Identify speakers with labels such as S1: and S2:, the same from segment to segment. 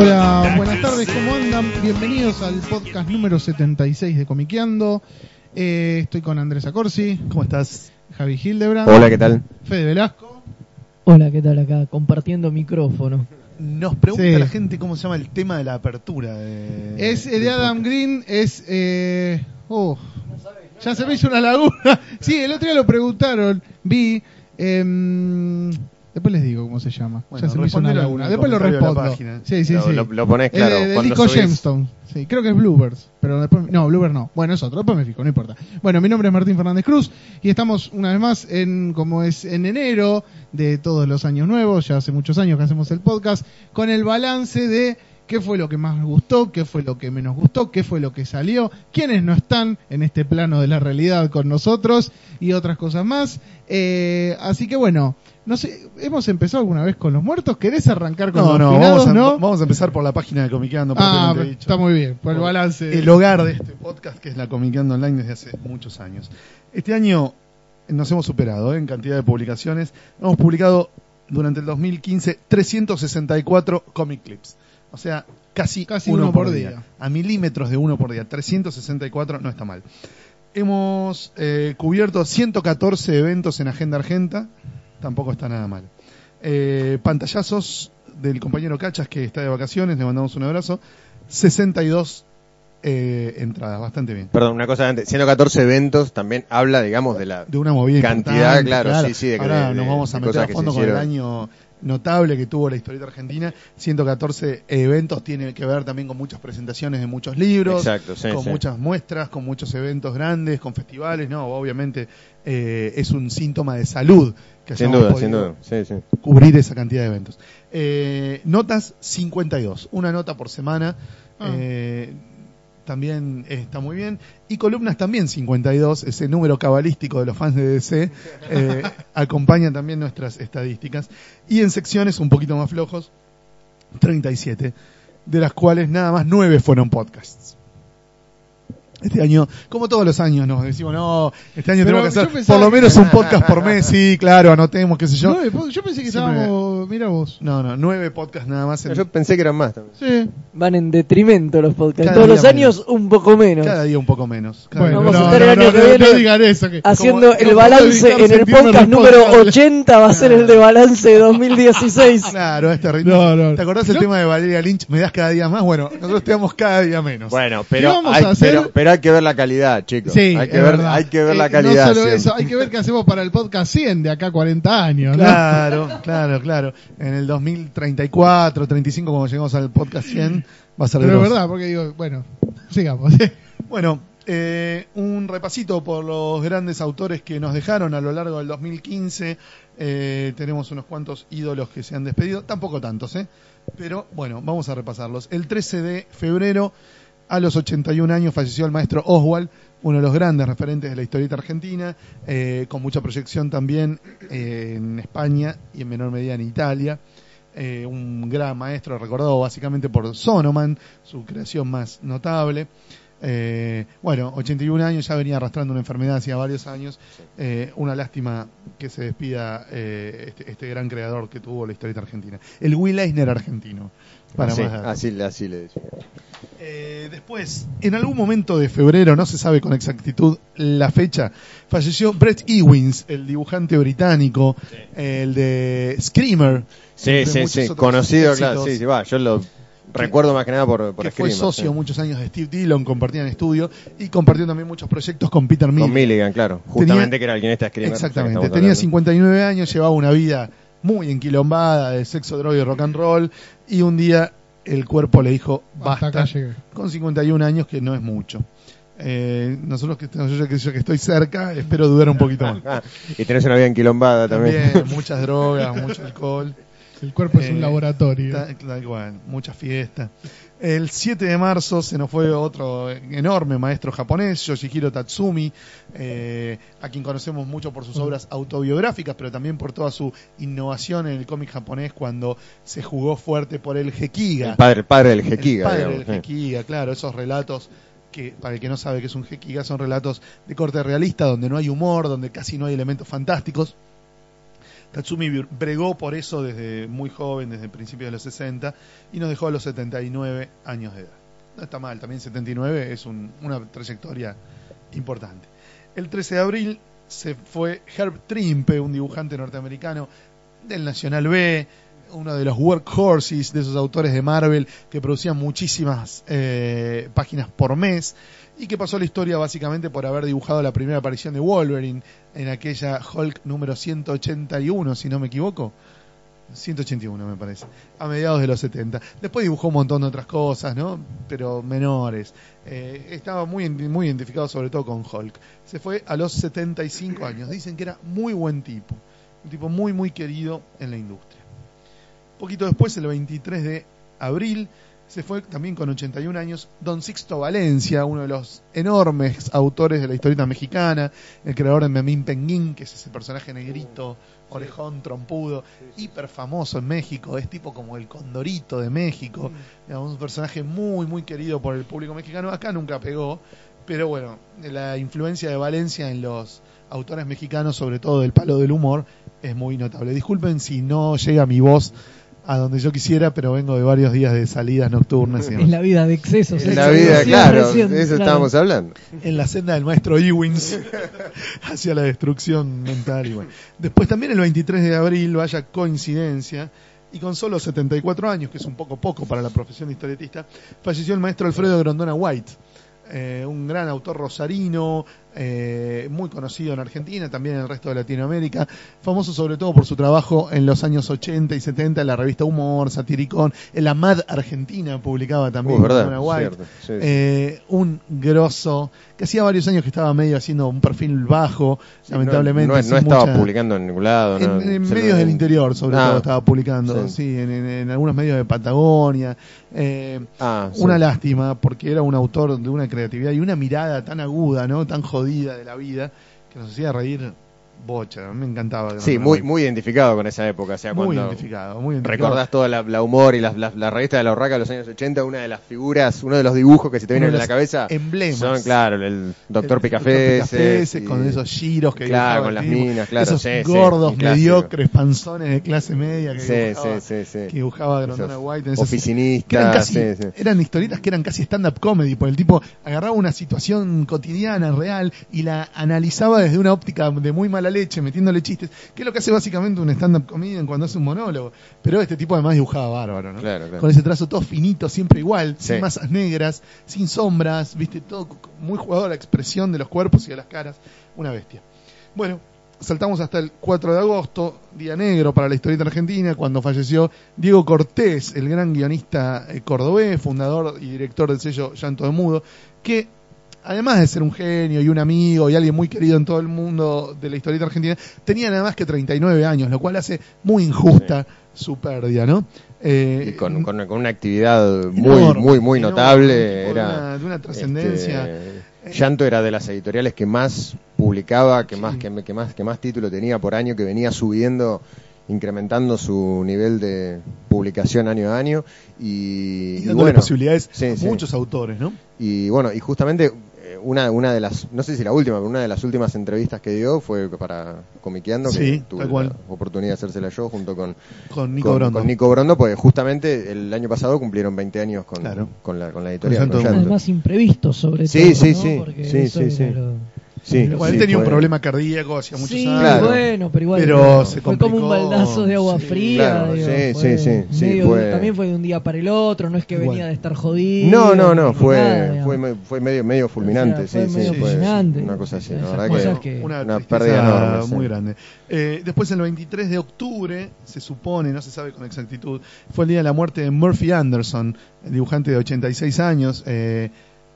S1: Hola, buenas tardes, ¿cómo andan? Bienvenidos al podcast número 76 de Comiqueando. Eh, estoy con Andrés Acorsi,
S2: ¿Cómo estás?
S1: Javi Hildebrand,
S3: Hola, ¿qué tal?
S1: Fede Velasco.
S4: Hola, ¿qué tal acá? Compartiendo micrófono.
S2: Nos pregunta
S1: Sí.
S2: la gente cómo se llama el tema de la apertura. De,
S1: Es
S2: del
S1: de Adam
S2: podcast.
S1: Green, es... Eh, oh, ya se me hizo una laguna. Sí, el otro día lo preguntaron, vi... em, después les digo cómo se llama.
S2: Bueno,
S1: ya se me hizo una laguna. Después lo respondo.
S2: página.
S1: Sí, sí,
S3: lo,
S1: sí.
S3: lo, lo pones
S1: Es
S3: claro.
S1: de, de Nico. Gemstone. Sí, creo que es Bluebirds. Pero después. No, Bluebird no. Bueno, es otro. Después me fijo, no importa. Bueno, mi nombre es Martín Fernández Cruz. Y estamos una vez más en, como es en enero de todos los años nuevos. Ya hace muchos años que hacemos el podcast. Con el balance de qué fue lo que más nos gustó, qué fue lo que menos gustó, qué fue lo que salió, quiénes no están en este plano de la realidad con nosotros y otras cosas más. Eh, así que bueno. No sé, ¿hemos empezado alguna vez con los muertos? ¿Querés arrancar con
S2: No,
S1: los
S2: no, vamos a,
S1: no?
S2: vamos a empezar por la página de Comiqueando.
S1: Ah,
S2: dicho.
S1: está muy bien, por el balance.
S2: El hogar de este podcast que es la Comiqueando Online desde hace muchos años. Este año nos hemos superado ¿eh? en cantidad de publicaciones. Hemos publicado durante el 2015 364 comic clips. O sea, casi,
S1: Casi uno por día.
S2: A milímetros de uno por día. 364 no está mal. Hemos eh, cubierto 114 eventos en Agenda Argenta. Tampoco está nada mal. Eh, pantallazos del compañero Cachas que está de vacaciones. Le mandamos un abrazo. 62 eh, entradas. Bastante bien.
S3: Perdón, una cosa antes. 114 eventos también habla, digamos, de la.
S2: De una movida
S3: Cantidad,
S2: importante,
S3: claro, sí, sí, de-
S2: Ahora
S3: de-
S2: nos vamos a meter a fondo con el año notable que tuvo la historieta argentina. 114 eventos tiene que ver también con muchas presentaciones de muchos libros,
S3: Exacto, sí,
S2: con
S3: sí.
S2: muchas muestras, con muchos eventos grandes, con festivales. No, obviamente eh, es un síntoma de salud que
S3: Sin duda, sin
S2: podido
S3: duda. Sí, sí.
S2: cubrir esa cantidad de eventos. Eh, notas 52, una nota por semana.
S1: Ah.
S2: eh, también está muy bien. Y columnas también 52, ese número cabalístico de los fans de DC, eh, acompaña también nuestras estadísticas. Y en secciones un poquito más flojos, 37, de las cuales nada más 9 fueron podcasts. Este año, como todos los años, nos decimos, no, este año
S1: Pero
S2: tenemos que hacer
S1: pensaba
S2: por lo menos un podcast por mes, sí, claro, anotemos, qué sé yo.
S1: Yo, pensé que
S2: Siempre-
S1: estábamos. Mira vos.
S2: No, no, nueve podcasts nada más. en-
S3: Yo pensé que eran más también.
S1: Sí.
S4: Van en detrimento los podcasts.
S2: Cada
S4: Todos los años un poco menos.
S2: cada día un poco menos. Cada
S1: Bueno,
S4: Vamos a estar el año
S1: no,
S4: que
S1: no,
S4: viene
S1: no digan eso. Que,
S4: Haciendo
S2: como-
S4: el balance en el podcast número
S1: responsable.
S4: 80 va a ser el de balance de 2016.
S2: menos. Claro, este ritmo.
S1: No, no.
S2: ¿Te acordás
S1: Yo-
S2: el tema de Valeria Lynch? ¿Me das cada día más? Bueno, nosotros te damos cada día menos.
S3: Bueno,
S1: ¿Qué
S3: pero
S1: vamos
S3: hay,
S1: a hacer?
S3: pero, pero hay que ver la calidad, chicos.
S1: Sí,
S3: hay que
S1: es
S3: ver,
S1: verdad.
S3: hay que ver
S1: Eh,
S3: la calidad.
S1: No solo
S3: siempre.
S1: eso, hay que ver qué hacemos para el podcast 100 de acá a 40 años. ¿no?
S2: Claro, claro, claro. En el 2034, 35, cuando lleguemos al podcast 100, va a ser
S1: Pero es verdad, porque digo, bueno, sigamos.
S2: Bueno, eh, un repasito por los grandes autores que nos dejaron a lo largo del 2015. Eh, tenemos unos cuantos ídolos que se han despedido, tampoco tantos, ¿eh? Pero bueno, vamos a repasarlos. El 13 de febrero, a los 81 años, falleció el maestro Oswald, uno de los grandes referentes de la historieta argentina, eh, con mucha proyección también eh, en España y en menor medida en Italia. Eh, un gran maestro recordado básicamente por Sonoman, su creación más notable. Eh, bueno, 81 años, ya venía arrastrando una enfermedad hacía varios años. Eh, una lástima que se despida eh, este, este gran creador que tuvo la historieta argentina. El Will Eisner argentino. Para
S3: así,
S2: más datos.
S3: así, así le decía.
S2: Eh, después, en algún momento de febrero, no se sabe con exactitud la fecha, falleció Brett Ewins, el dibujante británico, el de Screamer.
S3: Sí, sí, sí. Conocido,
S2: éxitos,
S3: claro. Sí, sí, va. Yo lo recuerdo más que nada por, por
S2: que fue socio
S3: sí.
S2: muchos años de Steve Dillon, compartían estudio y compartió también muchos proyectos con Peter Milligan.
S3: Con Milligan, claro. Justamente que era el guionista de Screamer.
S2: Exactamente, tenía
S3: hablando.
S2: 59 años, llevaba una vida muy enquilombada de sexo, droga y rock and roll y un día el cuerpo le dijo
S1: Hasta
S2: basta,
S1: acá llegué.
S2: con 51 años que no es mucho. Eh, nosotros que, yo, que, yo que estoy cerca, espero durar un poquito más.
S3: Y tenés una vida enquilombada también.
S2: También, muchas drogas, mucho alcohol.
S1: El cuerpo es un
S2: Eh,
S1: laboratorio.
S2: Tal, tal cual, mucha fiesta. El 7 de marzo se nos fue otro enorme maestro japonés, Yoshihiro Tatsumi, eh, a quien conocemos mucho por sus obras autobiográficas, pero también por toda su innovación en el cómic japonés cuando se jugó fuerte por el Hekiga.
S3: El padre, el padre del
S2: El
S3: Jequiga,
S2: padre
S3: digamos.
S2: del
S3: sí.
S2: Hekiga, claro, esos relatos que, para el que no sabe que es un Hekiga, son relatos de corte realista, donde no hay humor, donde casi no hay elementos fantásticos. Tatsumi bregó por eso desde muy joven, desde principios de los 60, y nos dejó a los 79 años de edad. No está mal, también 79 es un- una trayectoria importante. El 13 de abril se fue Herb Trimpe, un dibujante norteamericano del Nacional B, uno de los workhorses de esos autores de Marvel que producían muchísimas eh, páginas por mes y que pasó la historia básicamente por haber dibujado la primera aparición de Wolverine en aquella Hulk número 181, si no me equivoco. 181 me parece, a mediados de los 70. Después dibujó un montón de otras cosas, ¿no? Pero menores. Eh, estaba muy, muy identificado sobre todo con Hulk. Se fue a los 75 años. Dicen que era muy buen tipo. Un tipo muy, muy querido en la industria. Poquito después, el 23 de abril, se fue también con 81 años Don Sixto Valencia, uno de los enormes autores de la historieta mexicana, el creador de Memín Penguín, que es ese personaje negrito, orejón, trompudo, hiper famoso en México, es tipo como el condorito de México, digamos, un personaje muy, muy querido por el público mexicano. Acá nunca pegó, pero bueno, la influencia de Valencia en los autores mexicanos, sobre todo del palo del humor, es muy notable. Disculpen si no llega mi voz a donde yo quisiera, pero vengo de varios días de salidas nocturnas y.
S4: Es la vida de excesos.
S3: En la vida, claro,
S4: recién,
S3: de eso
S4: claro.
S3: estábamos hablando.
S2: en la senda del maestro Ewins hacia la destrucción mental. Y bueno. Después también el 23 de abril, vaya coincidencia, y con solo 74 años, que es un poco poco para la profesión de historietista, falleció el maestro Alfredo Grondona White. eh, un gran autor rosarino, eh, muy conocido en Argentina, también en el resto de Latinoamérica, famoso sobre todo por su trabajo en los años 80 y 70 en la revista Humor, Satiricón, en la MAD Argentina publicaba también
S3: Uh, verdad,
S2: White.
S3: sí.
S2: Eh, un grosso que hacía varios años que estaba medio haciendo un perfil bajo,
S3: Sí,
S2: lamentablemente.
S3: No, no-
S2: sin
S3: no estaba
S2: mucha-
S3: publicando en ningún lado.
S2: En,
S3: no,
S2: medios del interior, sobre
S3: Ah,
S2: todo, estaba publicando,
S3: sí.
S2: sí, en, en- en algunos medios de Patagonia. Eh,
S3: Ah,
S2: una lástima, porque era un autor de una creatividad y una mirada tan aguda, ¿no? Tan de la vida, que nos hacía reír bocha. Me encantaba.
S3: Sí, muy, muy identificado con esa época. O sea,
S2: muy identificado, muy identificado.
S3: recordás toda la, la humor y la, la, la revista de la Urraca de los años 80, una de las figuras, uno de los dibujos que se te vienen en la cabeza
S2: emblemas.
S3: son, claro, el Doctor.
S2: Picafeses, con esos giros que
S3: Claro, con las
S2: tipo.
S3: minas, claro,
S2: Esos
S3: sí,
S2: gordos, mediocres, panzones de clase media que
S3: Sí,
S2: dibujaba,
S3: sí, sí,
S2: que dibujaba Grondona White. en esos-
S3: Oficinistas,
S2: que eran casi, eran historietas que eran casi stand-up comedy, porque el tipo agarraba una situación cotidiana, real, y la analizaba desde una óptica de muy mala leche, metiéndole chistes, que es lo que hace básicamente un stand-up comedian cuando hace un monólogo. Pero este tipo además dibujaba bárbaro, ¿no?
S3: Claro, claro.
S2: Con ese trazo todo finito, siempre igual,
S3: Sí.
S2: sin masas negras, sin sombras, viste, todo muy jugado a la expresión de los cuerpos y de las caras. Una bestia. Bueno, saltamos hasta el 4 de agosto, día negro para la historieta argentina, cuando falleció Diego Cortés, el gran guionista eh, cordobés, fundador y director del sello Llanto de Mudo, que además de ser un genio y un amigo y alguien muy querido en todo el mundo de la historieta argentina, tenía nada más que 39 años, lo cual hace muy injusta su pérdida, ¿no? Eh,
S3: Y con, con, con una actividad muy,
S2: enorme,
S3: muy, muy notable.
S2: de una- de una trascendencia.
S3: este, Llanto era de las editoriales que más publicaba, que más, que, que más, que más título tenía por año, que venía subiendo, incrementando su nivel de publicación año a año. Y,
S2: y dándole
S3: bueno,
S2: posibilidades
S3: sí,
S2: a
S3: sí.
S2: muchos autores, ¿no?
S3: Y bueno, y justamente una, una de las, no sé si la última, pero una de las últimas entrevistas que dio fue para Comiqueando,
S2: Sí,
S3: que tuve
S2: tal cual.
S3: la oportunidad de hacérsela yo junto con,
S2: Con Nico
S3: con,
S2: Brondo.
S3: con Nico Brondo, porque justamente el año pasado cumplieron 20 años con,
S2: Claro.
S3: con, la, con la editorial.
S4: Además imprevisto sobre
S3: Sí,
S4: todo,
S3: sí,
S4: ¿no?
S3: sí,
S4: Porque
S3: sí,
S4: eso
S3: sí,
S4: era
S3: sí.
S4: lo-
S3: Sí,
S2: él tenía un
S3: fue-
S2: problema cardíaco hacía muchos
S4: Sí,
S2: años.
S3: Claro.
S4: bueno, pero igual
S2: Pero
S4: no,
S2: se
S4: fue como un baldazo de agua
S2: Sí,
S4: fría.
S3: claro,
S4: digo,
S3: sí,
S4: fue
S3: sí, sí, sí,
S4: medio-
S3: fue-
S4: También fue de un día para el otro, no es que
S2: Igual.
S4: venía de estar jodido.
S3: No, no, no, fue,
S4: nada,
S3: fue, fue medio, medio fulminante,
S4: O sea, fue
S3: sí,
S4: medio fulminante.
S3: una cosa así, la verdad que,
S4: que-
S2: una,
S3: una pérdida enorme, sí.
S2: muy grande. Eh, después, el 23 de octubre, se supone, no se sabe con exactitud, fue el día de la muerte de Murphy Anderson, el dibujante de 86 años, eh,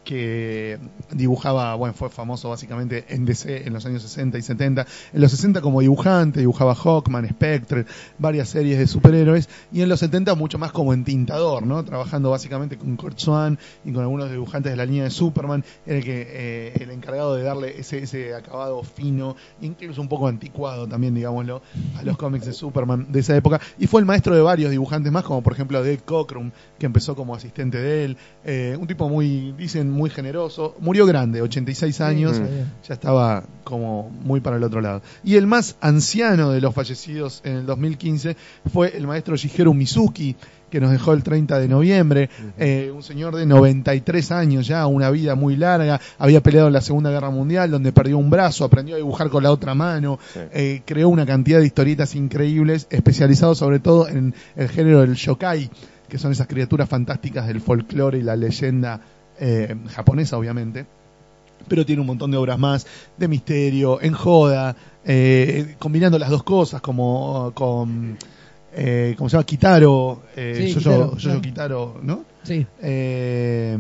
S2: que dibujaba, bueno, fue famoso básicamente en DC en los años 60 y 70. En los 60 como dibujante, dibujaba Hawkman, Spectre, varias series de superhéroes, y en los 70 mucho más como entintador, ¿no? Trabajando básicamente con Kurt Swan y con algunos dibujantes de la línea de Superman, era el que eh, el encargado de darle ese, ese acabado fino, incluso un poco anticuado también, digámoslo, a los cómics de Superman de esa época, y fue el maestro de varios dibujantes más, como por ejemplo Dave Cockrum, que empezó como asistente de él, eh, un tipo muy, dicen, muy generoso, murió grande, 86 años,
S4: Sí,
S2: ya estaba como muy para el otro lado. Y el más anciano de los fallecidos en el 2015 fue el maestro Shigeru Mizuki, que nos dejó el 30 de noviembre, eh, un señor de 93 años ya, una vida muy larga, había peleado en la Segunda Guerra Mundial, donde perdió un brazo, aprendió a dibujar con la otra mano, eh, creó una cantidad de historietas increíbles, especializado sobre todo en el género del yokai, que son esas criaturas fantásticas del folclore y la leyenda eh, japonesa, obviamente pero tiene un montón de obras más de misterio, en joda, eh, combinando las dos cosas, como con, eh, ¿cómo se llama? Kitaro, eh,
S4: Sí,
S2: Yoyo,
S4: Kitaro,
S2: Yoyo. Kitaro, ¿no?
S4: Sí,
S2: Eh,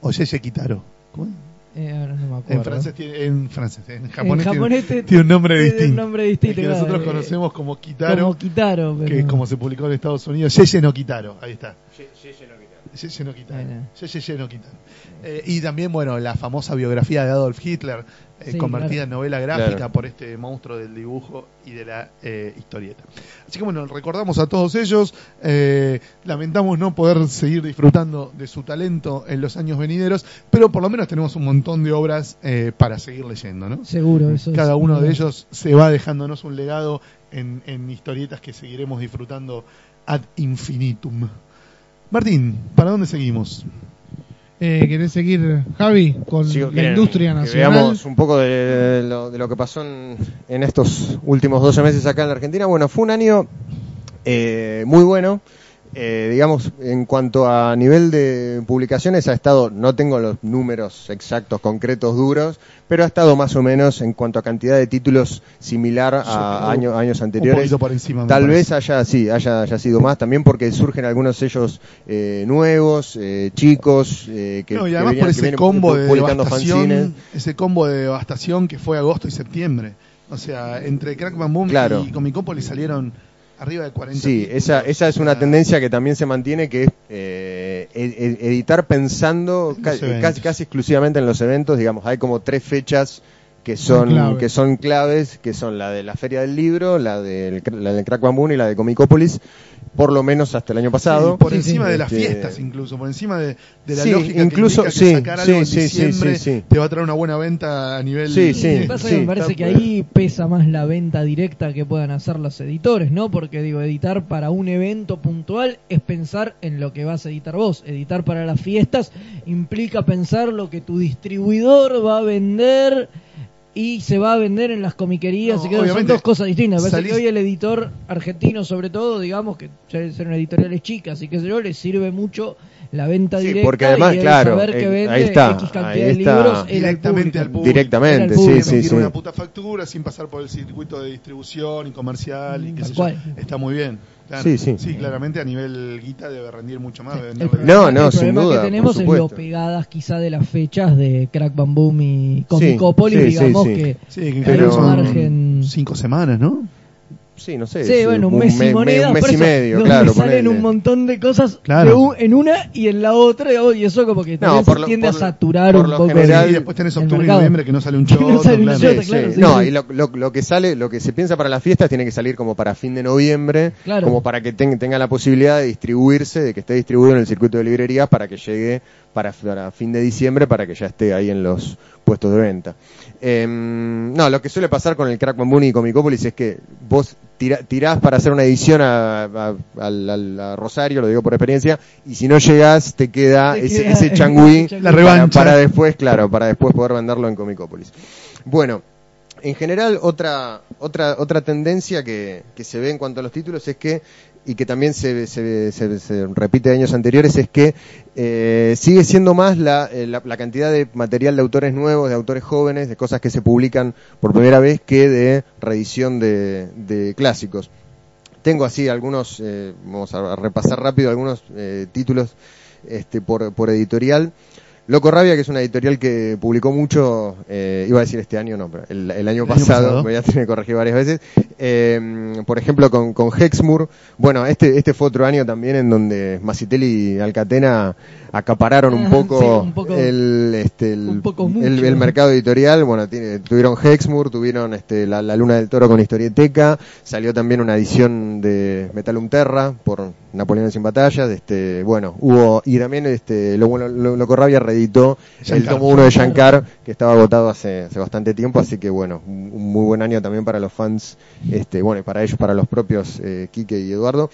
S2: o Yeye Kitaro. ¿Cómo es?
S4: eh, ahora no me acuerdo.
S2: En francés, tiene, en francés, en japonés,
S4: en
S2: tiene-
S4: japonés te-
S2: tiene, un nombre
S4: tiene
S2: distinto.
S4: un nombre distinto,
S2: El que
S4: claro,
S2: nosotros
S4: eh,
S2: conocemos como Kitaro,
S4: Como Kitaro, pero...
S2: que es como se publicó en Estados Unidos, Yeye no Kitaro, ahí está. Yeye
S4: Bueno.
S2: Yeye no Kitaro. Eh, y también, bueno, la famosa biografía de Adolf Hitler, eh,
S4: Sí,
S2: convertida
S4: claro.
S2: en novela gráfica
S3: Claro.
S2: por este monstruo del dibujo y de la eh, historieta. Así que bueno, recordamos a todos ellos, eh, lamentamos no poder seguir disfrutando de su talento en los años venideros, pero por lo menos tenemos un montón de obras eh, para seguir leyendo, ¿no?
S4: Seguro, eso es
S2: Cada uno de ellos se va dejándonos un legado en, en historietas que seguiremos disfrutando ad infinitum. Martín, ¿para dónde seguimos?
S1: Eh, ¿Querés seguir, Javi, con
S3: Sigo
S1: la industria nacional?
S3: Veamos un poco de lo, de lo que pasó en, en estos últimos 12 meses acá en la Argentina. Bueno, fue un año eh, muy bueno. Eh, digamos, en cuanto a nivel de publicaciones, ha estado, no tengo los números exactos, concretos, duros, pero ha estado más o menos en cuanto a cantidad de títulos similar a años, años anteriores.
S2: por encima.
S3: Tal vez haya, sí, haya, haya sido más también porque surgen algunos sellos eh, nuevos, eh, chicos, eh, que,
S2: No, y
S3: que
S2: además
S3: venían-
S2: por
S3: que
S2: ese
S3: vienen
S2: combo de
S3: publicando
S2: devastación,
S3: fanzines.
S2: ese combo de devastación que fue agosto y septiembre. O sea, entre Crackman Boom
S3: Claro.
S2: y Comicópolis salieron arriba de 40
S3: Sí, esa, esa es una
S2: sea,
S3: tendencia que también se mantiene, que es eh, ed- ed- editar pensando casi, casi exclusivamente en los eventos. Digamos, hay como tres fechas que
S1: Son
S3: que son claves, que son la de la Feria del Libro, la del la del Crack Bamboo y la de Comicópolis, por lo menos hasta el año pasado.
S2: sí, por
S4: Sí,
S2: encima
S4: sí.
S2: de las
S3: Este-
S2: fiestas incluso, por encima de, de la
S3: Sí,
S2: lógica
S3: incluso-
S2: que indica que sacar
S3: sí,
S2: algo en
S3: sí, sí,
S2: diciembre
S3: sí, sí.
S2: te va a traer una buena venta a nivel
S3: Sí,
S4: Lo
S3: sí.
S4: que pasa es que me parece que ahí pesa más la venta directa que puedan hacer los editores, ¿no? Porque digo, editar para un evento puntual es pensar en lo que vas a editar vos. Editar para las fiestas implica pensar lo que tu distribuidor va a vender y se va a vender en las comiquerías.
S2: No,
S4: y que son
S2: obviamente,
S4: dos cosas distintas. Parece
S2: salís-
S4: que hoy el editor argentino, sobre todo, digamos que suelen ser una editoriales chicas y que sé yo, le sirve mucho la venta
S3: Sí,
S4: directa
S3: porque además,
S4: y el
S3: claro,
S4: saber que
S3: eh,
S4: vende
S3: ahí está,
S4: X cantidad
S3: ahí
S4: de libros
S2: Directamente al público.
S3: Directamente, sí,
S4: público.
S3: sí,
S2: emitir
S3: sí.
S2: una puta factura sin pasar por el circuito de distribución y comercial y qué
S4: Tal
S2: sé yo. Está muy bien. Claro.
S3: Sí, sí.
S2: claramente a nivel guita debe rendir mucho más. debe
S4: El
S3: No, no,
S4: el
S3: sin
S4: problema
S3: duda,
S4: que tenemos
S3: por
S4: es lo pegadas quizá de las fechas de Crack Bam Boom y Comicopolis,
S3: sí, sí,
S4: digamos
S3: sí.
S4: que
S2: Sí, que
S3: Pero-
S4: margen-
S2: cinco semanas, ¿no?
S3: Sí, no sé.
S4: Sí, bueno, un
S3: un
S4: mes y
S3: me-
S4: monedas,
S3: un mes y
S4: eso,
S3: medio,
S4: donde
S3: claro.
S4: salen un montón de cosas
S2: Claro.
S4: de un- en una y en la otra, y eso como que
S3: por
S4: se tiende
S3: por
S4: a saturar
S3: por
S4: un
S3: lo
S4: poco
S3: general-
S4: el-
S2: y después tenés octubre y noviembre que no sale un
S4: Que no sale un
S2: claro.
S4: choto,
S3: Sí,
S4: claro,
S3: sí.
S4: sí,
S3: no, y lo, lo- lo que sale, lo que se piensa para las fiestas tiene que salir como para fin de noviembre,
S4: Claro.
S3: como para que ten- tenga la posibilidad de distribuirse, de que esté distribuido en el circuito de librerías para que llegue para, para fin de diciembre, para que ya esté ahí en los puestos de venta. Em, no, lo que suele pasar con el Crack Bamboo y Comicópolis es que vos tira- tirás para hacer una edición a, Rosario, lo digo por experiencia, y si no llegás te queda
S4: Te
S3: ese,
S4: queda
S3: ese changüí
S2: La
S3: para-
S2: revancha.
S3: para después, claro, para después poder venderlo en Comicópolis. Bueno, en general otra otra otra tendencia que, que se ve en cuanto a los títulos es que y que también se, se, se- se repite de años anteriores es que eh, sigue siendo más la, eh, la, la cantidad de material de autores nuevos, de autores jóvenes, de cosas que se publican por primera vez que de reedición de, de clásicos. Tengo así algunos, eh, vamos a repasar rápido algunos eh, títulos este, por, por editorial. Loco Rabia, que es una editorial que publicó mucho, eh, iba a decir este año, no, pero el, el año
S2: año
S3: pasado,
S2: pasado.
S3: me voy a tener que corregir varias veces. Eh, por ejemplo, con, con Hexmoor, bueno, este, este fue otro año también en donde Macitelli y Alcatena acapararon un poco,
S4: sí, un poco-
S3: el, este, el,
S4: poco
S3: el- el mercado editorial. Bueno, tiene- tuvieron Hexmoor, tuvieron este, la, la Luna del Toro con historieteca, salió también una edición de Metalum Terra por Napoleón sin batallas. Este, bueno, hubo, y también este, lo, lo, lo- Loco Rabia reeditó el tomo 1 de Shankar, que estaba agotado hace, hace bastante tiempo, así que bueno, un, un muy buen año también para los fans, este, bueno, y para ellos, para los propios eh, Quique y Eduardo.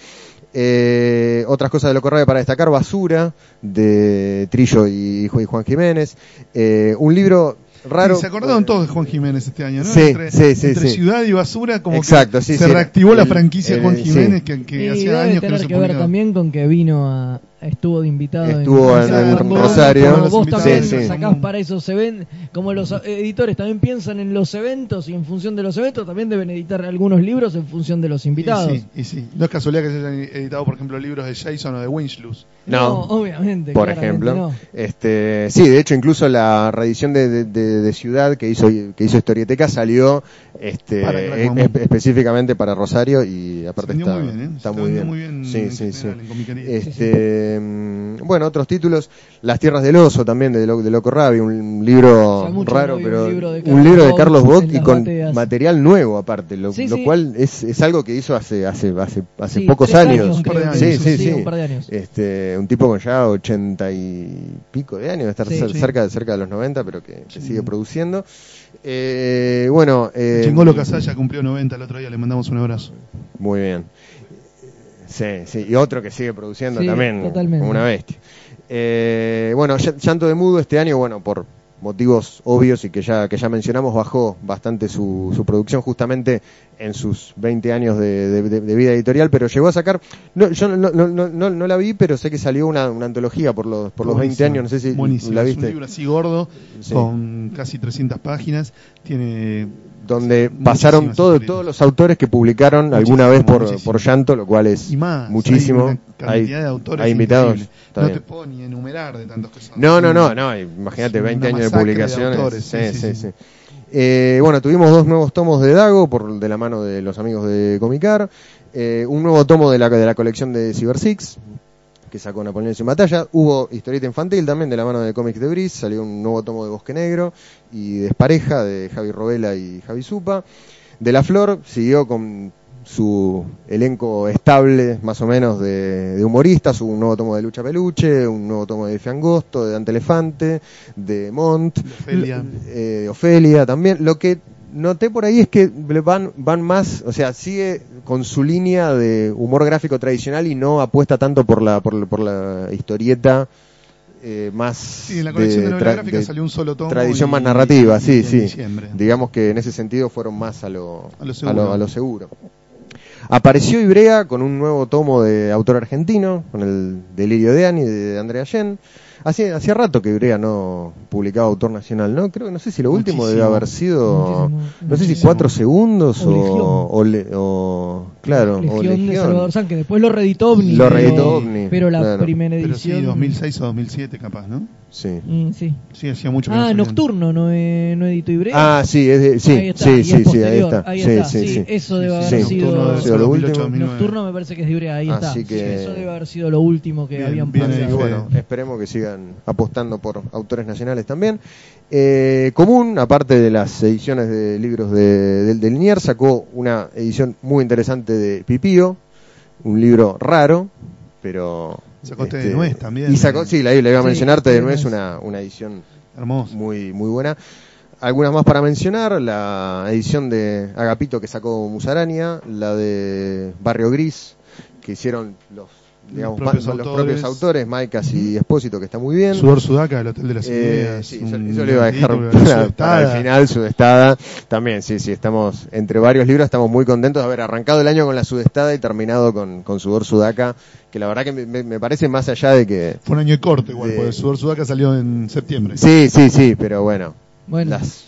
S3: Eh, otras cosas de Loco Rabia para destacar, Basura, de Trillo y, Ju- y Juan Jiménez. Eh, un libro raro.
S2: Sí, se acordaron todos de Juan Jiménez este año, ¿no?
S3: Sí,
S2: entre,
S3: sí, sí,
S2: entre
S3: sí.
S2: ciudad y basura, como
S3: Exacto,
S2: que
S3: sí,
S2: se
S3: sí.
S2: reactivó la franquicia
S3: el-
S2: Juan
S3: sí.
S2: Jiménez que, que hacía años que no se
S4: que ver también con que vino a estuvo de invitado
S3: Estuvo en-
S2: en
S4: Vos-
S3: Rosario.
S4: como vos también
S3: sí.
S4: sacás para esos eventos como los editores también piensan en los eventos y en función de los eventos también deben editar algunos libros en función de los invitados
S2: Y sí, y sí. No es casualidad que se hayan editado, por ejemplo, libros de Jason o de Winchlus.
S3: No.
S4: obviamente
S3: por ejemplo.
S4: no.
S3: Este, sí, de hecho incluso la reedición de, de- de- de Ciudad que hizo que hizo Historieteca salió este, e- específicamente para Rosario y aparte está
S2: muy bien, ¿eh?
S3: está
S2: Se
S3: muy
S2: vendió
S3: bien.
S2: muy bien
S3: sí,
S2: en
S3: sí, sí.
S2: general, en comiquería.
S3: Este, mm, bueno, otros títulos, Las tierras del oso también de, Lo- de Loco Rabi, un libro
S4: mucho
S3: raro, pero
S4: un libro de Carlos
S3: libro de
S4: Bock
S3: Carlos Bock
S4: en
S3: y con
S4: bateas.
S3: material nuevo aparte, lo,
S4: Sí,
S3: lo
S4: sí.
S3: cual es, es algo que hizo hace hace hace, hace
S4: Sí,
S3: pocos años.
S2: Un par de años,
S3: Sí, sí, sí.
S4: un par de años
S3: Este, un tipo con ya ochenta y pico de años, estar
S4: Sí.
S3: cer-
S2: Sí.
S3: cerca, cerca de los 90, pero que, que sigue produciendo. Eh, bueno, eh,
S2: Chingolo Casalla cumplió 90 el otro día, le mandamos un abrazo.
S3: muy bien. Sí, sí, y otro que sigue produciendo
S4: Sí,
S3: también,
S4: totalmente.
S3: como una bestia. Eh, bueno, Ll- Llanto de Mudo este año, bueno, por motivos obvios y que ya, que ya mencionamos, bajó bastante su, su producción justamente en sus 20 años de, de- de- de vida editorial, pero llegó a sacar, no, yo no, no, no, no, no la vi, pero sé que salió una, una antología por los, por los 20
S2: Buenísimo,
S3: años, no sé si
S2: Buenísimo.
S3: la
S2: Es un libro así gordo,
S3: Sí.
S2: con casi 300 páginas. Tiene
S3: donde
S2: muchísimas
S3: pasaron todo, todos los autores que publicaron alguna vez por,
S2: muchísimo.
S3: por llanto, lo cual es
S2: y más.
S3: muchísimo.
S2: Hay de autores
S3: hay invitados.
S2: No
S3: bien.
S2: te puedo ni enumerar de tantos que son.
S3: No, no, no, no, imagínate
S2: Es
S3: 20
S2: una
S3: años de publicaciones.
S2: autores,
S3: sí,
S2: sí,
S3: sí,
S2: sí,
S3: sí. Eh, bueno, tuvimos dos nuevos tomos de Dago por de la mano de los amigos de Comicar, eh, un nuevo tomo de la, de la colección de Cyber Six que sacó Napoleón sin batalla, hubo historieta infantil también de la mano de Comics de Bris, salió un nuevo tomo de Bosque Negro y Despareja de Javi Robela y Javi Supa. De la Flor siguió con su elenco estable, más o menos, de, de humoristas, un nuevo tomo de Lucha Peluche, un nuevo tomo de Fiangosto, de Dante Elefante, de Mont,
S2: Ofelia.
S3: eh, de Ofelia también. Lo que noté por ahí es que van, van más, o sea, sigue con su línea de humor gráfico tradicional y no apuesta tanto por la, por, la- por la historieta eh, más
S2: Sí, en la colección de, novela
S3: tra-
S2: gráfica
S3: de
S2: salió un solo tomo.
S3: tradición
S2: y-
S3: más narrativa,
S2: y-
S3: sí,
S2: y
S3: sí.
S2: diciembre.
S3: Digamos que en ese sentido fueron más a lo,
S2: A lo
S3: a
S2: seguro.
S3: lo, a lo seguro. Apareció Ibrea con un nuevo tomo de autor argentino, con el Delirio de Ani de Andrea Yen. Hacía, hacía rato que Ibrea no publicaba autor nacional, ¿no? Creo que no sé si lo último
S2: Muchísimo.
S3: debe haber sido,
S4: Muchísimo,
S3: no sé si cuatro segundos
S4: O
S3: o, o, claro, o
S4: Legión de
S3: Legión.
S4: Salvador San, que después lo reeditó OVNI.
S3: Lo
S4: pero-
S3: reeditó OVNI,
S4: Pero la
S3: claro.
S4: primera
S2: Pero sí,
S4: edición.
S2: 2006 o 2007 capaz, ¿no?
S3: Sí.
S4: Mm, sí.
S2: Sí, hacía mucho
S4: Ah. Nocturno, no, eh, no editó Ibrea.
S3: Ah, sí, es de- sí,
S4: ahí está,
S3: sí,
S4: es
S3: sí, sí, ahí está.
S4: ahí
S3: sí,
S4: está,
S3: sí,
S4: sí,
S3: sí.
S4: eso debe haber
S3: sí.
S4: sido.
S2: Nocturno debe
S3: Sí,
S2: ser
S3: lo
S2: 2008,
S3: último.
S2: 2009.
S4: Nocturno me parece que es de Ibrea, ahí está.
S3: Así que-
S4: Eso debe haber sido lo último que
S2: Bien,
S4: habían
S2: bien
S3: bueno, esperemos que sigan apostando por autores nacionales también. Eh, Común, aparte de las ediciones de libros de, del, del sacó una edición muy interesante de Pipío, un libro raro, pero... este,
S2: de Nuez también.
S3: Y sacó, sí, la, la iba a
S4: Sí,
S3: mencionar, Té
S4: Té
S3: de Nuez, una, una edición
S2: Hermoso.
S3: muy, muy buena. Algunas más para mencionar, la edición de Agapito que sacó Musaraña, la de Barrio Gris, que hicieron los, digamos,
S2: propios
S3: los
S2: autores.
S3: propios autores, Maicas y Espósito, que está muy bien.
S2: Sudor Sudaca, el Hotel de las
S3: Eh,
S2: Ideas.
S3: sí, eso le iba a dejar para, para el final, Sudestada. También, sí, sí, estamos entre varios libros, estamos muy contentos de haber arrancado el año con la Sudestada y terminado con, con Sudor Sudaca, que la verdad que me, me- me parece más allá de que...
S2: Fue un año de corte igual,
S3: De-
S2: porque Sudor Sudaca salió en septiembre.
S3: Sí, sí, sí, pero bueno,
S4: Bueno,
S3: las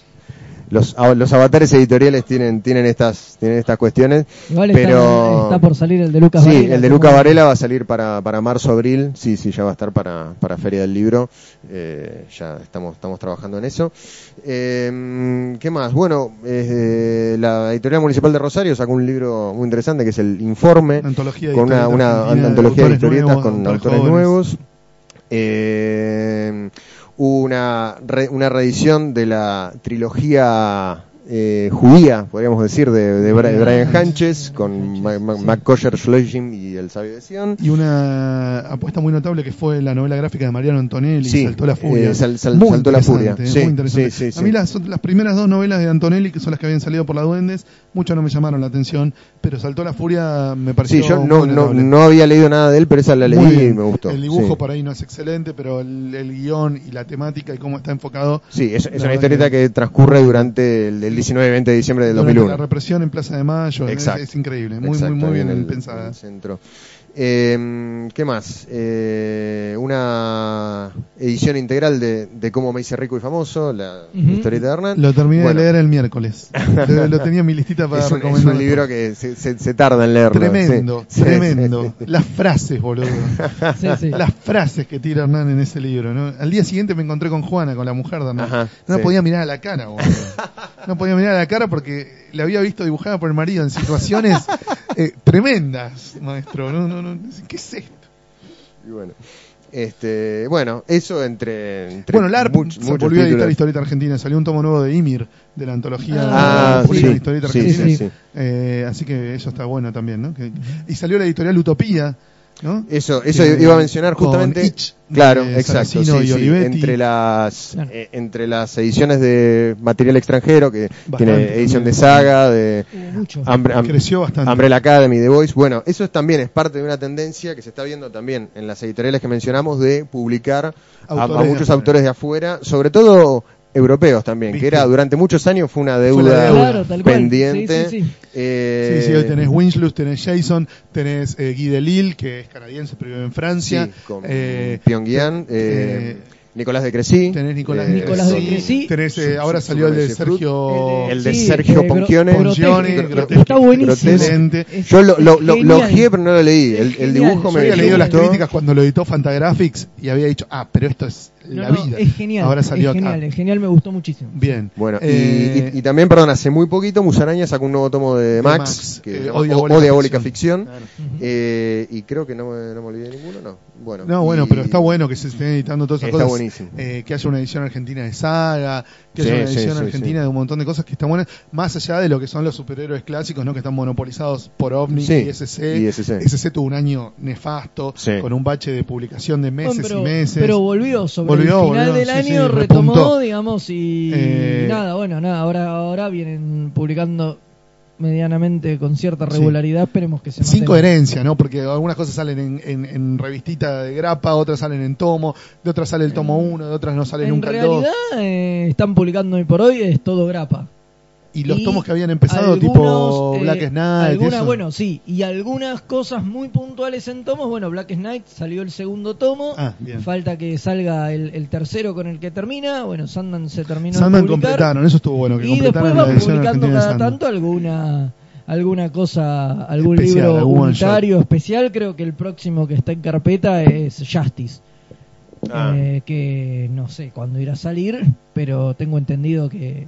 S3: los, a- los avatares editoriales tienen, tienen estas, tienen estas cuestiones.
S4: Igual
S3: pero
S4: está, está por salir el de Lucas
S3: sí,
S4: Varela.
S3: el de
S4: que
S3: Luca
S4: bueno,
S3: Varela va a salir para, para marzo, abril. Sí, sí, ya va a estar para, para Feria del Libro. Eh, ya estamos, estamos trabajando en eso. Eh, ¿Qué más? Bueno, eh, la Editorial Municipal de Rosario sacó un libro muy interesante que es el Informe.
S2: Una antología de
S3: con una, una
S2: argentinas,
S3: antología de historietas
S2: nuevos,
S3: con
S2: autores
S3: autores
S2: jóvenes.
S3: nuevos. Eh, una, re- una reedición de la trilogía eh, judía, podríamos decir, de, Brian Hanches, con McCosher Schleusing y El Sabio de Sion.
S2: Y una apuesta muy notable que fue la novela gráfica de Mariano Antonelli,
S3: Sí,
S2: Saltó la Furia.
S3: eh, sal- sal-
S2: Muy
S3: Saltó la Furia, sí,
S2: muy interesante.
S3: sí,
S2: A mí las, las primeras dos novelas de Antonelli, que son las que habían salido por la Duendes, mucho no me llamaron la atención, pero Saltó la Furia me pareció
S3: Sí, yo
S2: muy
S3: no, no, no había leído nada de él, pero esa la leí y me gustó.
S2: El dibujo por ahí no es excelente, pero el, el guion y la temática y cómo está enfocado.
S3: Sí, es, una historieta que... transcurre durante el, el 19 y 20 de diciembre del
S2: durante
S3: 2001.
S2: La represión en Plaza de Mayo, es,
S3: Exacto.
S2: es increíble, muy,
S3: Exacto,
S2: muy, muy
S3: ahí en
S2: bien
S3: el-
S2: pensada.
S3: en el centro. Eh, ¿Qué más? Eh, una edición integral de, de Cómo me hice rico y famoso, la
S4: Ujú.
S3: historieta de Hernán.
S2: Lo terminé
S3: Bueno,
S2: de leer el miércoles. lo, lo tenía en mi listita para
S3: Es un, es un libro que se, se- se tarda en leerlo.
S2: Tremendo,
S3: sí.
S2: Tremendo.
S3: sí.
S2: Las frases, boludo.
S4: Sí, sí.
S2: Las frases que tira Hernán en ese libro, ¿no? Al día siguiente me encontré con Juana, con la mujer de Hernán.
S3: Ajá,
S2: no
S3: sí.
S2: podía mirar a la cara, boludo. No podía mirar a la cara porque la había visto dibujada por el marido en situaciones eh, tremendas, maestro. No, no, no. ¿Qué es esto?
S3: Y bueno, este, bueno, eso entre, entre
S2: Bueno, LARP
S3: much-
S2: volvió a editar. Historieta Argentina. Salió un tomo nuevo de Ymir, de la antología
S4: Ah,
S3: sí,
S2: de Historieta Argentina.
S3: sí, sí.
S2: Eh, así que eso está bueno también, ¿no? Que- y salió la editorial Utopía, ¿no?
S3: Eso, eso
S2: Que-
S3: iba a mencionar justamente.
S2: Itch,
S3: claro, exacto. Sí, sí, entre las
S4: Claro.
S3: eh, entre las ediciones de material extranjero que
S2: Bastante
S3: tiene edición de saga, de
S4: Hubo mucho.
S3: Umbre- Am-
S2: Creció bastante.
S3: Umbrella Academy, The Voice. Bueno, eso es también es parte de una tendencia que se está viendo también en las editoriales que mencionamos de publicar a- a,
S2: Autores de
S3: muchos autores de afuera, sobre todo europeos también,
S2: ¿Viste?
S3: que era durante muchos años fue una
S2: Fue
S3: deuda,
S2: la deuda.
S4: Claro,
S3: pendiente.
S4: Sí, sí, sí.
S3: Eh,
S2: Sí, sí, hoy tenés Winslow, tenés Jason, tenés eh, Guy Delisle, que es canadiense, pero vive en Francia.
S3: sí, con
S2: Eh,
S3: Pyongyang,
S2: te-
S3: eh,
S2: eh,
S3: Nicolás de Crecy.
S2: tenés Nicolás,
S3: eh,
S4: Nicolás de Crecy.
S2: Tenés, eh, ahora salió el de
S3: su- Fruit.
S2: Sergio...
S3: El de
S4: Sí,
S3: Sergio
S4: eh,
S3: Ponchione.
S4: Está buenísimo. Es-
S3: Yo lo, lo, pero no lo leí. El, el dibujo
S2: Yo
S3: me
S2: había leído las críticas cuando lo editó Fantagraphics y había dicho, ah, pero esto es
S4: No,
S2: la
S4: no,
S2: vida.
S4: es genial.
S2: Ahora salió
S4: es
S2: acá.
S4: genial, es genial, me gustó muchísimo.
S2: Bien.
S3: Bueno, y-
S2: Eh,
S3: y, y también, perdón, hace muy poquito Musaraña sacó un nuevo tomo de,
S2: De
S3: Max,
S2: Max,
S3: que
S2: eh,
S3: se llama
S2: O
S3: O-
S2: Diabólica
S3: O Diabólica
S2: Ficción.
S3: Eh, y creo que no me, no me olvidé de ninguno, no. Bueno,
S2: No, bueno,
S3: y-
S2: pero está bueno que se estén editando todas esas
S3: Está
S2: cosas.
S3: buenísimo.
S2: Eh, que haya una edición argentina de saga, que
S3: Sí,
S2: haya una edición
S3: sí,
S2: argentina
S3: sí.
S2: de un montón de cosas que están buenas, más allá de lo que son los superhéroes clásicos, ¿no? Que están monopolizados por OVNI
S3: Sí,
S2: y SC.
S3: y SC.
S2: SC tuvo un año nefasto,
S3: Sí.
S2: con un bache de publicación de meses
S4: Bueno, pero,
S2: y meses.
S4: pero volvió sobre
S2: Volvió,
S4: final
S2: volvió,
S4: del
S2: sí,
S4: año,
S2: sí,
S4: retomó,
S2: repuntó.
S4: digamos, y
S2: Eh,
S4: nada, bueno, nada, ahora, ahora vienen publicando medianamente con cierta
S2: Sí.
S4: regularidad, esperemos que se
S2: Sin coherencia, ¿no? Porque algunas cosas salen en, en- en revistita de grapa, otras salen en tomo, de otras sale el tomo 1, de otras no sale
S4: En
S2: nunca el 2.
S4: realidad eh, están publicando hoy por hoy es todo grapa.
S2: Y los
S4: y
S2: tomos que habían empezado,
S4: Algunos,
S2: tipo
S4: eh,
S2: Black Knight.
S4: algunas,
S2: eso.
S4: bueno, sí, y algunas cosas muy puntuales en tomos. Bueno, Black Knight salió el segundo tomo.
S2: Ah, bien.
S4: Falta que salga el, el tercero con el que termina. Bueno, Sandman se terminó
S2: Sandman
S4: de publicar.
S2: completaron, eso estuvo bueno, que
S4: y después van publicando cada tanto alguna alguna cosa, algún
S2: Especial,
S4: libro
S2: algún one
S4: unitario especial. Creo que el próximo que está en carpeta es Justice.
S3: Ah.
S4: Eh, que no sé cuándo irá a salir, pero tengo entendido que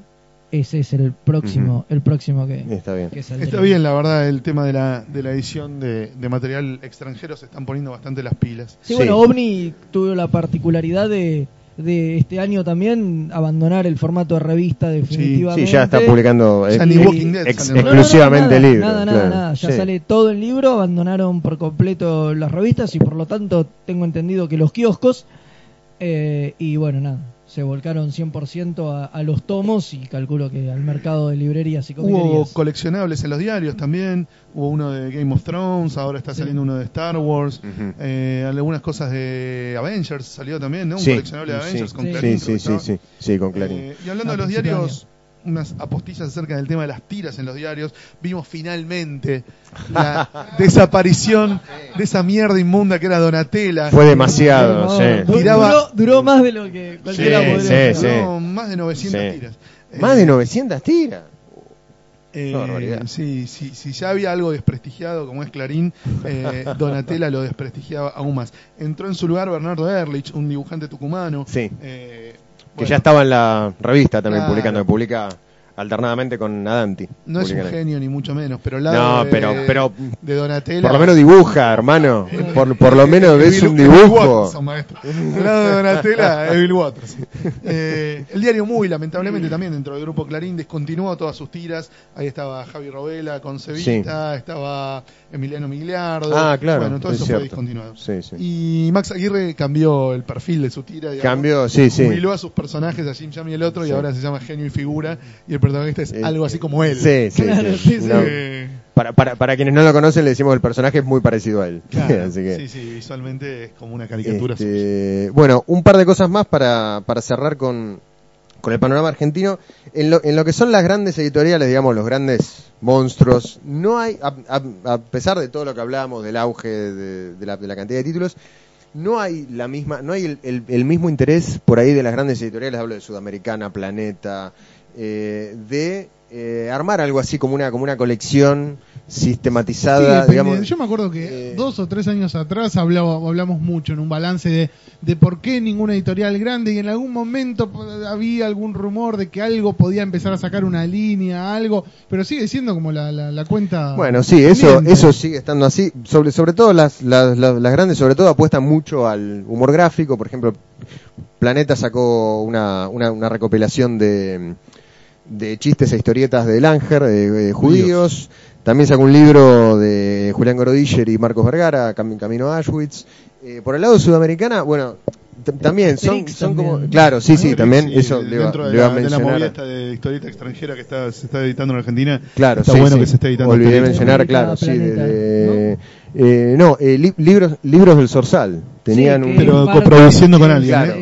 S4: ese es el próximo, el próximo que,
S3: Está bien.
S4: que.
S2: Está bien, la verdad, el tema de la, de la edición de, de material extranjero se están poniendo bastante las pilas.
S4: Sí,
S3: Sí.
S4: bueno, OVNI tuvo la particularidad de, de este año también abandonar el formato de revista definitivamente.
S3: Sí, ya está publicando
S2: Ya
S3: eh,
S2: ni
S3: ex-
S2: Walking Dead
S3: ex-
S2: sale en
S3: exclusivamente
S4: nada,
S3: libros.
S4: Nada, nada,
S3: claro.
S4: nada. Ya
S3: Sí.
S4: sale todo el libro, abandonaron por completo las revistas y por lo tanto tengo entendido que los kioscos. eh, y bueno, nada, se volcaron 100% a, a los tomos y calculo que al mercado de librerías y
S2: Hubo coleccionables en los diarios también, hubo uno de Game of Thrones, ahora está
S4: Sí.
S2: saliendo uno de Star Wars, eh, algunas cosas de Avengers salió también, ¿no? Un
S3: Sí,
S2: coleccionable de
S3: sí,
S2: Avengers con
S4: sí.
S2: Clarín.
S3: Sí, sí, sí,
S2: estaba.
S3: sí, sí, con Clarín.
S2: Eh, y hablando
S4: A
S2: de los diarios, unas apostillas acerca del tema de las tiras en los diarios, vimos finalmente la desaparición de esa mierda inmunda que era Donatella.
S3: Fue demasiado,
S4: No,
S3: sí.
S4: du-
S2: Tiraba-
S4: Duró, duró más de lo que cualquiera
S3: Sí,
S4: podría
S3: sí.
S2: No, más de 900
S3: Sí.
S2: tiras.
S3: Más
S2: Eh,
S3: de 900 tiras.
S2: Eh,
S3: Una barbaridad.
S2: sí, sí, si ya había algo desprestigiado como es Clarín, eh, Donatella lo desprestigiaba aún más. Entró en su lugar Bernardo Ehrlich, un dibujante tucumano.
S3: Sí.
S2: eh,
S3: Que
S2: bueno,
S3: ya estaba en la revista también
S2: Claro.
S3: publicando, que publica alternadamente con Nadanti.
S2: No es un genio ni mucho menos, pero al lado
S3: No,
S2: de,
S3: pero- pero-
S2: de Donatella.
S3: Por lo menos dibuja, hermano. Por, por lo menos ves
S2: Bill-
S3: un dibujo.
S2: Watterson, maestro. Al lado de Donatella es Bill Waters. Eh, el diario Muy, lamentablemente, también dentro del grupo Clarín, descontinuó todas sus tiras. Ahí estaba Javi Robela con Cevita, estaba Emiliano Migliardo.
S3: Ah, claro,
S2: Bueno, todo
S3: es
S2: eso
S3: cierto.
S2: fue discontinuado.
S3: Sí, sí.
S2: Y Max Aguirre cambió el perfil de su tira. digamos.
S3: Cambió, sí, sí.
S2: Jubiló a sus personajes, a Jim Jam y el otro, y ahora se llama Genio y Figura. Y el protagonista es algo así como él.
S3: Sí, sí,
S4: Claro,
S3: sí.
S4: sí, sí.
S3: No, para, para, para quienes no lo conocen, le decimos el personaje es muy parecido a él.
S2: claro,
S3: Así que,
S2: Sí, sí, visualmente es como una caricatura.
S3: este, bueno, un par de cosas más para, para cerrar con, con el panorama argentino. En lo, en lo que son las grandes editoriales, digamos, los grandes monstruos, no hay, a, a- a pesar de todo lo que hablábamos del auge de, de la, de la cantidad de títulos, no hay la misma, no hay el, el- el mismo interés por ahí de las grandes editoriales, hablo de Sudamericana, Planeta, eh, de eh, armar algo así como una, como una colección sistematizada,
S1: Sí,
S3: digamos.
S1: Yo me acuerdo que
S3: eh,
S1: dos o tres años atrás hablaba- hablamos mucho en un balance de, de por qué ninguna editorial grande y en algún momento había algún rumor de que algo podía empezar a sacar una línea, algo, pero sigue siendo como la, la, la cuenta.
S3: Bueno, sí, eso, eso sigue estando así. Sobre, sobre todo las, las, las, las grandes, sobre todo apuestan mucho al humor gráfico. Por ejemplo, Planeta sacó una, una, una recopilación de, de chistes e historietas de Langer, de, de judíos. También sacó un libro de Julián Gorodiller y Marcos Vergara, Cam- Camino a Auschwitz. Eh, por el lado sudamericana, bueno, también son, como... Claro, sí, sí, también
S2: sí,
S3: eso le iba,
S2: dentro de
S3: le iba
S2: la,
S3: a
S2: de la movida
S3: mencionar.
S2: esta de historieta extranjera que está, se está editando en Argentina.
S3: Claro,
S2: está
S3: sí,
S2: bueno
S3: sí.
S2: que se esté editando.
S3: Olvidé mencionar, claro, sí, de, eh, no, eh, li- libros, libros del Zorzal. Tenían
S4: Sí,
S3: un,
S2: Pero coproduciendo con alguien,
S3: Claro,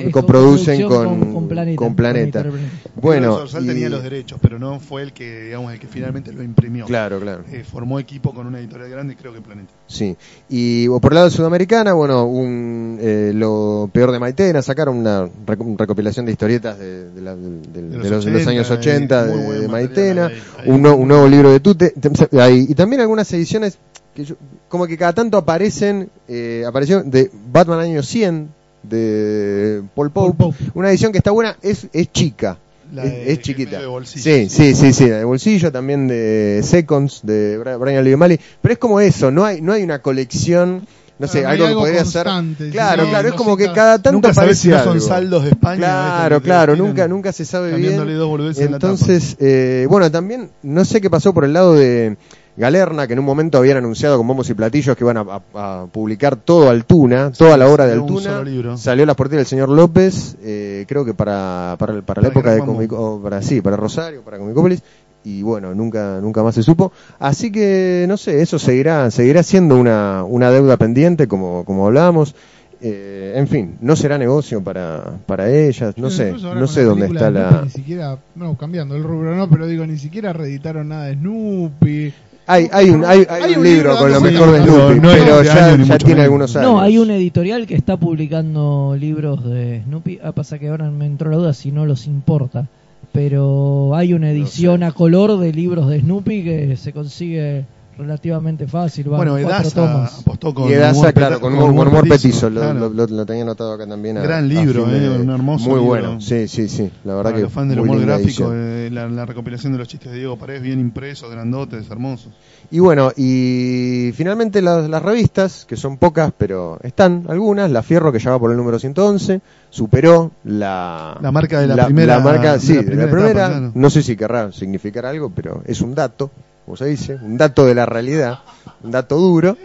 S3: eh, coproducen
S4: coproducción
S3: con-
S4: con Planeta.
S3: con Planeta.
S4: Planeta.
S3: bueno,
S2: Sorsal
S3: y-
S2: tenía los derechos, pero no fue el que, digamos, el que finalmente lo imprimió.
S3: Claro, claro.
S2: Eh, formó equipo con una editorial grande creo que Planeta.
S3: Sí. Y o por el lado sudamericana, bueno, un, eh, lo peor de Maitena, sacaron una reco- recopilación de historietas de, de la-
S2: De
S3: de
S2: los
S3: los, de los
S2: 80,
S3: años
S2: eh,
S3: 80
S2: muy
S3: de, de Maitena,
S2: ahí, ahí.
S3: un, nue- un nuevo libro de Tute, ahí, y también algunas ediciones que yo- como que cada tanto aparecen, eh, apareció de Batman año 100 de Paul Pope,
S1: Paul Pope.
S3: una edición que está buena, es, es chica.
S2: La
S3: es,
S2: de-
S3: es chiquita.
S2: de bolsillo,
S3: sí, sí, sí, sí, la de bolsillo, también de Seconds, de Brian Lee. Pero es como eso, no hay, no hay una colección, no sé, algo que podría ser. Claro, claro, es como que
S1: cada-
S3: tanto
S2: Nunca sabes si no son saldos de España.
S3: Claro, claro, nunca, nunca se sabe bien.
S2: dos boludeces en.
S3: Entonces, eh, bueno, también, no sé qué pasó por el lado de Galerna, que en un momento habían anunciado con bombos y platillos que iban a, a- a publicar todo Altuna, toda la obra de Altuna. Salió las porteras del señor López, eh, creo que para, para, para la
S2: Para
S3: época de. Comico, o para, sí, para Rosario, para Comicópolis. Y bueno, nunca, nunca más se supo. Así que, no sé, eso seguirá, seguirá siendo una, una deuda pendiente, como, como hablábamos. Eh, en fin, no será negocio para, para ellas, no sé, no sé dónde está la...
S1: Ni siquiera, no, cambiando el rubro, no, pero digo, ni siquiera reeditaron nada de Snoopy.
S3: Hay, hay, un, hay, hay
S1: Hay
S3: un
S1: un
S3: libro
S1: libro
S3: con lo mejor de. Snoopy,
S2: No, no
S3: pero
S2: de
S3: ya, ya tiene algunos años.
S4: No, hay una editorial que está publicando libros de Snoopy. Ah, pasa que ahora me entró la duda si no los importa. Pero hay una edición a color de libros de Snoopy que se consigue relativamente fácil. Van
S2: Bueno,
S4: tomas.
S2: apostó con
S3: y Edasa,
S2: humor
S3: claro, con humor, con humor petizo, lo,
S2: claro.
S3: lo- lo- lo tenía anotado acá también. a-
S2: Gran
S3: a
S2: libro,
S3: fin de-
S2: eh, un hermoso
S3: Muy
S2: libro.
S3: bueno, sí, sí, sí, la verdad
S2: Para
S3: que
S2: los fans del
S3: muy
S2: humor gráfico, eh, la, la recopilación de los chistes de Diego Paredes, bien impresos, grandotes, hermosos.
S3: Y bueno, y finalmente las, las revistas, que son pocas, pero están algunas, La Fierro, que ya va por el número 111, superó la...
S2: La marca de la primera-
S3: La marca,
S2: de
S3: sí,
S2: la
S3: de la
S2: primera
S3: primera.
S2: etapa, claro.
S3: No sé si querrá significar algo, pero es un dato, como se dice, un dato de la realidad, un dato duro.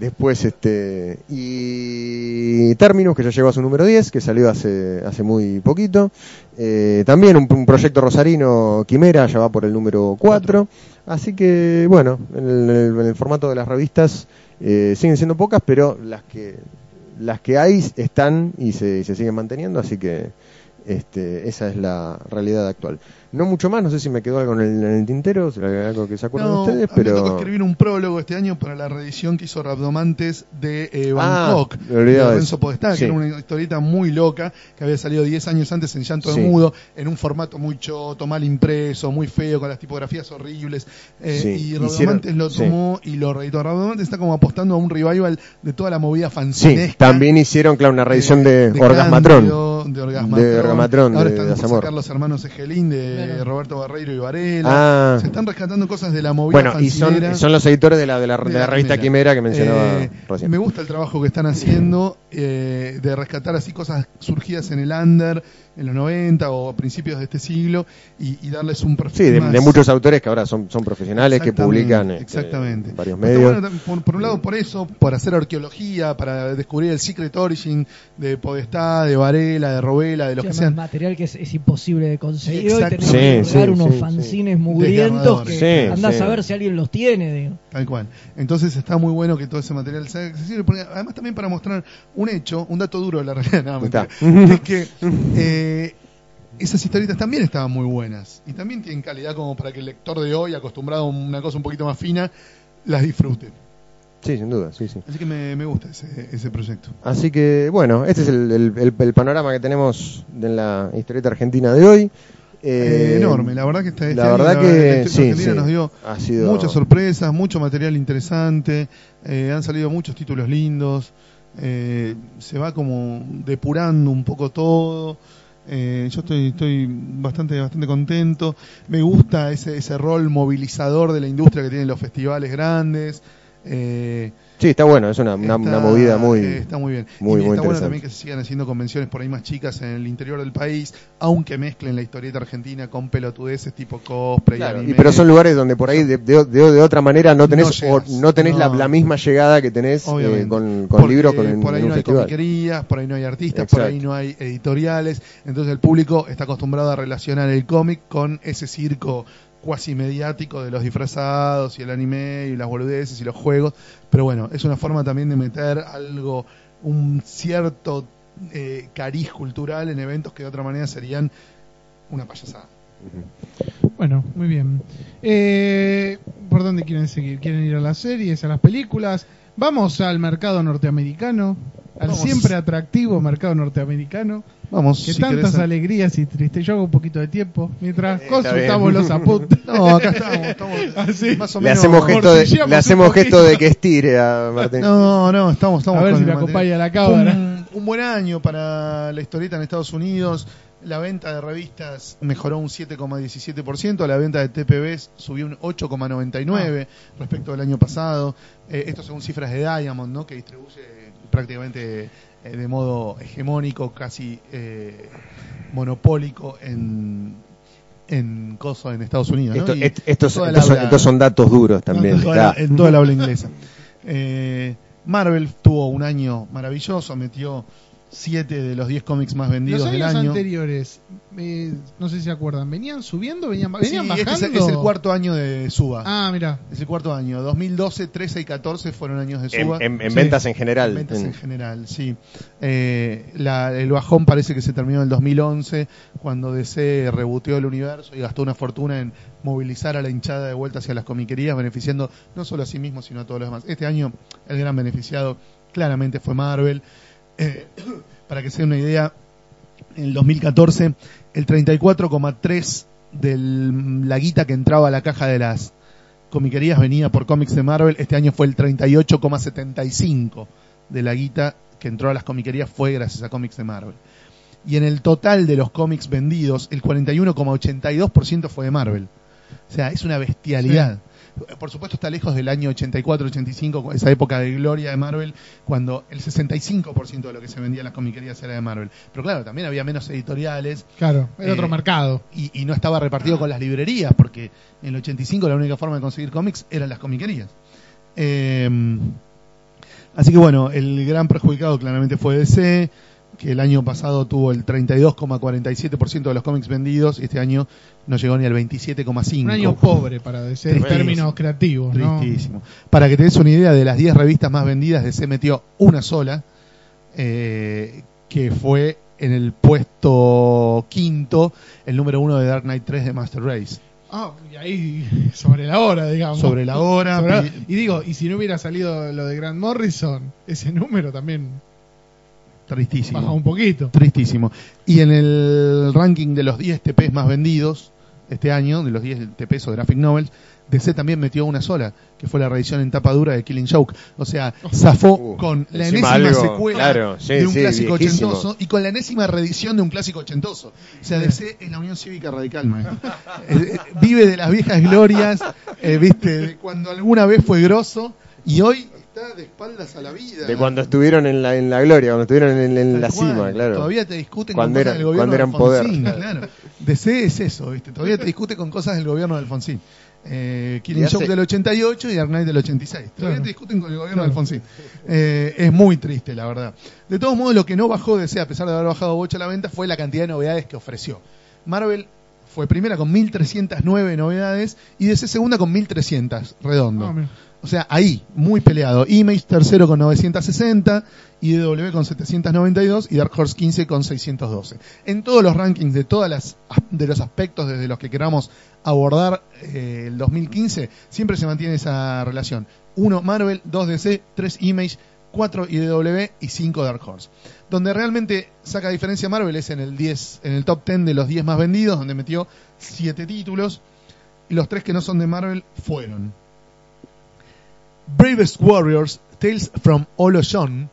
S3: Después, este, y Terminus, que ya llegó a su número 10, que salió hace, hace muy poquito. Eh, también un, un proyecto rosarino, Quimera, ya va por el número 4. Así que, bueno, en el, en el formato de las revistas eh, siguen siendo pocas, pero las que, las que hay están y se, y se siguen manteniendo, así que Este, esa es la realidad actual. No mucho más, no sé si me quedó algo en el, en el tintero, algo que se acuerdan
S2: No,
S3: ustedes,
S2: mí me tocó
S3: pero...
S2: escribir un prólogo este año para la reedición que hizo Rabdomantes de eh,
S3: Ah,
S2: Bangkok,
S3: olvidaba
S2: de
S3: de
S2: Renzo
S3: eso.
S2: Podestá,
S3: Sí.
S2: que era una historieta muy loca, que había salido 10 años antes en Llanto
S3: Sí.
S2: de Mudo, en un formato muy choto, mal impreso, muy feo, con las tipografías horribles. eh,
S3: Sí,
S2: y
S3: hicieron-
S2: Rabdomantes lo
S3: sí.
S2: tomó y lo reeditó. Rabdomantes está como apostando a un revival de toda la movida
S3: Sí,
S2: fancinesca.
S3: también hicieron, claro, una reedición
S2: eh,
S3: de,
S2: de
S3: Orgasmatrón.
S2: De Orgasmatrón.
S3: De Orgasmatrón,
S2: Ahora
S3: de-
S2: están
S3: de
S2: por sacar los hermanos Egelín de
S4: Claro.
S2: Roberto Barreiro y Varela.
S3: Ah.
S2: Se están rescatando cosas de la movida
S3: Bueno, y son, son los editores de la, de la, de
S2: de
S3: la revista Quimera, que mencionaba
S2: Eh,
S3: recién.
S2: Me gusta el trabajo que están haciendo eh, de rescatar así cosas surgidas en el under en los 90 o a principios de este siglo y, y darles un perfil
S3: Sí, de,
S2: más-
S3: de muchos autores que ahora son, son profesionales, que publican este,
S2: exactamente.
S3: en varios medios.
S2: bueno, por, por un lado por eso, por hacer arqueología, para descubrir el secret origin de Podestá, de Varela, de Robela, de los
S4: Sí,
S2: que sean.
S4: material que es, es imposible de conseguir hoy
S2: Exacto.
S4: tenemos
S3: Sí,
S4: que
S3: sí,
S4: unos
S3: sí,
S4: fanzines mugrientos que
S3: sí.
S4: a saber si alguien los tiene digo.
S2: Tal cual. Entonces está muy bueno que todo ese material sea accesible, porque además también para mostrar un hecho, un dato duro de la realidad,
S3: Está.
S2: es que eh, esas historietas también estaban muy buenas y también tienen calidad como para que el lector de hoy, acostumbrado a una cosa un poquito más fina, las disfrute.
S3: Sí, sin duda, sí, sí.
S2: Así que me, me gusta ese, ese proyecto.
S3: Así que, bueno, este es el, el- el- el panorama que tenemos de la historieta argentina de hoy.
S2: Eh,
S3: Eh,
S2: enorme, la verdad que está este
S3: la verdad que
S2: la
S3: sí,
S2: Argentina
S3: sí.
S2: nos dio
S3: ha sido
S2: muchas sorpresas, mucho material interesante, eh, han salido muchos títulos lindos, eh, se va como depurando un poco todo. Eh, yo estoy, bastante, bastante contento. Me gusta ese, ese rol movilizador de la industria que tienen los festivales grandes. Eh,
S3: Sí, está bueno, es una, una,
S2: está-
S3: una movida muy...
S2: eh, está muy bien.
S3: muy,
S2: y
S3: muy
S2: está bueno
S3: interesante.
S2: también que se sigan haciendo convenciones por ahí más chicas en el interior del país, aunque mezclen la historieta argentina con pelotudeces tipo cosplay.
S3: Claro,
S2: anime.
S3: y pero son lugares donde por ahí de, de- de- de otra manera no tenés,
S2: No
S3: o no tenés La,
S2: no.
S3: la misma llegada que tenés eh, con, con
S2: Porque
S3: libros con, en,
S2: por ahí
S3: en
S2: no hay comiquerías, por ahí no hay artistas, por ahí no hay editoriales, entonces el público está acostumbrado a relacionar el cómic con ese circo cuasi mediático de los disfrazados y el anime y las boludeces y los juegos, pero bueno, es una forma también de meter algo, un cierto eh, cariz cultural en eventos que de otra manera serían una payasada.
S1: Bueno, muy bien. Eh, ¿Por dónde quieren seguir? ¿Quieren ir a las series, a las películas? Vamos al mercado norteamericano, al
S2: Vamos.
S1: siempre atractivo mercado norteamericano,
S2: Vamos,
S1: que
S2: si
S1: tantas
S2: querés-
S1: alegrías y tristes. Yo hago un poquito de tiempo mientras
S3: Eh,
S1: consultamos los apuntes.
S2: No, acá estamos, estamos
S1: Así.
S2: más o
S3: Le
S2: menos...
S3: hacemos gesto de, le hacemos gesto de que estire a Martín.
S2: No, no, estamos, estamos
S1: A ver
S2: con
S1: si
S2: material.
S1: acompaña la cámara.
S2: Un, un buen año para la historieta en Estados Unidos. La venta de revistas mejoró un 7,17%, la venta de TPBs subió un 8,99% respecto del año pasado. Eh, esto según cifras de Diamond, ¿no? que distribuye prácticamente eh, de modo hegemónico, casi eh, monopólico en, en coso en Estados Unidos. ¿no?
S3: Esto-
S2: Y
S3: est- estos, son,
S2: habla-
S3: estos son datos duros también.
S2: en toda, la,
S3: está.
S2: en toda la habla inglesa. Eh, Marvel tuvo un año maravilloso, metió 7 de los 10 cómics más vendidos
S1: Los
S2: del
S1: años
S2: año.
S1: anteriores, eh, no sé si se acuerdan, ¿venían subiendo? ¿Venían,
S2: Sí,
S1: venían
S2: este
S1: bajando?
S2: es, es el cuarto año de Suba.
S1: Ah, mira.
S2: Es el cuarto año. 2012, 13 y 14 fueron años de
S3: En,
S2: Suba.
S3: en- en
S1: Sí.
S3: ventas en general.
S2: En ventas
S3: en-
S2: en general, sí. Eh, la- el bajón parece que se terminó en el 2011, cuando DC reboteó el universo y gastó una fortuna en movilizar a la hinchada de vuelta hacia las comiquerías, beneficiando no solo a sí mismo, sino a todos los demás. Este año, el gran beneficiado claramente fue Marvel. Eh, para que se den una idea, en el 2014, el 34,3 de la guita que entraba a la caja de las comiquerías venía por cómics de Marvel. Este año fue el 38,75 de la guita que entró a las comiquerías fue gracias a cómics de Marvel. Y en el total de los cómics vendidos, el 41,82% fue de Marvel. O sea, es una bestialidad. Por supuesto está lejos del año 84-85, esa época de gloria de Marvel, cuando el 65% de lo que se vendía en las comiquerías era de Marvel. Pero claro, también había menos editoriales,
S1: Claro, era
S2: Eh,
S1: otro mercado.
S2: y, y no estaba repartido con las librerías, porque en el 85 la única forma de conseguir cómics eran las comiquerías. Eh, así que bueno, el gran perjudicado claramente fue DC, que el año pasado tuvo el 32,47% de los cómics vendidos y este año no llegó ni al 27,5%.
S1: Un año pobre para decir en términos creativos, ¿no?
S2: Tristísimo. Para que te des una idea, de las 10 revistas más vendidas, DC metió una sola, eh, que fue en el puesto quinto el número uno de Dark Knight 3 de Master Race.
S1: Ah, y ahí sobre la hora, digamos.
S2: Sobre la hora.
S1: Sobre la-
S2: pi-
S1: Y digo, y si no hubiera salido lo de Grant Morrison, ese número también
S2: Tristísimo.
S1: baja un poquito.
S2: Tristísimo. Y en el ranking de los 10 TPs más vendidos este año, de los 10 TPs o Graphic Novels, DC también metió una sola, que fue la reedición en tapa dura de Killing Joke. O sea, zafó
S3: Uh,
S2: con la enésima
S3: algo,
S2: secuela
S3: claro, sí,
S2: de un
S3: sí,
S2: clásico
S3: viejísimo.
S2: ochentoso y con la enésima reedición de un clásico ochentoso. O sea, DC es la Unión Cívica Radical, maestro. Eh, eh, vive de las viejas glorias, eh, viste, de cuando alguna vez fue grosso y hoy está de espaldas a la vida.
S3: De cuando estuvieron en la, en la gloria, cuando estuvieron en, en la
S2: cual.
S3: cima, claro.
S2: Todavía te discuten
S3: Cuando
S2: con
S3: era-
S2: cosas del gobierno
S3: cuando eran
S2: de
S3: poder.
S2: Alfonsín, claro. DC es eso, ¿viste? Todavía te discute con cosas del gobierno de Alfonsín. Eh, Killing
S3: Y hace-
S2: Joke del 88 y Knight del 86. Todavía
S1: Claro.
S2: te discuten con el gobierno de Alfonsín. Eh, es muy triste, la verdad. De todos modos, lo que no bajó DC, a pesar de haber bajado bocha la venta, fue la cantidad de novedades que ofreció. Marvel fue primera con 1309 novedades y DC segunda con 1300, redondo.
S1: Mira.
S2: O sea, ahí, muy peleado. Image tercero con 960, IDW con 792 y Dark Horse 15 con 612. En todos los rankings de todas las de los aspectos desde los que queramos abordar eh, el 2015, siempre se mantiene esa relación. 1 Marvel, 2 DC, 3 Image, 4 IDW y 5 Dark Horse. Donde realmente saca diferencia Marvel es en el 10, en el top 10 de los 10 más vendidos, donde metió 7 títulos y los 3 que no son de Marvel fueron Bravest Warriors, Tales from Oloshon,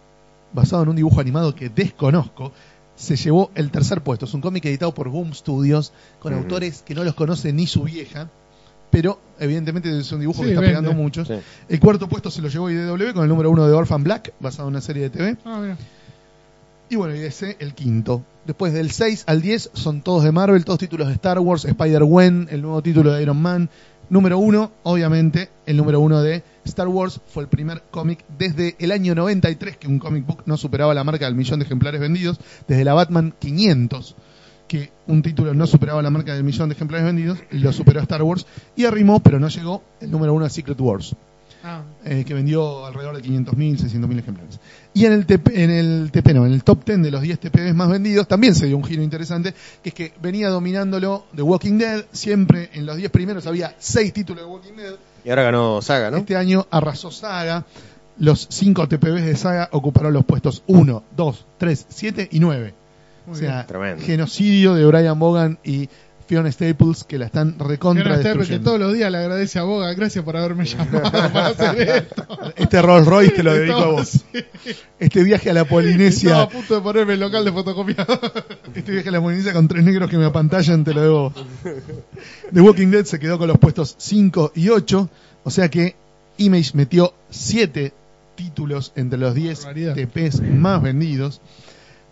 S2: basado en un dibujo animado que desconozco, se llevó el tercer puesto. Es un cómic editado por Boom Studios, con
S3: Ujú.
S2: autores que no los conoce ni su vieja, pero evidentemente es un dibujo
S1: Sí,
S2: que está
S1: vende.
S2: pegando mucho.
S3: Sí.
S2: El cuarto puesto se lo llevó IDW con el número uno de Orphan Black, basado en una serie de TV.
S1: Ah, mira.
S2: Y bueno, y ese el quinto. Después del 6 al 10 son todos de Marvel, todos títulos de Star Wars, Spider-Gwen, el nuevo título de Iron Man. Número uno, obviamente, el número uno de Star Wars fue el primer cómic desde el año 93 que un comic book no superaba la marca del millón de ejemplares vendidos, desde la Batman 500 que un título no superaba la marca del millón de ejemplares vendidos, lo superó Star Wars y arrimó, pero no llegó, el número uno de Secret Wars
S1: Ah,
S2: eh, que vendió alrededor de 500.000, 600.000 ejemplares. Y en el, TP, en el TP, no, en el top 10 de los 10 TPs más vendidos también se dio un giro interesante, que es que venía dominándolo The Walking Dead, siempre en los 10 primeros había 6 títulos de Walking Dead,
S3: Y ahora ganó Saga, ¿no?
S2: este año arrasó Saga, los 5 TPBs de Saga ocuparon los puestos 1, 2, 3, 7 y 9. O
S1: muy
S2: sea,
S3: Tremendo.
S2: genocidio de Brian Bogan y Fiona Staples que la están recontra
S1: Fiona Staples, que todos los días le agradece a Boga, gracias por haberme llamado para hacer esto.
S2: Este Rolls Royce te lo dedico a vos. Este viaje a la Polinesia.
S1: Estaba a punto de ponerme el local de fotocopiador.
S2: Este viaje a la Polinesia con tres negros que me apantallan, te lo debo. The Walking Dead se quedó con los puestos 5 y 8, o sea que Image metió 7 títulos entre los 10
S1: Barbaridad.
S2: TPs más vendidos.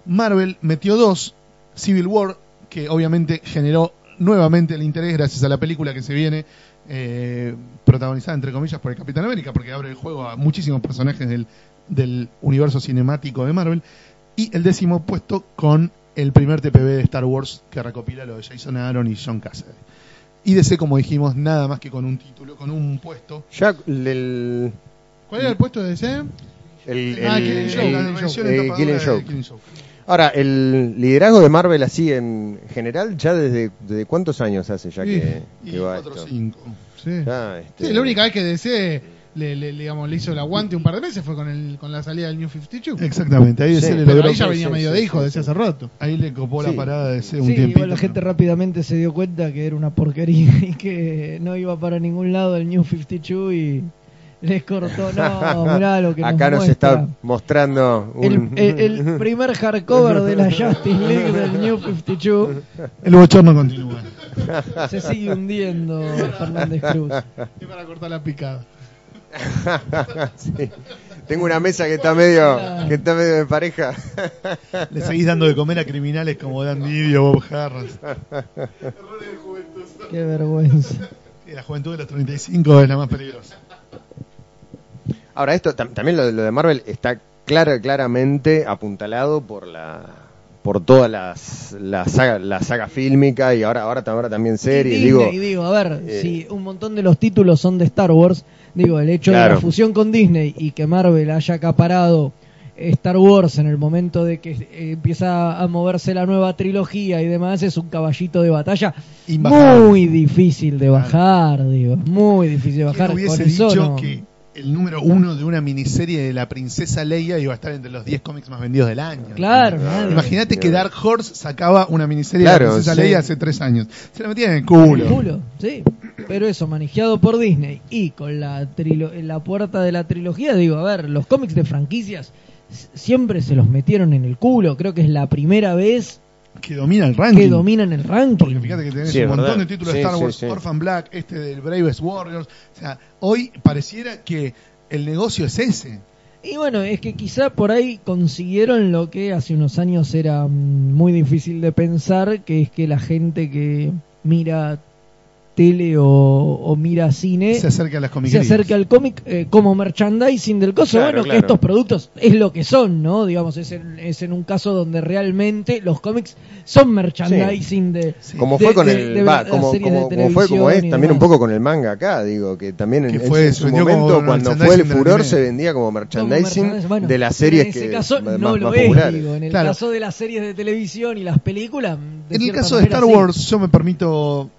S2: Marvel metió 2, Civil War, que obviamente generó nuevamente el interés gracias a la película que se viene, eh, protagonizada entre comillas por el Capitán América, porque abre el juego a muchísimos personajes del, del universo cinemático de Marvel. Y el décimo puesto con el primer TPB de Star Wars que recopila lo de Jason Aaron y John Cassidy. Y DC, como dijimos, nada más que con un título, con un puesto.
S3: Ya el.
S1: ¿Cuál era el puesto de DC?
S3: el,
S1: Ah,
S3: el-
S1: Killing Joke,
S3: Ahora, el liderazgo de Marvel así en general, ya desde, desde cuántos años hace ya que,
S2: Y
S3: que va
S2: cuatro o
S3: esto.
S2: cinco.
S1: Sí.
S3: Ya, este,
S1: Sí, la única vez que DC le, le, digamos, le hizo el aguante un par de meses fue con, el, con la salida del New 52.
S2: Exactamente, ahí
S3: Sí,
S2: DC le
S1: Pero ahí ya venía
S3: sí,
S1: medio
S3: sí,
S1: de hijo
S3: sí,
S1: desde hace rato.
S2: ahí le copó la parada de DC un
S4: Sí,
S2: tiempito.
S4: igual la gente rápidamente se dio cuenta que era una porquería y que no iba para ningún lado el New 52 y les cortó. No, mirá lo que
S3: Acá nos está mostrando un...
S4: El, el- el primer hardcover de la Justice League del New 52
S2: El bochorno continúa.
S4: se sigue hundiendo Fernández Cruz.
S1: Es para cortar la picada.
S3: Sí. Tengo una mesa que está medio que está medio de pareja.
S2: Le seguís dando de comer a criminales como Dan Didio, Bob Harras.
S4: Qué vergüenza.
S2: La juventud de los 35 es la más peligrosa.
S3: Ahora esto tam- también lo, lo de Marvel está claro claramente apuntalado por la por toda las, la saga la saga fílmica y ahora ahora, ahora también series
S4: Y
S3: digo
S4: Disney, digo, a ver,
S3: eh,
S4: si un montón de los títulos son de Star Wars, digo, el hecho de la fusión con Disney y que Marvel haya acaparado Star Wars en el momento de que eh, empieza a moverse la nueva trilogía y demás es un caballito de batalla muy difícil de bajar, digo, muy difícil de bajar.
S2: ¿Quién hubiese
S4: Con eso
S2: dicho
S4: no-
S2: que el número uno de una miniserie de la princesa Leia iba a estar entre los 10 cómics más vendidos del año?
S4: Claro, nadie.
S2: Imagínate que Dark Horse sacaba una miniserie de
S3: Claro,
S2: la princesa
S3: sí.
S2: Leia hace tres años. Se la metían en el culo.
S4: El culo, sí. Pero eso, manejado por Disney y con la, trilo- en la puerta de la trilogía, digo, a ver, los cómics de franquicias siempre se los metieron en el culo. Creo que es la primera vez
S2: Que domina el ranking.
S4: que dominan el ranking.
S2: Porque fíjate que tenés
S3: Sí,
S2: un montón
S3: verdad.
S2: de títulos de Star Wars,
S3: sí.
S2: Orphan Black, este del Bravest Warriors. O sea, hoy pareciera que el negocio es ese.
S4: Y bueno, es que quizá por ahí consiguieron lo que hace unos años era mm, muy difícil de pensar, que es que la gente que mira tele o, o mira cine
S2: Se acerca a las
S4: se acerca al cómic eh, como merchandising del coso.
S3: Claro,
S4: bueno,
S3: claro.
S4: que estos productos es lo que son, ¿no? Digamos, es en, es en un caso donde realmente los cómics son merchandising de...
S3: Como
S4: de-
S3: fue con
S4: de-
S3: el
S4: de
S3: va, como, como, como fue como es también un poco con el manga acá digo que también en,
S2: Que fue-
S3: en su
S2: como
S3: momento cuando fue el furor se vendía como merchandising
S4: bueno,
S3: de las series
S4: en ese
S3: que
S4: caso
S3: más,
S4: no
S3: más
S4: lo es,
S3: populares
S4: digo, en el
S2: Claro.
S4: caso de las series de televisión y las películas
S2: En el caso de Star
S4: sí.
S2: Wars, yo me permito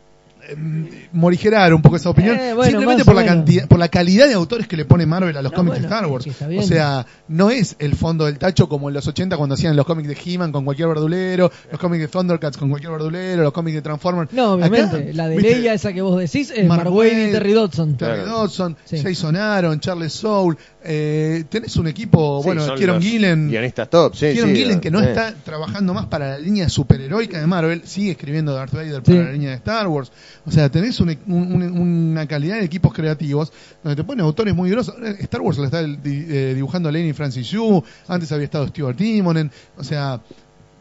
S2: morigerar un poco esa opinión,
S4: Eh, bueno,
S2: simplemente por la cantidad, por la calidad de autores que le pone Marvel a los
S4: No,
S2: cómics
S4: bueno,
S2: de Star Wars. o sea, no es el fondo del tacho como en los 80 cuando hacían los cómics de He-Man con cualquier verdulero, los cómics de Thundercats con cualquier verdulero, los cómics de Transformers.
S4: No, obviamente,
S2: Acá,
S4: la de
S2: ¿viste?
S4: Leia, esa que vos decís, es
S2: Mark Waid,
S4: y Terry Dodson.
S2: Terry
S3: Claro.
S2: Dodson,
S4: Sí.
S2: Jason Aaron, Charles Soule, eh, tenés un equipo,
S3: Sí,
S2: bueno, Kieron Gillen,
S3: guionistas top sí,
S2: Kieron
S3: sí,
S2: Gillen que no está trabajando más para la línea superheroica de Marvel, sigue escribiendo Darth Vader
S4: Sí.
S2: para la línea de Star Wars. O sea, tenés un- un- un- una calidad de equipos creativos donde te ponen autores muy grosos. Ahora, Star Wars la está di- eh, dibujando Lenny Francis Yu, antes había estado Stuart Timonen, o sea,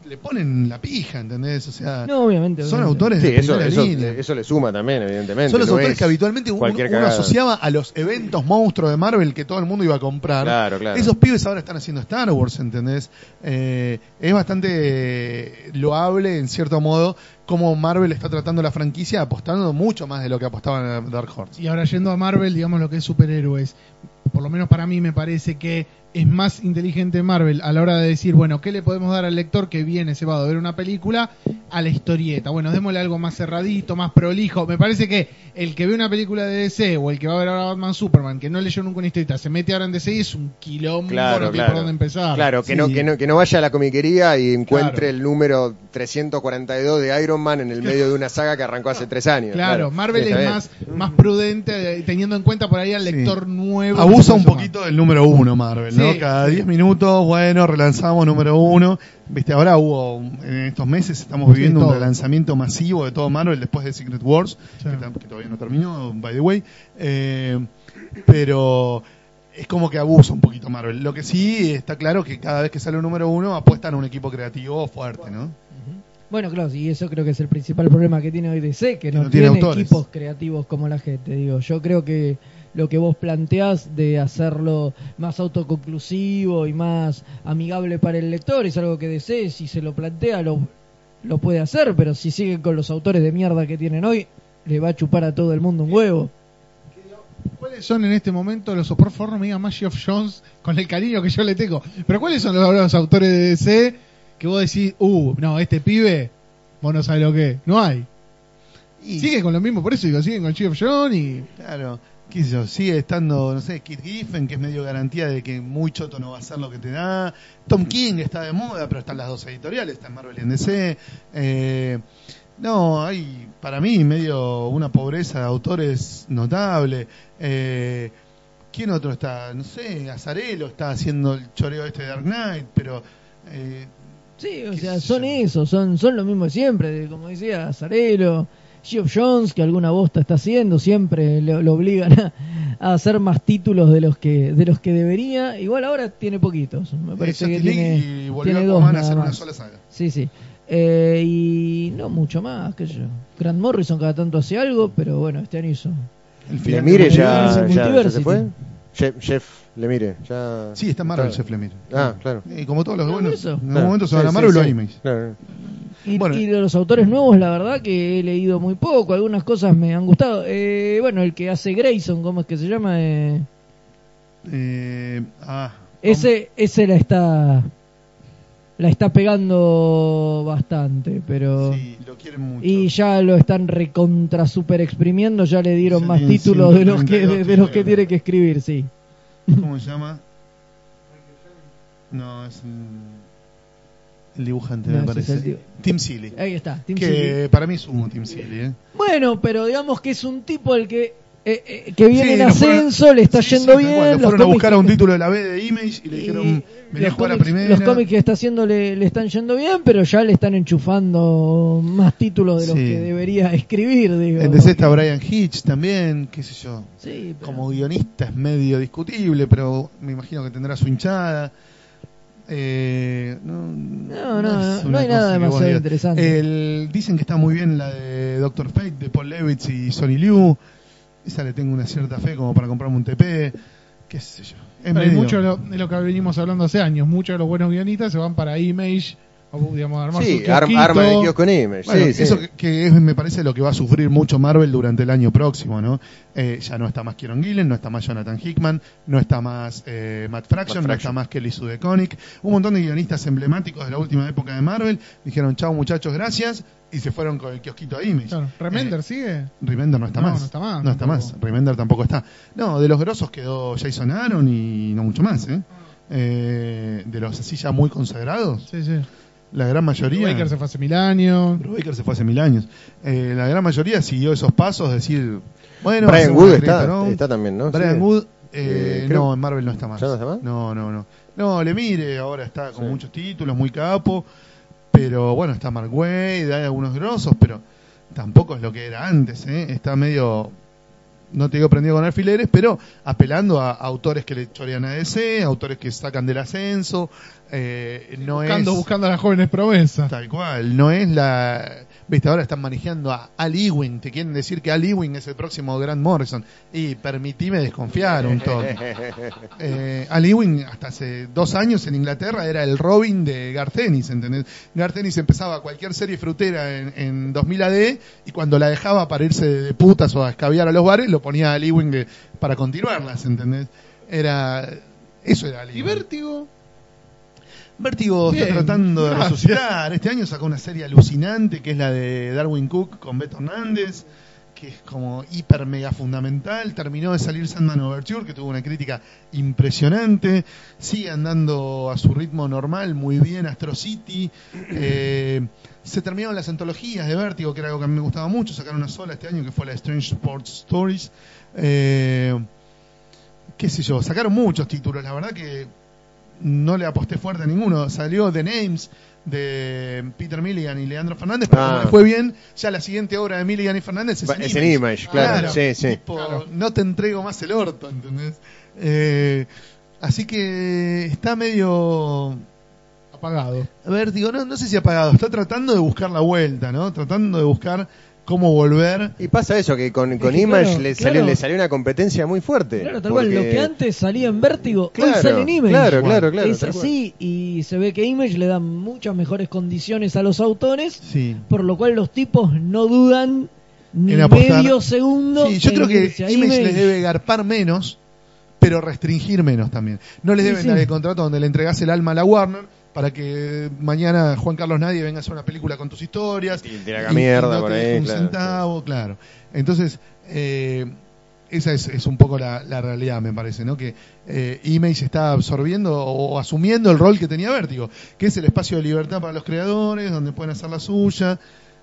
S2: le ponen la pija, ¿entendés? O sea,
S4: No, obviamente.
S2: son
S4: obviamente.
S2: autores
S3: Sí,
S2: de
S3: eso,
S2: primera
S3: eso,
S2: línea.
S3: eso le suma también, evidentemente.
S2: Son los
S3: no
S2: autores
S3: es
S2: que habitualmente uno, asociaba a los eventos monstruos de Marvel que todo el mundo iba a comprar.
S3: Claro, claro.
S2: Esos pibes ahora están haciendo Star Wars, ¿entendés? Eh, es bastante loable, en cierto modo, cómo Marvel está tratando la franquicia apostando mucho más de lo que apostaba en Dark Horse.
S1: Y ahora yendo a Marvel, digamos lo que es superhéroes, por lo menos para mí me parece que es más inteligente Marvel a la hora de decir, bueno, ¿qué le podemos dar al lector que viene, se va a ver una película a la historieta? Bueno, démosle algo más cerradito, más prolijo. Me parece que el que ve una película de DC o el que va a ver ahora Batman Superman, que no leyó nunca una historieta, se mete ahora en DC y es un quilombo,
S3: Claro,
S1: no
S3: claro.
S1: por dónde empezar.
S3: Claro, que,
S2: Sí.
S3: no, que, no, que no vaya a la comiquería y encuentre
S1: Claro.
S3: el número 342 de Iron Man en el medio de una saga que arrancó hace tres años.
S1: Claro, Marvel
S3: Sí,
S1: es más, más prudente, eh, teniendo en cuenta por ahí al
S2: Sí.
S1: lector nuevo.
S2: Abusa un
S1: Eso más.
S2: poquito del número uno Marvel, ¿no?
S1: Sí,
S2: Cada
S1: sí.
S2: 10 minutos, bueno, relanzamos número uno. Viste, ahora hubo, en estos meses estamos viviendo un relanzamiento masivo de todo Marvel después de Secret Wars,
S1: Sí.
S2: que, todavía no terminó, by the way. Eh, pero es como que abusa un poquito Marvel. Lo que sí está claro que cada vez que sale un número uno apuestan a un equipo creativo fuerte, ¿no?
S4: Bueno, claro, y eso creo que es el principal problema que tiene hoy DC, que no,
S2: no tiene
S4: equipos creativos como la gente. Digo, yo creo que lo que vos planteás de hacerlo más autoconclusivo y más amigable para el lector es algo que DC, si se lo plantea, lo, lo puede hacer, pero si siguen con los autores de mierda que tienen hoy, le va a chupar a todo el mundo un huevo.
S1: ¿Cuáles son en este momento los, por favor no me diga Maggie of Jones con el cariño que yo le tengo, pero cuáles son los, los autores de DC que vos decís, uh, no, este pibe, vos no sabés lo que es? No hay.
S2: Y,
S1: Siguen con lo mismo, por eso digo, siguen con Chief John y...
S2: Claro, qué sé yo, sigue estando, no sé, Kit Giffen, que es medio garantía de que muy choto no va a ser lo que te da. Tom King está de moda, pero están las dos editoriales, está en Marvel y en DC. Eh, no, hay para mí medio una pobreza de autores notable. Eh, ¿Quién otro está? No sé, Azarelo está haciendo el choreo este de Dark Knight, pero... Eh,
S4: Sí, o
S2: ¿Qué
S4: sea, son
S2: yo?
S4: esos, son, son lo mismo de siempre, como decía Zarelo, Geoff Jones, que alguna bosta está haciendo, siempre lo, lo obligan a, a hacer más títulos de los que de los que debería. Igual ahora tiene poquitos, me parece que
S2: Justice League
S4: tiene,
S2: y volvió
S4: tiene
S2: a
S4: dos nada
S2: hacer una
S4: más.
S2: sola saga.
S4: Sí, sí. Eh, y no mucho más, que yo. Grant Morrison cada tanto hace algo, pero bueno, este año hizo.
S2: El final
S3: Lemire ya, ya, ya se fue. Jeff, Jeff Lemire, ya.
S2: Sí, está Marvel,
S3: Está-
S2: Jeff Lemire.
S3: Ah, claro.
S2: Y como todos los
S4: No,
S2: buenos,
S4: eso.
S2: en algún
S3: Claro.
S2: momento se van a
S3: sí,
S2: Marvel o a.
S3: Claro.
S4: Y,
S2: Bueno.
S4: y de los autores nuevos, la verdad que he leído muy poco, algunas cosas me han gustado. Eh, bueno, el que hace Grayson, ¿cómo es que se llama? Eh,
S2: Eh, ah,
S4: Ese, ese la está la está pegando bastante, pero
S2: Sí, lo quieren mucho.
S4: y ya lo están recontra super exprimiendo, ya le dieron más títulos de los que
S2: 132
S4: de, de los que tiene que escribir, sí.
S2: ¿Cómo se llama? No, es el, el dibujante,
S4: No,
S2: me parece.
S4: el
S2: Tim Seeley.
S4: Ahí está, Tim
S2: que
S4: Seeley.
S2: para mí es humo Tim Seeley, ¿eh?
S4: Bueno, pero digamos que es un tipo el que eh, eh, que viene
S2: Sí,
S4: en
S2: fueron-
S4: ascenso, le está
S2: sí,
S4: yendo
S2: sí,
S4: bien.
S2: cual,
S4: los
S2: fueron a buscar a un título de la B de Image y le dijeron, a primera.
S4: Los cómics que está haciendo le, le están yendo bien, pero ya le están enchufando más títulos de los que debería escribir. Digo.
S2: En DC está Brian Hitch también, qué sé yo.
S4: Sí, pero-
S2: Como guionista es medio discutible, pero me imagino que tendrá su hinchada. Eh, no,
S4: No, no, hay nada demasiado interesante.
S2: El- dicen que está muy bien la de Doctor Fate, de Paul Levitz y Sonny Liu. Esa le tengo una cierta fe como para comprarme un TP. Qué sé yo. Es
S1: Hay
S2: medio-
S1: mucho de lo, de lo que venimos hablando hace años. Muchos de los buenos guionistas se van para Image, digamos, armar
S3: Sí,
S1: su
S3: arma de kiosco en Image.
S2: Bueno,
S3: sí,
S2: eso que, que es, me parece lo que va a sufrir mucho Marvel durante el año próximo, ¿no? Eh, ya no está más Kieron Gillen, no está más Jonathan Hickman, no está más eh, Matt, Fraction,
S3: Matt
S2: no está más Kelly Sue DeConnick. Un montón de guionistas emblemáticos de la última época de Marvel dijeron chao muchachos, gracias, y se fueron con el kiosquito a Image.
S1: Claro. ¿Remender
S2: Eh,
S1: sigue?
S2: Remender no está
S1: No,
S2: más.
S1: no está más,
S2: No está
S1: tampoco.
S2: más. Remender tampoco está. No, de los grosos quedó Jason Aaron y no mucho más, ¿eh? Eh, de los así ya muy consagrados,
S1: Sí, sí.
S2: La gran mayoría.
S1: Baker se fue hace mil años.
S2: Brubaker se fue hace mil años. Eh, la gran mayoría siguió esos pasos, decir, bueno,
S3: Brian Wood está,
S2: ¿no?
S3: está también, ¿no?
S2: Brian
S3: Sí.
S2: Wood, eh,
S3: Eh,
S2: no, en Marvel no está más.
S3: ¿Ya no está más?
S2: No, no, no. No, le mire, ahora está con
S3: Sí.
S2: muchos títulos, muy capo. Pero bueno, está Mark Wade, hay algunos grosos, pero tampoco es lo que era antes, ¿eh? Está medio, no te digo prendido con alfileres, pero apelando a, autores que le chorean a DC, autores que sacan del ascenso. Eh, no
S1: buscando,
S2: es.
S1: buscando a las jóvenes promesas.
S2: Tal cual, no es la... Viste, ahora están manejando a Al Ewing, te quieren decir que Al Ewing es el próximo Grant Morrison. Y permitime desconfiar un toque. Eh, Al Ewing hasta hace dos años en Inglaterra era el Robin de Garth Ennis, ¿entendés? Garth Ennis empezaba cualquier serie frutera en, en 2000 AD y cuando la dejaba para irse de putas o a escabiar a los bares, lo ponía a Al Ewing de- para continuarlas, ¿entendés? Era... Eso era Al
S1: ¿Y
S2: Ewing.
S1: Vértigo?
S2: Vértigo está tratando de resucitar. Este año sacó una serie alucinante que es la de Darwin Cook con Beto Hernández, que es como hiper mega fundamental. Terminó de salir Sandman Overture, que tuvo una crítica impresionante. Sigue andando a su ritmo normal, muy bien Astro City. Eh, se terminaron las antologías de Vértigo, que era algo que a mí me gustaba mucho. Sacaron una sola este año, que fue la Strange Sports Stories. Eh, qué sé yo, sacaron muchos títulos. La verdad que no le aposté fuerte a ninguno. Salió The Names de Peter Milligan y Leandro Fernández, pero
S3: Ah.
S2: como le fue bien, ya la siguiente obra de Milligan y Fernández es, en
S3: es en
S2: Image.
S3: Image, claro, sí, sí.
S2: Tipo,
S1: Claro.
S2: no te entrego más el orto, ¿entendés? Eh, así que está medio...
S1: Apagado.
S2: A ver, digo, no, no sé si apagado, está tratando de buscar la vuelta, ¿no? Tratando de buscar cómo volver.
S3: Y pasa eso, que con, con
S4: que
S3: Image
S4: claro,
S3: le,
S4: claro.
S3: Salió, le salió una competencia muy fuerte.
S4: Claro, tal cual. Lo que antes salía en Vértigo,
S3: Claro,
S4: hoy sale en Image.
S3: claro, claro, claro,
S4: Es así y se ve que Image le da muchas mejores condiciones a los autores,
S2: Sí.
S4: por lo cual los tipos no dudan ni
S2: En
S4: medio segundo.
S2: Sí, yo creo que
S4: a
S2: Image les debe garpar menos, pero restringir menos también. No les
S4: Sí,
S2: deben
S4: sí.
S2: dar el contrato donde le entregas el alma a la Warner para que mañana Juan Carlos Nadie venga a hacer una película con tus historias
S3: Y haga mierda
S2: no
S3: por
S2: te
S3: ahí,
S2: un
S3: claro,
S2: centavo, claro. Entonces, eh, esa es, es un poco la, la realidad, me parece, ¿no? Que eh, Image está absorbiendo o, o asumiendo el rol que tenía Vértigo, que es el espacio de libertad para los creadores, donde pueden hacer la suya.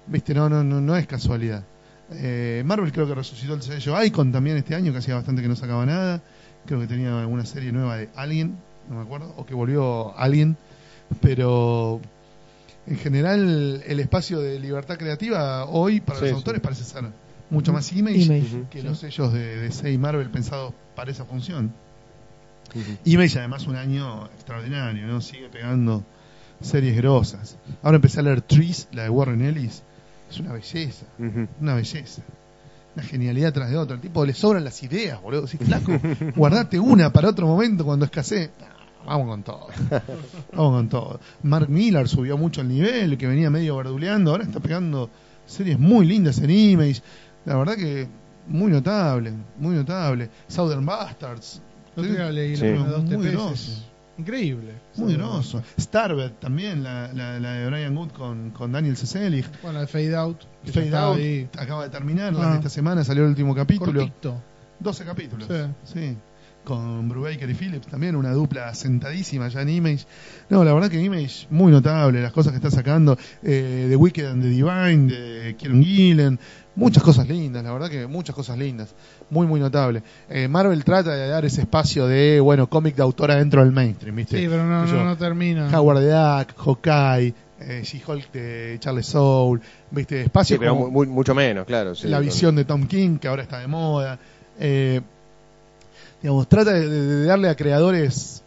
S2: Viste, no, no, no, no es casualidad. Eh, Marvel creo que resucitó el sello Icon también este año, que hacía bastante que no sacaba nada. Creo que tenía alguna serie nueva de Alien, no me acuerdo, o que volvió Alien. Pero en general el espacio de libertad creativa hoy para
S3: Sí,
S2: los
S3: sí.
S2: autores parece ser mucho más image, que
S4: sí.
S2: los sellos de DC y Marvel pensados para esa función. Image además un año extraordinario, ¿no? Sigue pegando series grosas. Ahora empecé a leer Trees, la de Warren Ellis. Es una belleza, una belleza. Una genialidad tras de otra. Al tipo le sobran las ideas, boludo. Sí, flaco, guardate una para otro momento cuando escasee. Vamos con todo. Vamos con todo. Mark Millar subió mucho el nivel, que venía medio verduleando. Ahora está pegando series muy lindas en Image. La verdad que muy notable, muy notable. Southern Bastards.
S1: Leí
S3: Sí.
S1: la
S2: Muy grosso.
S1: Increíble.
S2: Muy
S1: Sí.
S2: Starvet también, la, la, la de Brian Good con, con Daniel Ceselig.
S1: Bueno, el Fade Out.
S2: Fade Out
S1: ahí.
S2: acaba de terminar,
S1: Ah.
S2: esta semana salió el último capítulo.
S1: Cortito.
S2: 12 capítulos.
S1: Sí.
S2: Con Brubaker y Phillips también, una dupla sentadísima ya en Image. No, la verdad que Image muy notable, las cosas que está sacando, eh, The Wicked and the Divine, de Kieron Gillen, muchas cosas lindas, la verdad que muchas cosas lindas, muy muy notable. Eh, Marvel trata de dar ese espacio de, bueno, cómic de autora dentro del mainstream, ¿viste?
S1: Sí, pero no, no,
S2: yo,
S1: no termina.
S2: Howard the Duck, Hawkeye, eh, She-Hulk de Charles Soule, ¿viste?
S3: Sí,
S2: Espacio
S3: pero
S2: como-
S3: mucho menos, claro. sí,
S2: la visión de Tom King, que ahora está de moda. Eh, digamos, trata de, darle a creadores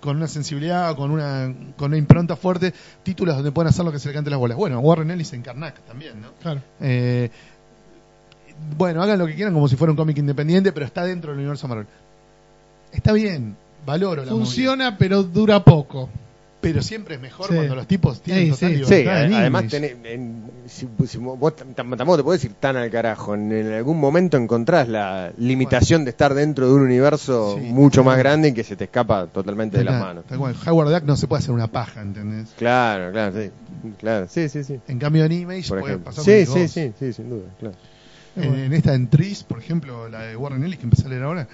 S2: con una sensibilidad, con una, con una impronta fuerte, títulos donde pueden hacer lo que se le cante las bolas. Bueno, Warren Ellis en Karnak también, ¿no?
S1: Claro.
S2: Eh, bueno, hagan lo que quieran como si fuera un cómic independiente, pero está dentro del universo Marvel. Está bien, valoro la movida.
S1: Funciona, pero dura poco.
S2: Pero siempre es mejor
S1: Sí.
S2: cuando los tipos tienen
S1: Sí,
S2: total
S1: sí.
S2: libertad
S3: Sí, además tenés- en- si, si vos tam- tam- tampoco te podés ir tan al carajo. En, en algún momento encontrás la limitación de estar dentro de un universo
S2: Sí.
S3: mucho más grande y que se te escapa totalmente de las manos.
S2: tal cual. Howard Duck no se puede hacer una paja, ¿entendés?
S3: Claro, claro, sí. Claro, sí, sí, sí.
S2: En cambio en Image
S3: Por
S2: puede pasar
S3: Sí, sí, sí, sí, sin duda, claro.
S2: En, en esta en Tris, por ejemplo, la de Warren Ellis que empecé a leer ahora,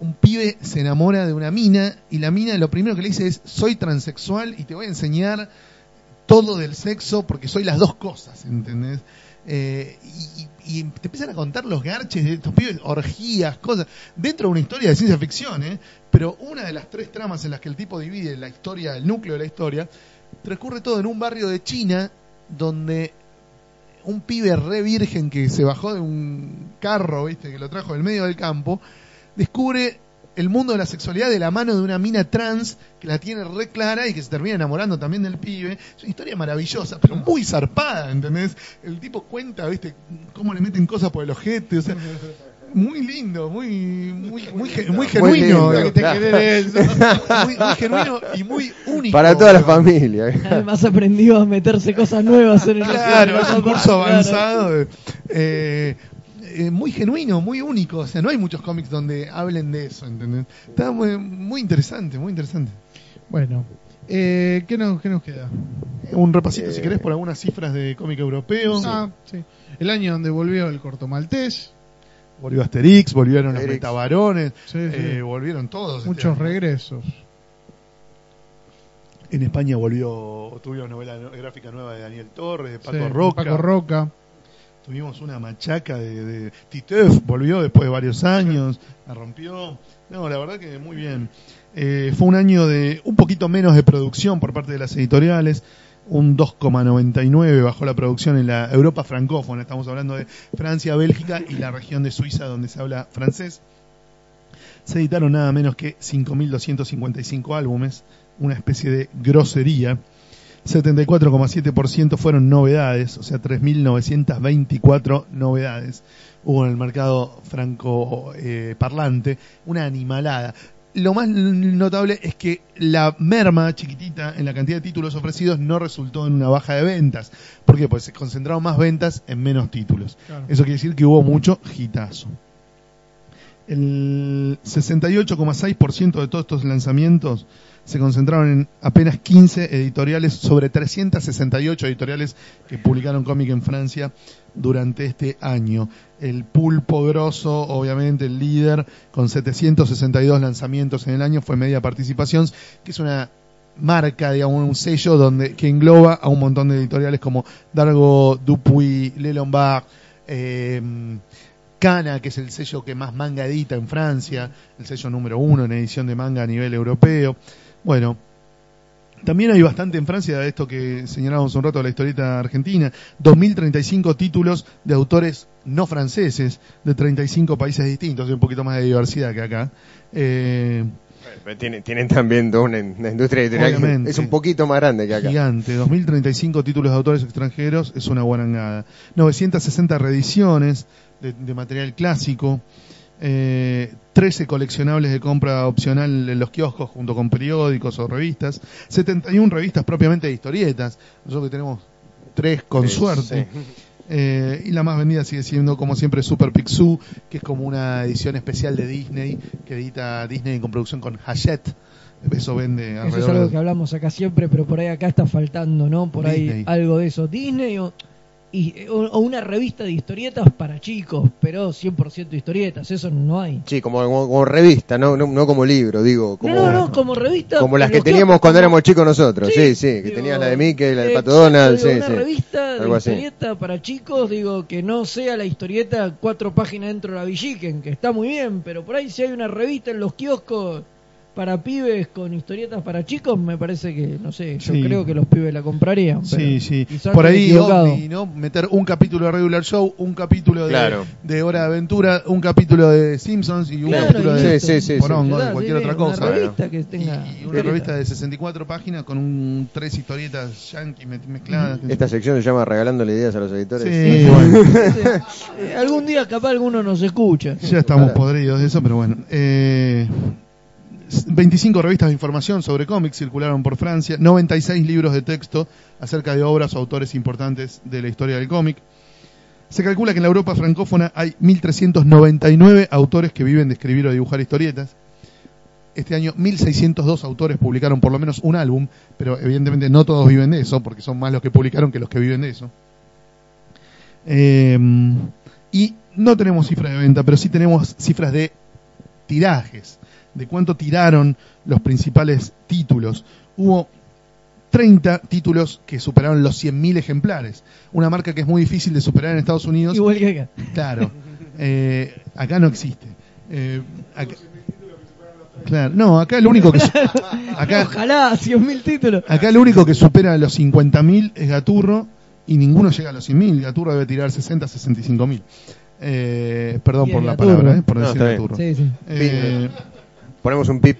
S2: un pibe se enamora de una mina y la mina lo primero que le dice es soy transexual y te voy a enseñar todo del sexo porque soy las dos cosas, ¿entendés? Eh, y, te empiezan a contar los garches de estos pibes, orgías, cosas, dentro de una historia de ciencia ficción, ¿eh? pero una de las tres tramas en las que el tipo divide la historia, el núcleo de la historia, transcurre todo en un barrio de China donde un pibe re virgen que se bajó de un carro, ¿viste? Que lo trajo del medio del campo, descubre el mundo de la sexualidad de la mano de una mina trans que la tiene re clara y que se termina enamorando también del pibe. Es una historia maravillosa, pero muy zarpada, ¿entendés? El tipo cuenta, ¿viste? Cómo le meten cosas por el ojete, o sea, muy lindo, muy muy muy, ge- muy genuino,
S3: lindo,
S1: que te
S3: claro.
S1: querés eso.
S2: muy, muy genuino y muy único.
S3: Para toda la familia.
S4: Además aprendió a meterse cosas nuevas en el
S2: Claro, es un curso
S4: Claro.
S2: avanzado. de- eh, eh, muy genuino, muy único. O sea, no hay muchos cómics donde hablen de eso, ¿entendés? Está muy, muy interesante, muy interesante.
S1: Bueno, eh, ¿qué, nos, ¿qué nos queda?
S2: Un repasito,
S3: Eh,
S2: si querés, por algunas cifras de cómic europeo.
S1: Ah, sí. El año donde volvió el corto maltés.
S2: Volvió Asterix, volvieron los
S3: Asterix.
S2: metabarones,
S1: Sí, sí.
S2: eh, volvieron todos. este
S1: Muchos regresos.
S2: En España volvió, tuvimos novela no- gráfica nueva de Daniel Torres, de Paco
S1: Sí,
S2: Roca.
S1: Paco Roca.
S2: Tuvimos una machaca de, de Titeuf, volvió después de varios años, la rompió. No, la verdad que muy bien. Eh, fue un año de un poquito menos de producción por parte de las editoriales, un 2,99 bajó la producción en la Europa francófona, estamos hablando de Francia, Bélgica y la región de Suiza donde se habla francés. Se editaron nada menos que 5.255 álbumes, una especie de grosería. 74,7% fueron novedades, o sea, 3.924 novedades hubo en el mercado franco eh, parlante, una animalada. Lo más notable es que la merma chiquitita en la cantidad de títulos ofrecidos no resultó en una baja de ventas. ¿Por qué? Pues se concentraron más ventas en menos títulos.
S1: Claro.
S2: Eso quiere decir que hubo mucho hitazo. El 68,6% de todos estos lanzamientos se concentraron en apenas 15 editoriales sobre 368 editoriales que publicaron cómic en Francia durante este año. El pulpo grosso, obviamente el líder, con 762 lanzamientos en el año, fue Media Participaciones, que es una marca, digamos, un sello donde que engloba a un montón de editoriales como Dargo, Dupuy, Le Lombard, eh, Cana, que es el sello que más manga edita en Francia, el sello número uno en edición de manga a nivel europeo. Bueno, también hay bastante en Francia de esto que señalábamos un rato de la historieta argentina, 2035 títulos de autores no franceses de 35 países distintos, hay un poquito más de diversidad que acá. Eh,
S3: Pero tienen, tienen también una, una industria editorial que es un poquito más grande que acá.
S2: Gigante, 2035 títulos de autores extranjeros, es una guarangada. 960 reediciones de, de material clásico, eh, 13 coleccionables de compra opcional en los kioscos junto con periódicos o revistas, 71 revistas propiamente de historietas, nosotros que tenemos tres con
S3: Sí,
S2: suerte.
S3: sí.
S2: Eh, y la más vendida sigue siendo, como siempre, Super Picsou, que es como una edición especial de Disney, que edita Disney con producción con Hachette, eso vende
S4: Eso
S2: alrededor
S4: es algo
S2: de-
S4: que hablamos acá siempre, pero por ahí acá está faltando, ¿no? Por ahí algo de eso. Disney o, y, o, o una revista de historietas para chicos, pero 100% historietas, eso no hay.
S3: Sí, como, como, como revista, no, no, no como libro, digo. Como,
S4: no, no, no, como revista.
S3: como las que teníamos cuando éramos chicos nosotros. Sí, sí, que
S4: digo,
S3: tenías la de Mickey, la de Pato Donald,
S4: digo,
S3: sí,
S4: una
S3: sí.
S4: revista de
S3: así.
S4: historieta para chicos, digo, que no sea la historieta cuatro páginas dentro de la Villiquen, que está muy bien, pero por ahí si hay una revista en los kioscos para pibes con historietas para chicos, me parece que, no sé, yo
S2: Sí.
S4: creo que los pibes la comprarían.
S2: Sí,
S4: pero
S2: sí. Por ahí, ovni, ¿no? Meter un capítulo de Regular Show, un capítulo de,
S3: Claro.
S2: de Hora de Aventura, un capítulo de Simpsons y un
S4: Claro,
S2: capítulo
S4: y
S2: de.
S3: Sí,
S2: de cualquier
S4: sí,
S2: otra
S4: una
S2: cosa.
S4: revista que
S2: Y,
S4: tenga
S2: y una
S4: historietas.
S2: revista de 64 páginas con un, tres historietas yankee me- mezcladas.
S3: Esta sección se llama Regalándole ideas a los editores.
S2: Sí, bueno.
S4: Eh, algún día capaz alguno nos escucha.
S2: Ya estamos
S3: Claro.
S2: podridos de eso, pero bueno. Eh, 25 revistas de información sobre cómics circularon por Francia, 96 libros de texto acerca de obras o autores importantes de la historia del cómic. Se calcula que en la Europa francófona hay 1.399 autores que viven de escribir o dibujar historietas. Este año 1.602 autores publicaron por lo menos un álbum, pero evidentemente no todos viven de eso, porque son más los que publicaron que los que viven de eso. Eh, y no tenemos cifras de venta, pero sí tenemos cifras de tirajes, de cuánto tiraron los principales títulos. Hubo 30 títulos que superaron los 100.000 ejemplares, una marca que es muy difícil de superar en Estados Unidos.
S4: Igual que acá.
S2: Claro, eh, acá no existe. Eh, acá- claro, no, acá el único que acá,
S4: Ojalá, 100.000 títulos.
S2: acá el único que supera los 50.000 es Gaturro y ninguno llega a los 100.000. Gaturro debe tirar 60, 65.000. Eh, perdón por la
S4: Gaturro.
S2: palabra, eh, por
S3: No,
S2: decir. Gaturro.
S4: Sí, sí.
S3: Ponemos un pip.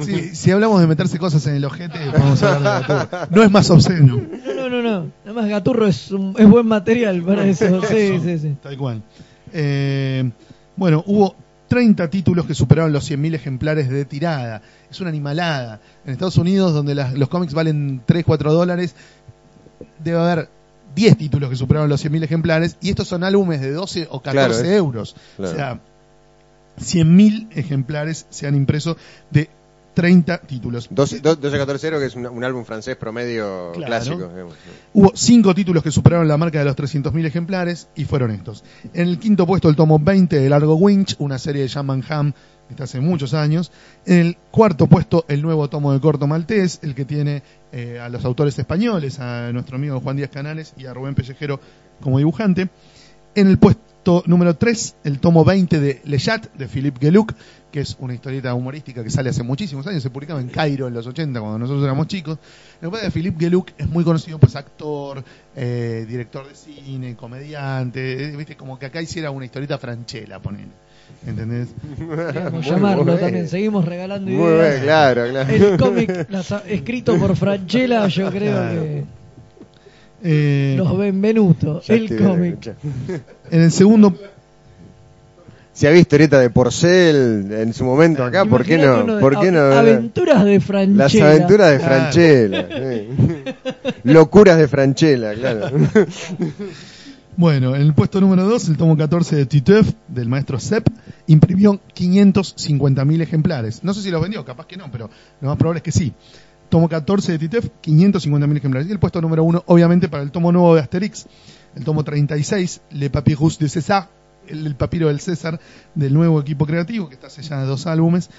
S2: sí, si hablamos de meterse cosas en el ojete, podemos hablar de Gaturro. No es más obsceno.
S4: No, no, no, no. Además, Gaturro es, un- es buen material para eso. Sí, sí, sí.
S2: Tal cual. Eh, bueno, hubo 30 títulos que superaron los 100.000 ejemplares de tirada. Es una animalada. En Estados Unidos, donde las- los cómics valen 3, 4 dólares, debe haber 10 títulos que superaron los 100.000 ejemplares. Y estos son álbumes de 12 o 14
S3: Claro, eh.
S2: euros.
S3: Claro.
S2: O sea, 100.000 ejemplares se han impreso de 30 títulos.
S3: 12, 12 14 que es un, un álbum francés promedio
S2: Claro.
S3: clásico. digamos.
S2: Hubo cinco títulos que superaron la marca de los 300.000 ejemplares y fueron estos. En el quinto puesto el tomo 20 de Largo Winch, una serie de Jam and Ham que está hace muchos años. En el cuarto puesto el nuevo tomo de Corto Maltés, el que tiene eh, a los autores españoles, a nuestro amigo Juan Díaz Canales y a Rubén Pellejero como dibujante. En el puesto número 3 el tomo 20 de Le Chat de Philippe Geluc, que es una historieta humorística que sale hace muchísimos años, se publicaba en Cairo en los 80 cuando nosotros éramos chicos. Lo que pasa es que Philippe Geluc es muy conocido, pues actor, eh, director de cine, comediante, eh, viste, como que acá hiciera una historieta franchela, ponele. ¿Entendés?
S3: Muy
S4: llamarlo también. Seguimos regalando
S3: Muy
S4: ideas.
S3: bien, claro, claro.
S4: El cómic escrito por Franchella, yo creo
S2: Claro.
S4: que
S2: Eh,
S4: los Benvenuto,
S3: Ya
S4: el cómic.
S2: en el segundo,
S3: Si había historieta de Porcel en su momento acá, ¿por qué no?
S4: de
S3: ¿Por qué no?
S4: Aventuras de Franchella.
S3: Las aventuras de
S2: Claro.
S3: Franchella. Locuras de Franchella, claro.
S2: bueno, en el puesto número 2, el tomo 14 de Titeuf, del maestro Sepp, imprimió 550.000 ejemplares. No sé si los vendió, capaz que no, pero lo más probable es que sí. Tomo 14 de Titeuf, 550.000 ejemplares. Y el puesto número 1, obviamente, para el tomo nuevo de Asterix, el tomo 36, Le Papyrus de César, el, el papiro del César, del nuevo equipo creativo, que está hace ya dos álbumes,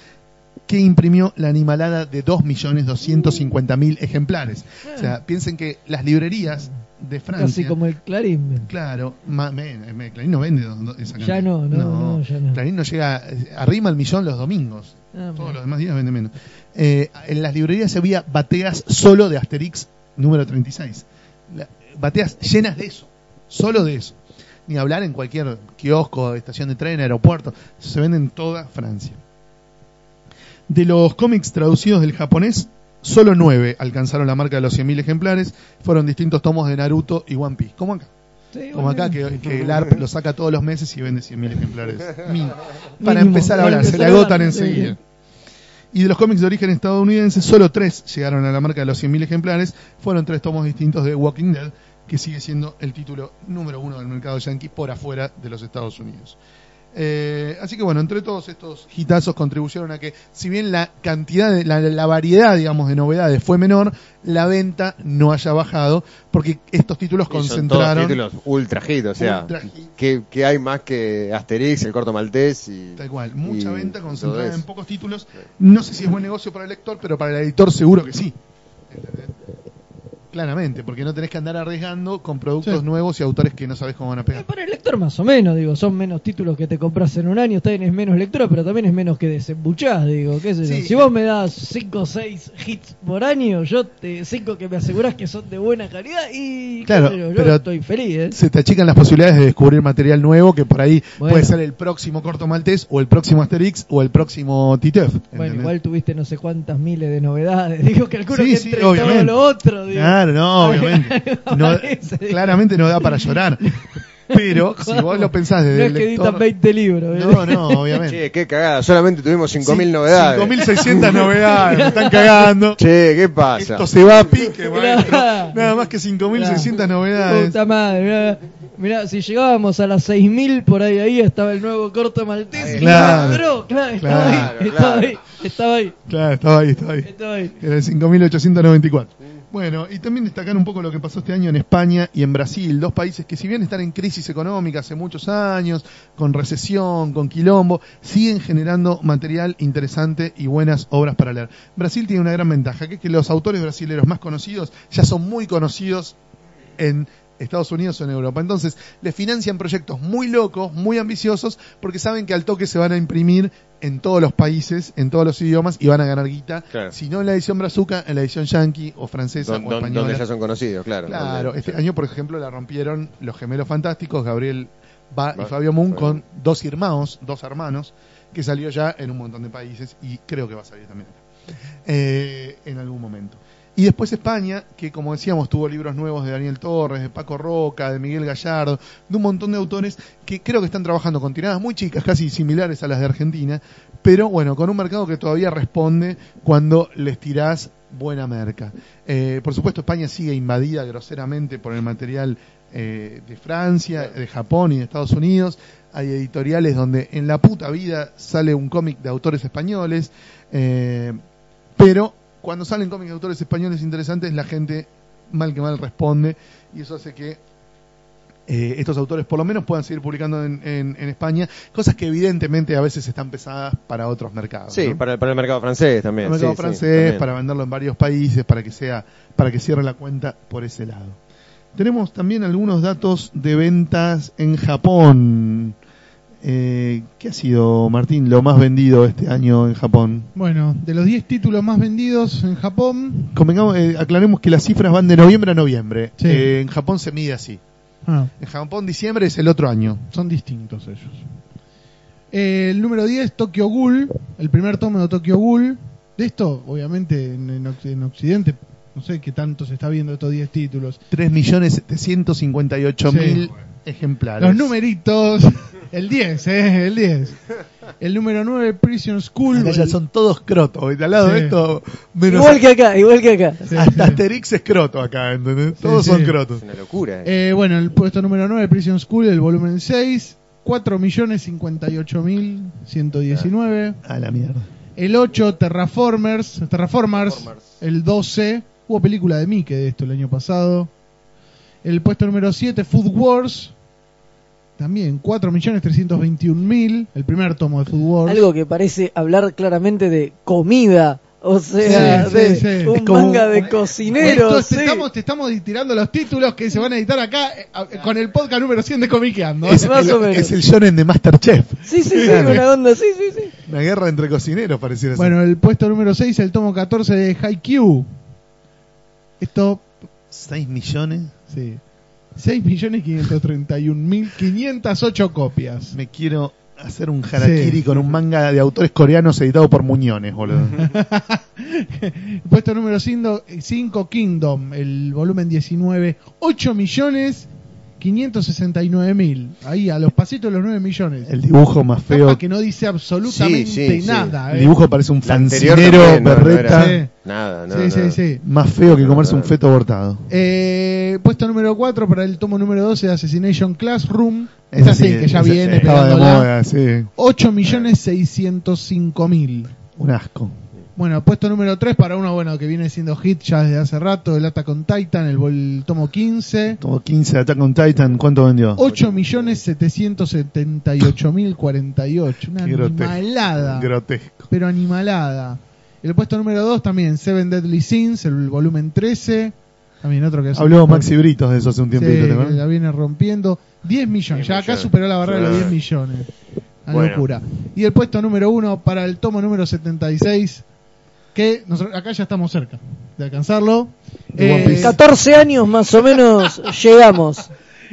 S2: que imprimió la animalada de 2.250.000 ejemplares. O sea, piensen que las librerías de Francia...
S4: Casi como el Clarín.
S2: Claro, ma- me- me- Clarín no vende esa
S4: Ya
S2: cantidad.
S4: no, no, no, ya no.
S2: Clarín no llega, eh, arrima el millón los domingos.
S4: Ah,
S2: Todos los demás días vende menos. Eh, en las librerías había bateas solo de Asterix número 36. La- bateas llenas de eso, solo de eso. Ni hablar en cualquier kiosco, estación de tren, aeropuerto. Se vende en toda Francia. De los cómics traducidos del japonés, solo nueve alcanzaron la marca de los 100.000 ejemplares. Fueron distintos tomos de Naruto y One Piece. Como acá.
S4: Sí,
S2: Como acá, que, que el ARP lo saca todos los meses y vende 100.000 ejemplares. Para
S4: Mínimo,
S2: empezar a hablar, se le agotan enseguida. Y de los cómics de origen estadounidense, solo tres llegaron a la marca de los 100.000 ejemplares. Fueron tres tomos distintos de Walking Dead, que sigue siendo el título número uno del mercado yankee por afuera de los Estados Unidos. Eh, así que bueno, entre todos estos hitazos contribuyeron a que, si bien la cantidad, de, la, la variedad, digamos, de novedades fue menor, la venta no haya bajado, porque estos títulos
S3: Y son todos
S2: concentraron.
S3: títulos ultra hit, o sea,
S2: Ultra hit.
S3: ¿qué, qué hay más que Asterix, el corto maltés y
S2: Tal cual, mucha
S3: y
S2: venta concentrada en pocos títulos. No sé si es buen negocio para el lector, pero para el editor seguro que sí. Claramente, porque no tenés que andar arriesgando con productos
S1: Sí.
S2: nuevos y autores que no sabés cómo van a pegar.
S4: Para el lector más o menos, digo, son menos títulos que te compras en un año, está bien, es menos lectura, pero también es menos que desembuchás, digo, qué sé yo.
S2: Sí.
S4: Si vos me das 5 o 6 hits por año, yo te 5 que me asegurás que son de buena calidad y qué
S2: Claro,
S4: sé yo, yo
S2: pero-
S4: estoy feliz, ¿eh?
S2: Se te achican las posibilidades de descubrir material nuevo que por ahí
S4: Bueno.
S2: puede ser el próximo corto maltés o el próximo Asterix o el próximo Titef.
S4: Bueno, igual tuviste no sé cuántas miles de novedades, digo, calculo
S2: Sí,
S4: que
S2: sí,
S4: entre todo lo otro, digo.
S2: Claro, no, obviamente. No, claramente no da para llorar. Pero si vos lo pensás desde
S4: No es
S2: el
S4: que editan
S2: lector...
S4: 20 libros, ¿eh?
S2: No, no, obviamente.
S3: Che, qué cagada, solamente tuvimos 5.000
S2: Sí,
S3: novedades.
S2: 5.600 novedades, me están cagando.
S3: Che, ¿qué pasa?
S2: Esto se va a pique, maestro. Nada más que 5.600 novedades.
S4: Puta madre, mirá, mirá, si llegábamos a las 6.000 por ahí, ahí estaba el nuevo corto maltés.
S2: Claro.
S4: Claro, claro, estaba
S2: Claro,
S4: ahí, estaba
S3: claro.
S4: ahí, estaba ahí,
S2: Claro, estaba ahí, estaba ahí.
S4: estaba ahí.
S2: Era el 5.894. Bueno, y también destacar un poco lo que pasó este año en España y en Brasil, dos países que si bien están en crisis económica hace muchos años, con recesión, con quilombo, siguen generando material interesante y buenas obras para leer. Brasil tiene una gran ventaja, que es que los autores brasileños más conocidos ya son muy conocidos en Estados Unidos o en Europa. Entonces, le financian proyectos muy locos, muy ambiciosos, porque saben que al toque se van a imprimir en todos los países, en todos los idiomas, y van a ganar guita.
S3: Claro.
S2: Si no en la edición brazuca, en la edición yankee o francesa
S3: Don-
S2: o española.
S3: donde ya son conocidos, claro.
S2: Claro,
S3: Donde-
S2: este año, por ejemplo, la rompieron los gemelos fantásticos, Gabriel Ba y Fabio Moon, con dos hermanos, dos hermanos, que salió ya en un montón de países y creo que va a salir también acá, eh, en algún momento. Y después España, que como decíamos, tuvo libros nuevos de Daniel Torres, de Paco Roca, de Miguel Gallardo, de un montón de autores que creo que están trabajando con tiradas muy chicas, casi similares a las de Argentina, pero bueno, con un mercado que todavía responde cuando les tirás buena merca. Eh, por supuesto, España sigue invadida groseramente por el material eh, de Francia, de Japón y de Estados Unidos. Hay editoriales donde en la puta vida sale un cómic de autores españoles, eh, pero cuando salen cómics de autores españoles interesantes, la gente mal que mal responde y eso hace que eh, estos autores por lo menos puedan seguir publicando en, en- en España, cosas que evidentemente a veces están pesadas para otros mercados.
S3: Sí,
S2: ¿no?
S3: para, para el mercado francés también.
S2: el mercado
S3: sí,
S2: francés, para venderlo en varios países, para que sea, para que cierre la cuenta por ese lado. Tenemos también algunos datos de ventas en Japón. Eh, ¿Qué ha sido, Martín, lo más vendido este año en Japón?
S1: Bueno, de los 10 títulos más vendidos en Japón,
S2: Convengamos, eh, aclaremos que las cifras van de noviembre a noviembre.
S1: Sí.
S2: Eh, en Japón se mide así.
S1: ah,
S2: En Japón diciembre es el otro año.
S1: son distintos ellos. Eh, el número 10, Tokyo Ghoul, el primer tomo de Tokyo Ghoul. De esto, obviamente, en, en Occ- en Occidente, no sé qué tanto se está viendo estos 10 títulos.
S2: 3.758.000
S1: Sí.
S2: Ejemplares.
S1: Los numeritos, el 10, eh, el 10. El número 9, Prison School.
S2: Acá ya
S1: el-
S2: son todos crotos. Al lado
S1: Sí.
S2: de esto, menos
S4: Igual que acá, igual que acá.
S1: Sí,
S2: hasta
S1: sí.
S2: Asterix es croto acá, ¿entendés?
S1: Sí,
S2: Todos
S1: sí.
S2: son crotos.
S3: Es una locura. eh.
S1: Eh, bueno, el puesto número 9, Prison School, el volumen 6, 4.058.119.
S2: A la mierda.
S1: El 8, Terraformers, Terraformers,
S3: Terraformers.
S1: el 12, hubo película de Mickey de esto el año pasado. El puesto número 7, Food Wars, también 4.321.000, el primer tomo de Food Wars.
S4: Algo que parece hablar claramente de comida. O sea,
S1: Sí, sí,
S4: de
S1: sí.
S4: un
S2: como-
S4: manga de
S1: Esto
S4: cocinero.
S1: es- te, estamos, te estamos tirando los títulos que se van a editar acá eh, con el podcast número 100 de Comiqueando.
S2: Es,
S4: Más
S2: el,
S4: o menos.
S2: es el shonen de Masterchef.
S4: Sí, sí, sí,
S2: Claro.
S4: una onda, sí, sí, sí.
S2: Una guerra entre cocineros pareciera ser.
S1: Bueno, el puesto número 6, el tomo 14 de Haikyuu. Esto,
S2: 6 millones.
S1: Sí. 6.531.508 copias.
S2: Me quiero hacer un harakiri
S1: Sí.
S2: con un manga de autores coreanos editado por Muñones, boludo.
S1: Puesto número 5, Kingdom, el volumen 19, 8 millones 569 mil. Ahí, a los pasitos de los 9 millones.
S2: El dibujo más feo.
S1: Tapa que no dice absolutamente
S3: Sí, sí, sí.
S1: nada.
S2: El
S1: eh.
S2: dibujo parece un fancinero,
S3: no, no
S2: berreta.
S3: era
S1: Sí.
S3: Nada, no,
S1: sí, sí,
S3: no.
S2: Más feo que comerse un
S3: No.
S2: feto abortado.
S1: Eh, puesto número 4 para el tomo número 12 de Assassination Classroom. Esa sí, que ya viene
S2: Estaba de moda, sí.
S1: 8 millones 605 mil.
S2: Un asco.
S1: Bueno, puesto número 3 para uno bueno que viene siendo hit ya desde hace rato, el Attack on Titan, el, vol- el tomo 15.
S2: Tomó 15 de Attack on Titan. ¿Cuánto vendió?
S1: 8 millones 778 mil 48. Una
S2: grotesco.
S1: animalada.
S2: Grotesco.
S1: pero animalada. El puesto número 2 también, Seven Deadly Sins, el volumen 13. También otro que hace
S2: Habló Maxi Britos de eso hace un
S1: Sí,
S2: tiempito, ¿te
S1: que
S2: acuerdas?
S1: la viene rompiendo. 10 millones,
S3: 10
S1: ya acá
S3: millones.
S1: superó la barrera de los
S3: Sí.
S1: 10 millones. Una
S3: Bueno.
S1: locura. Y el puesto número 1 para el tomo número 76, que nosotros, acá ya estamos cerca de alcanzarlo. Eh,
S2: Piece.
S4: 14 años más o menos llegamos.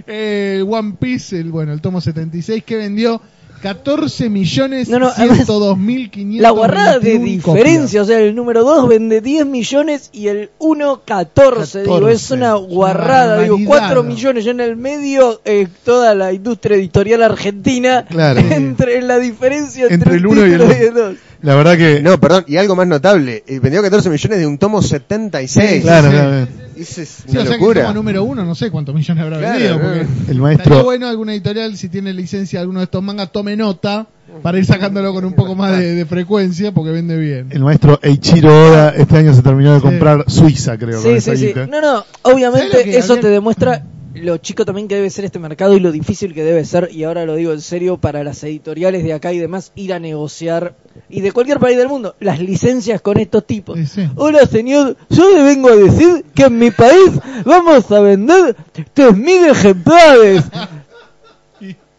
S1: el One Piece, el, bueno, el tomo 76 que vendió 14 millones
S4: No, no,
S1: 102 mil 500
S4: La guarrada de diferencia, o sea, el número 2 vende 10 millones y el 1 14, digo, es
S2: 14.
S4: una guarrada, digo,
S1: barbaridad.
S4: 4 millones ya en el medio, eh, toda la industria editorial argentina,
S2: Claro.
S4: entre la diferencia entre,
S2: Entre el uno y el
S4: título
S2: dos.
S4: dos.
S2: La verdad que.
S3: No, perdón, y algo más notable, eh, vendió 14 millones de un tomo 76.
S2: claro,
S1: sí.
S2: claro.
S3: Esa es
S1: Sí,
S3: una
S1: o sea que el
S3: locura.
S1: tomo número uno, no sé cuántos millones habrá
S3: Claro,
S1: vendido. Porque
S2: El
S1: estaría
S2: maestro.
S1: bueno alguna editorial, si tiene licencia de alguno de estos mangas, tome nota para ir sacándolo con un poco más de, de frecuencia porque vende bien.
S2: El maestro Eiichiro Oda este año se terminó de
S1: Sí.
S2: comprar Suiza, creo. con
S4: Sí,
S2: esa
S4: sí, sí. No, no,
S1: ¿Sabes lo
S4: obviamente
S1: que
S4: eso te demuestra lo chico también que debe ser este mercado y lo difícil que debe ser, y ahora lo digo en serio, para las editoriales de acá y demás, ir a negociar, y de cualquier país del mundo, las licencias con estos tipos.
S1: Sí, sí.
S4: Hola señor, yo le vengo a decir que en mi país vamos a vender 3.000 ejemplares.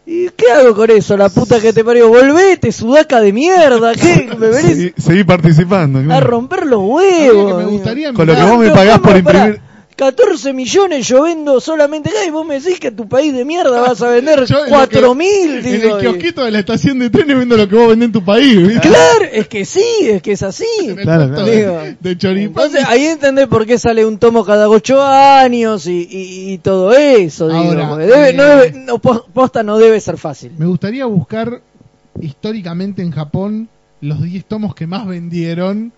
S4: ¿Y qué hago con eso, la puta que te parió? Volvete, sudaca de mierda, ¿qué? ¿Me venís
S2: Seguí, seguí participando.
S4: a romper los huevos?
S1: que me gustaría
S2: Con lo que vos me pagás por imprimir.
S4: 14 millones yo vendo solamente acá y vos me decís que tu país de mierda vas a vender
S1: Yo en lo que-
S4: 4 mil,
S1: En
S4: digo.
S1: el kiosquito de la estación de trenes viendo lo que vos vendés en tu país. ¿viste?
S4: Claro, es que sí, es que es así.
S2: Claro,
S4: claro.
S1: de, de choripán.
S4: Entonces ahí entendés por qué sale un tomo cada 8 años y, y- y todo eso. Digo,
S1: Ahora,
S4: porque debe- no
S1: eh,
S4: debe- no, pos- posta no debe ser fácil.
S1: Me gustaría buscar históricamente en Japón los 10 tomos que más vendieron.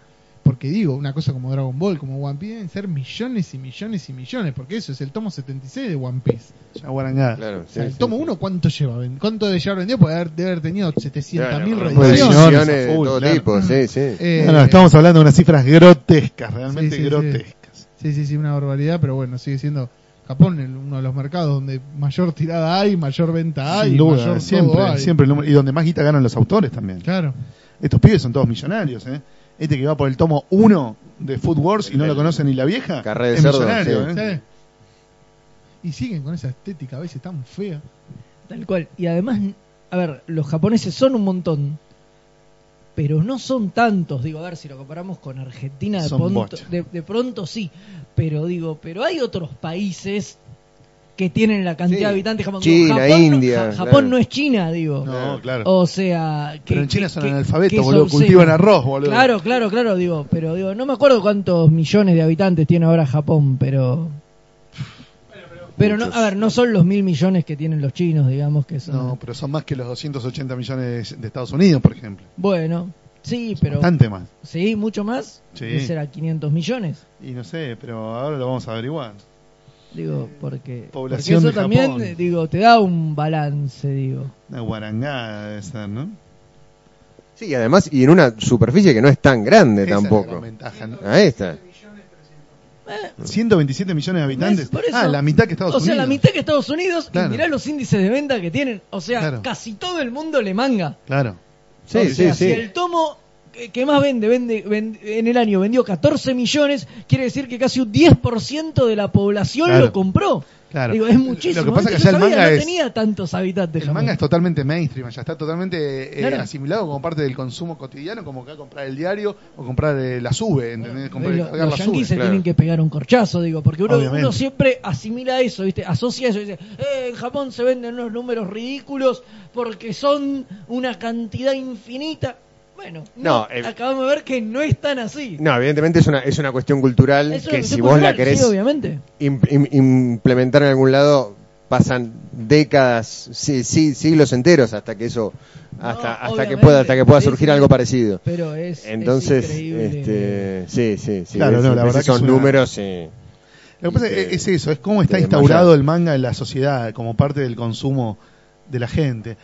S1: Porque digo, una cosa como Dragon Ball, como One Piece, deben ser millones y millones y millones. Porque eso es el tomo 76 de One Piece.
S2: Ya guarangada.
S3: Claro,
S1: O
S3: sí,
S1: el
S3: sí,
S1: tomo
S3: sí.
S1: 1, ¿cuánto lleva? ¿Cuánto debe llevar vendido? Puede haber, debe haber tenido 700 mil
S3: Claro,
S1: reediciones.
S3: de todo
S2: claro.
S3: tipo, sí, sí.
S1: Eh,
S2: No, no, estamos hablando de unas cifras grotescas, realmente
S1: Sí, sí, sí.
S2: grotescas.
S1: Sí, sí, sí, una barbaridad, pero bueno, sigue siendo Japón el- uno de los mercados donde mayor tirada hay, mayor venta hay,
S2: Sin duda,
S1: mayor todo
S2: siempre,
S1: hay.
S2: siempre el número- y donde más guita ganan los autores también.
S1: Claro.
S2: Estos pibes son todos millonarios, ¿eh? Este que va por el tomo 1 de Food Wars y no lo conoce ni la vieja,
S3: Carré de
S2: es
S3: cerdo,
S2: millonario,
S3: sí.
S2: ¿eh?
S1: Y siguen con esa estética a veces tan fea.
S4: Tal cual. Y además, a ver, los japoneses son un montón, pero no son tantos. Digo, a ver, si lo comparamos con Argentina, de,
S2: Son
S4: pronto,
S2: bocha.
S4: de, de pronto sí. Pero digo, pero hay otros países que tienen la cantidad
S3: Sí.
S4: de habitantes. Japón,
S3: China,
S4: Japón no-
S3: India,
S4: Ja- Japón
S3: claro.
S4: no es China, digo.
S2: No, claro.
S4: O sea, que,
S2: Pero en China
S4: que-
S2: son
S4: que-
S2: analfabetos, boludo,
S4: son- sí.
S2: cultivan arroz, boludo.
S4: Claro, claro, claro, digo, pero digo, no me acuerdo cuántos millones de habitantes tiene ahora Japón, pero pero no, a ver, no son los mil millones que tienen los chinos, digamos que son.
S2: No, pero son más que los 280 millones de Estados Unidos, por ejemplo.
S4: Bueno, sí, pero
S2: Bastante más.
S4: sí, mucho más.
S2: Sí.
S4: ¿Qué será 500 millones?
S2: Y no sé, pero ahora lo vamos a averiguar.
S4: Digo, porque,
S2: Población
S4: porque eso
S2: de
S4: también,
S2: Japón.
S4: eh, digo, te da un balance, digo.
S2: Una guarangada debe ser, ¿no?
S3: Sí, y además, y en una superficie que no es tan grande
S2: Esa es la
S3: tampoco.
S2: ventaja, ¿no?
S3: Ahí está.
S2: 127 millones de habitantes.
S4: Por eso-
S2: ah, la mitad que Estados
S4: o sea,
S2: Unidos.
S4: la mitad que Estados Unidos,
S2: Claro.
S4: y mirá los índices de venta que tienen. O sea,
S2: Claro.
S4: casi todo el mundo le manga.
S2: Claro.
S3: Sí,
S4: O
S3: sí,
S4: sea,
S3: sí.
S4: Si el tomo que, más vende, vende, vende- en el año vendió 14 millones, quiere decir que casi un 10% de la población
S2: Claro.
S4: lo compró.
S2: Claro.
S4: Digo, es muchísimo.
S2: Lo que pasa es que
S4: Antes
S2: allá
S4: yo
S2: el
S4: sabía,
S2: manga
S4: no
S2: es-
S4: tenía tantos habitantes.
S2: El manga es totalmente mainstream, ya está totalmente eh,
S4: Claro.
S2: asimilado como parte del consumo cotidiano, como que comprar el diario o comprar eh, la sube, ¿entendés? Comprar,
S4: lo- los
S2: la
S4: se
S2: sube.
S3: claro.
S4: tienen que pegar un corchazo, digo, porque uno siempre asimila eso, ¿viste? Asocia eso, dice, eh, en Japón se venden unos números ridículos porque son una cantidad infinita. Bueno, no,
S3: No, eh,
S4: acabamos de ver que no es tan así.
S3: No, evidentemente es una, es una cuestión cultural
S4: Es una
S3: que
S4: cuestión
S3: si vos la querés
S4: sí, obviamente.
S3: im- im- implementar en algún lado pasan décadas, sí, sí, siglos enteros hasta que eso, hasta,
S4: No,
S3: hasta que pueda, hasta que pueda
S4: es-
S3: surgir algo parecido.
S4: Pero es. es
S3: Entonces,
S4: increíble.
S3: este, sí, sí, sí.
S2: Claro, no, la verdad que
S3: esos
S2: es una-
S3: números.
S2: Lo que pasa
S3: Y
S2: es,
S3: te-
S2: es eso, es cómo está instaurado el manga en la sociedad como parte del consumo de la gente.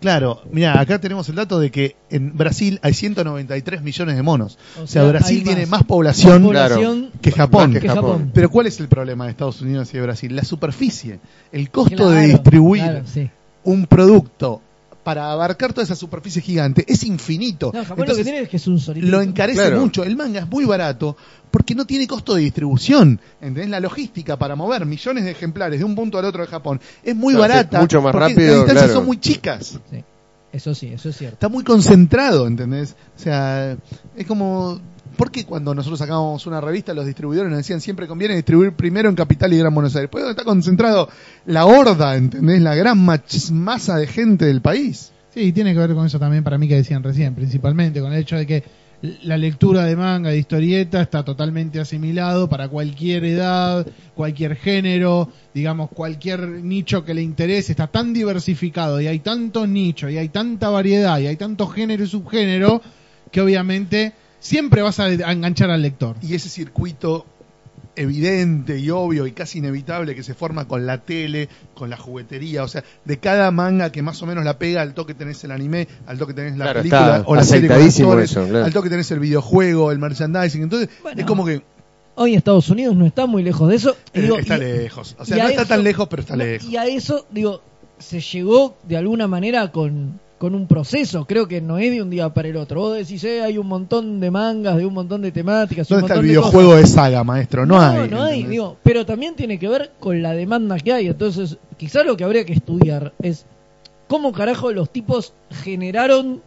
S2: Claro, mira, acá tenemos el dato de que en Brasil hay 193 millones de monos.
S4: O
S2: O sea, Brasil tiene
S4: más.
S2: más población que Japón.
S3: Más que
S4: que Japón.
S2: Pero ¿cuál es el problema de Estados Unidos y de Brasil? La superficie. El costo
S4: Claro,
S2: de distribuir
S4: claro, sí.
S2: un producto para abarcar toda esa superficie gigante es infinito.
S4: No, Japón lo que tiene es que es un solito.
S2: lo encarece
S3: Claro.
S2: mucho. El manga es muy barato porque no tiene costo de distribución. ¿Entendés? La logística para mover millones de ejemplares de un punto al otro de Japón es muy barata.
S3: mucho más
S2: porque
S3: rápido,
S2: Las distancias
S3: claro.
S2: son muy chicas.
S4: Sí. Eso sí, eso es cierto.
S2: Está muy concentrado, ¿entendés? O sea, es como... ¿Por qué cuando nosotros sacábamos una revista los distribuidores nos decían siempre conviene distribuir primero en Capital y Gran Buenos Aires? Pues donde está concentrado la horda, ¿entendés? La gran masa de gente del país.
S1: Sí, tiene que ver con eso también para mí que decían recién, principalmente con el hecho de que la lectura de manga, de historieta, está totalmente asimilado para cualquier edad, cualquier género, digamos, cualquier nicho que le interese, está tan diversificado y hay tantos nichos y hay tanta variedad y hay tanto género y subgénero que obviamente siempre vas a, enganchar al lector.
S2: y ese circuito evidente y obvio y casi inevitable que se forma con la tele, con la juguetería, o sea, de cada manga que más o menos la pega, al toque tenés el anime, al toque tenés la
S3: Claro,
S2: película o la serie con actores,
S3: eso, claro.
S2: al toque tenés el videojuego, el merchandising, entonces
S4: Bueno.
S2: es como que
S4: Hoy Estados Unidos no está muy lejos de eso. Y
S2: eh,
S4: digo,
S2: está
S4: y-
S2: lejos, o sea,
S4: a
S2: no está
S4: eso-
S2: tan lejos, pero está
S4: no,
S2: lejos.
S4: Y a eso, digo, se llegó de alguna manera con, con un proceso. Creo que no es de un día para el otro. Vos decís, eh, hay un montón de mangas, de un montón de temáticas. un
S2: ¿Dónde está el
S4: montón de
S2: videojuego
S4: cosas.
S2: de saga, maestro? No, hay.
S4: No hay, digo, pero también tiene que ver con la demanda que hay. Entonces, quizás lo que habría que estudiar es cómo carajo los tipos generaron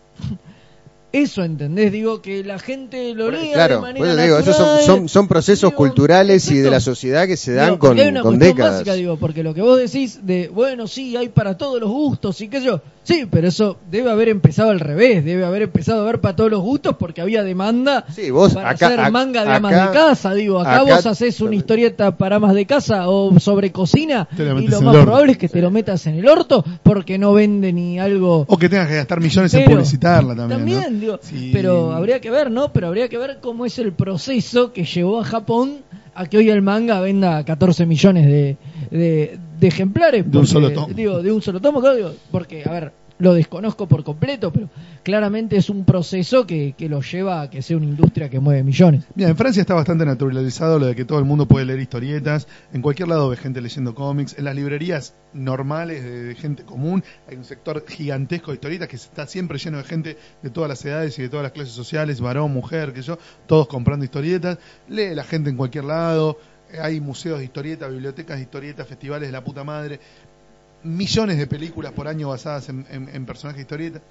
S4: eso, ¿entendés? Digo, que la gente lo lea de
S3: Claro,
S4: manera
S3: por eso digo, esos son,
S4: natural.
S3: son, son procesos
S4: Digo,
S3: culturales y de la sociedad que se dan
S4: Digo,
S3: con,
S4: hay una
S3: con décadas.
S4: básica, digo, porque lo que vos decís de, bueno, sí, hay para todos los gustos y qué sé yo. Sí, pero eso debe haber empezado al revés, debe haber empezado a ver para todos los gustos porque había demanda
S3: Sí, vos
S4: para
S3: acá-
S4: hacer
S3: ac-
S4: manga de
S3: acá-
S4: amas de casa, digo, acá,
S3: acá-
S4: vos haces una historieta para amas de casa o sobre cocina y lo
S2: en
S4: más probable es que te lo metas en el orto porque no vende ni algo
S2: O que tengas que gastar millones en
S4: pero-
S2: publicitarla también.
S4: También,
S2: ¿no?
S4: digo,
S2: Sí.
S4: pero habría que ver, ¿no? Pero habría que ver cómo es el proceso que llevó a Japón a que hoy el manga venda 14 millones de, de, de ejemplares.
S2: De un
S4: porque-
S2: solo tomo.
S4: Digo, de un solo tomo, claro, digo, porque, a ver, lo desconozco por completo, pero claramente es un proceso que, que lo lleva a que sea una industria que mueve millones.
S2: Mira, en Francia está bastante naturalizado lo de que todo el mundo puede leer historietas. En cualquier lado ve gente leyendo cómics. En las librerías normales de, de gente común hay un sector gigantesco de historietas que está siempre lleno de gente de todas las edades y de todas las clases sociales, varón, mujer, que yo, todos comprando historietas. Lee la gente en cualquier lado. Hay museos de historietas, bibliotecas de historietas, festivales de la puta madre. Millones de películas por año basadas en, personajes de historietas.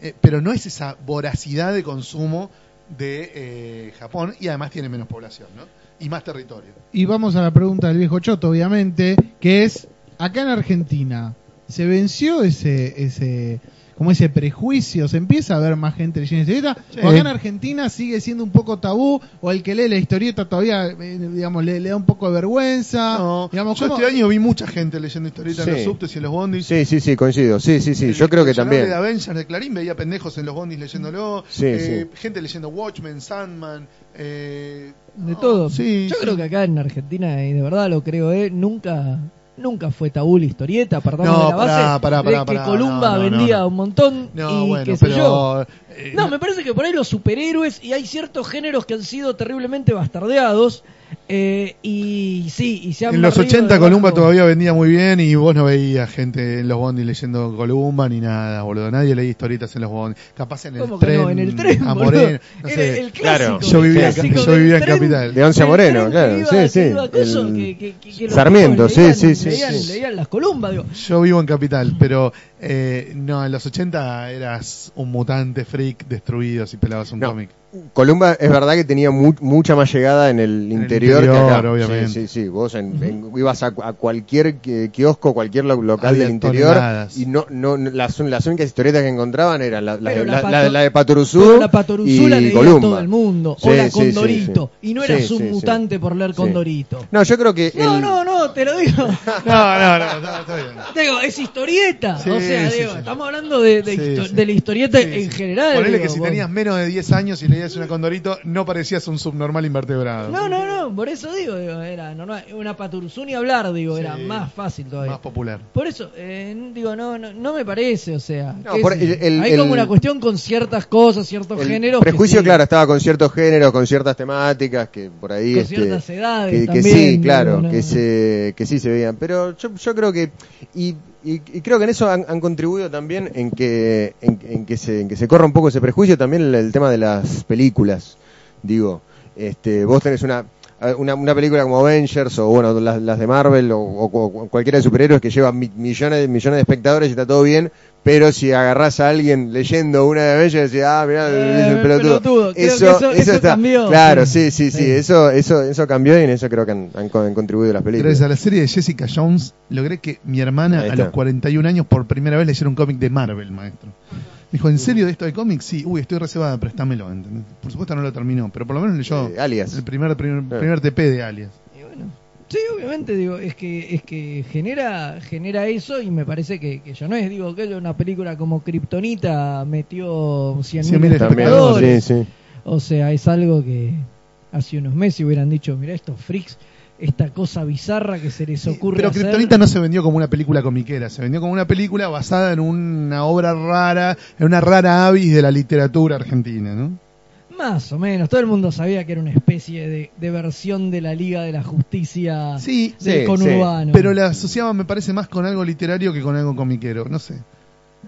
S2: Eh, pero no es esa voracidad de consumo de eh, Japón y además tiene menos población, ¿no? Y más territorio.
S1: Y vamos a la pregunta del viejo Choto, obviamente, que es, acá en Argentina, ¿se venció ese, como ese prejuicio? ¿Se empieza a ver más gente leyendo historieta?
S2: Sí.
S1: ¿O acá en Argentina sigue siendo un poco tabú? ¿O el que lee la historieta todavía, eh, digamos, le, le da un poco de vergüenza?
S2: No,
S1: digamos,
S2: yo
S1: ¿cómo-
S2: este año vi mucha gente leyendo historietas en los subtes y en los bondis.
S3: Sí, sí, sí, coincido. Sí, sí, sí.
S2: El
S3: Yo creo que también.
S2: de Avengers de Clarín veía pendejos en los bondis leyéndolo.
S3: Sí,
S2: eh, Gente leyendo Watchmen, Sandman. Eh,
S4: De
S2: no,
S4: todo.
S2: Sí,
S4: Yo
S2: sí.
S4: creo que acá en Argentina, y de verdad lo creo, ¿eh? Nunca... Nunca fue tabú la historieta, partamos
S2: No,
S4: de la base
S2: pará, pará,
S4: de que Columba
S2: no, no,
S4: vendía un montón
S2: No,
S4: y
S2: bueno,
S4: qué sé
S2: pero.
S4: yo.
S2: eh,
S4: No, me parece que por ahí los superhéroes y hay ciertos géneros que han sido terriblemente bastardeados eh, y sí, y se han
S2: en los
S4: barrido
S2: 80
S4: debajo.
S2: Columba todavía vendía muy bien y vos no veías gente en los bondis leyendo Columba ni nada, boludo. Nadie leía historietas en los bondis. Capaz en el
S4: ¿Cómo que
S2: tren.
S4: no? En el tren,
S2: a. Moreno. No
S4: Era
S2: sé.
S4: el
S3: Claro.
S4: clásico.
S2: Yo vivía-
S4: clásico
S2: yo
S4: del
S2: vivía en
S4: tren,
S2: Capital.
S3: De Once a Moreno,
S4: tren
S3: claro,
S4: que
S3: sí, sí,
S4: iba a coso,
S3: el-
S4: que- que- que- que los
S3: Sarmiento, sí,
S4: leían-
S3: sí, sí,
S4: leían-
S3: sí.
S4: leían las columbas, digo.
S2: Yo vivo en Capital, pero eh, no, en los 80 eras un mutante freak destruido si pelabas un
S3: No.
S2: cómic.
S3: Columba es verdad que tenía mu- mucha más llegada en el interior, que acá.
S2: obviamente.
S3: Sí, sí, sí. Vos en- en- ibas a, a cualquier qui- kiosco, cualquier lo- local
S2: Había
S3: del interior
S2: toneladas.
S3: y no, no, no- las, las únicas historietas que encontraban eran la, la, la-
S4: la
S3: la-
S4: pato-
S3: la de Patoruzú
S4: la Patoruzú
S3: y
S4: la leía todo el mundo.
S3: Sí,
S4: o la Condorito.
S3: sí.
S4: Y no eras
S3: Sí,
S4: un
S3: sí, sí.
S4: mutante por leer
S3: Sí.
S4: Condorito.
S3: No, yo creo que
S4: No,
S3: el-
S4: no, no, te lo digo.
S2: No, no, no, está, está bien.
S4: Digo, es historieta.
S2: Sí,
S4: o sea,
S2: sí,
S4: digo,
S2: sí.
S4: estamos hablando de, de,
S2: Sí,
S4: histo-
S2: sí.
S4: de la historieta
S2: Sí,
S4: en general.
S2: Ponele que si tenías menos de 10 años y leías una Condorito, no parecías un subnormal invertebrado.
S4: No, no, no, por eso digo, digo, era normal. Una Paturuzú ni hablar, digo,
S2: Sí.
S4: era más fácil todavía.
S2: Más popular.
S4: Por eso, eh, digo, no, no, no me parece, o sea.
S3: No,
S4: qué
S3: por-
S4: sé yo.
S3: el- el-
S4: Hay
S3: el-
S4: como una cuestión con ciertas cosas, ciertos géneros.
S3: prejuicio,
S4: sí,
S3: claro, estaba con ciertos géneros, con ciertas temáticas que por ahí.
S4: Con
S3: este,
S4: ciertas edades
S3: que, que
S4: también,
S3: sí, claro,
S4: no.
S3: que, se, que sí se veían. Pero yo, yo creo que. Y, y- y creo que en eso han, han contribuido también en que, en, en que se, en que se corra un poco ese prejuicio también el, el tema de las películas. Digo, este, vos tenés una. Una, una película como Avengers o bueno las, las de Marvel o, o- o cualquiera de superhéroes que lleva mi- millones millones de espectadores y está todo bien pero si agarrás a alguien leyendo una de Avengers y decís, ah mirá
S4: Eh,
S3: es un pelotudo,
S4: pelotudo. Creo que
S3: eso,
S4: eso- eso
S3: está
S4: cambió.
S3: claro
S4: Sí.
S3: sí sí eso eso eso cambió y en eso creo que han, han han contribuido las películas
S2: Gracias a la serie de Jessica Jones, logré que mi hermana a los 41 años por primera vez leyera un cómic de Marvel, maestro. Dijo, ¿en serio de esto de cómics? Sí, uy, estoy reservada, préstamelo. ¿entendés? Por supuesto no lo terminó, pero por lo menos leyó
S3: Eh, Alias.
S2: el primer, primer, primer TP de Alias.
S4: Y bueno, sí, obviamente, digo, es que es que genera genera eso y me parece que, que ya no es, digo, que una película como Kryptonita metió 100.000
S2: 100.000
S3: también
S4: espectadores.
S3: sí sí
S4: O sea, es algo que hace unos meses hubieran dicho, mira estos freaks, esta cosa bizarra que se les ocurre
S2: Pero
S4: hacer.
S2: Kryptonita no se vendió como una película comiquera, se vendió como una película basada en una obra rara, en una rara avis de la literatura argentina, ¿no?
S4: Más o menos, todo el mundo sabía que era una especie de, de versión de la Liga de la Justicia
S2: Sí,
S4: del
S3: sí,
S4: conurbano.
S2: Pero la asociaba, me parece, más con algo literario que con algo comiquero, no sé.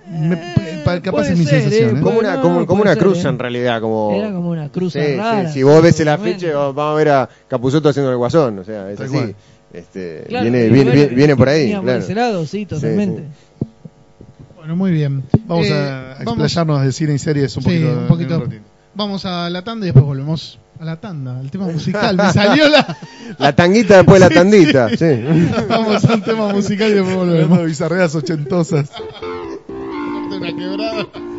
S2: Me-
S4: Eh,
S2: pa- capaz es mi
S4: ser,
S2: sensación,
S4: eh,
S3: como una como, como una
S4: ser,
S3: cruz
S4: eh.
S3: en realidad como
S4: Era como una cruz
S3: sí,
S4: rara.
S3: sí, si vos ves el afiche vamos a ver a Capuzoto haciendo el guasón o sea es
S2: Tal
S3: así este
S4: Claro,
S3: viene, viene,
S4: bueno,
S3: viene, viene por ahí
S4: por
S3: claro.
S4: ese lado, sí, totalmente.
S1: Bueno, muy bien.
S2: Vamos
S1: Eh,
S2: a
S1: vamos-
S2: explayarnos de cine y series un
S1: Sí,
S2: poquito.
S1: un poquito. Vamos a la tanda y después volvemos a la tanda, al tema musical. Me salió la.
S3: la tanguita después de la tandita sí.
S1: Vamos al tema musical y después volvemos.
S2: de bizarreas ochentosas.
S1: Una quebrada.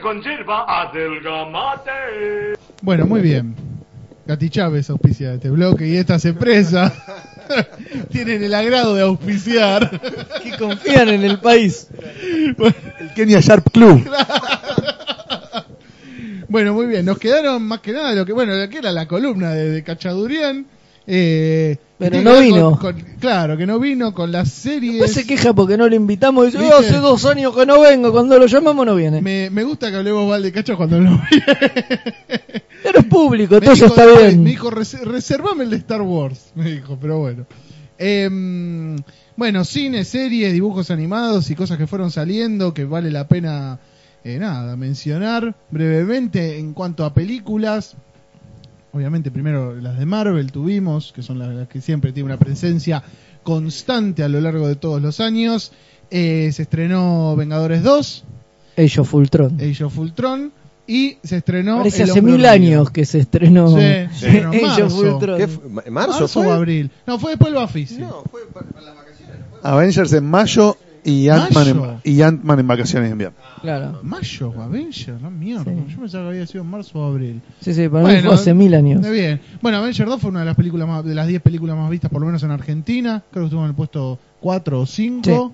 S5: Tomando mate con hierba adelgamate.
S1: Bueno, muy bien. Gati Chávez auspicia este bloque y estas empresas tienen el agrado de auspiciar.
S4: Que confían en el país.
S2: El Kenya Sharp Club.
S1: Bueno, muy bien. Nos quedaron más que nada lo que, bueno, lo que era la columna de, de Cachadurian. Eh,
S4: Pero no vino.
S1: con- con- claro, que no vino con las series.
S4: Después se queja porque no lo invitamos y dice. "Oh, hace dos años que no vengo, cuando lo llamamos no viene.
S1: Me, me gusta que hablemos mal de Cacho cuando lo vi.
S4: Pero es público, entonces está bien.
S1: Me dijo, "Res- reservame el de Star Wars. Me dijo, pero bueno. Em, bueno, cine, series, dibujos animados y cosas que fueron saliendo que vale la pena, eh, nada, mencionar brevemente en cuanto a películas. Obviamente, primero las de Marvel tuvimos, que son las, las que siempre tienen una presencia constante a lo largo de todos los años. Eh, se estrenó Vengadores 2,
S4: Age of Ultron.
S1: Age of Ultron, y se estrenó.
S4: Parece
S1: El
S4: hace mil
S1: Hormiga.
S4: años que se estrenó
S1: Sí, se estrenó en
S4: Age of
S1: marzo.
S4: Ultron.
S3: ¿Qué ¿Marzo,
S1: ¿Marzo
S3: fue?
S1: o abril? No, fue después el Bafisi.
S3: No, fue para, para las vacaciones. ¿no fue?
S2: Avengers en mayo y Ant-Man en, y Ant-Man en vacaciones de invierno.
S4: Claro.
S1: Mayo, Avenger, no mierda.
S4: Sí.
S1: Yo pensaba que había sido en marzo o abril.
S4: Sí, sí, para mí fue hace mil años.
S1: Está bien. Bueno, Avenger 2 fue una de las películas más, de las 10 películas más vistas, por lo menos en Argentina. Creo que estuvo en el puesto 4 o 5.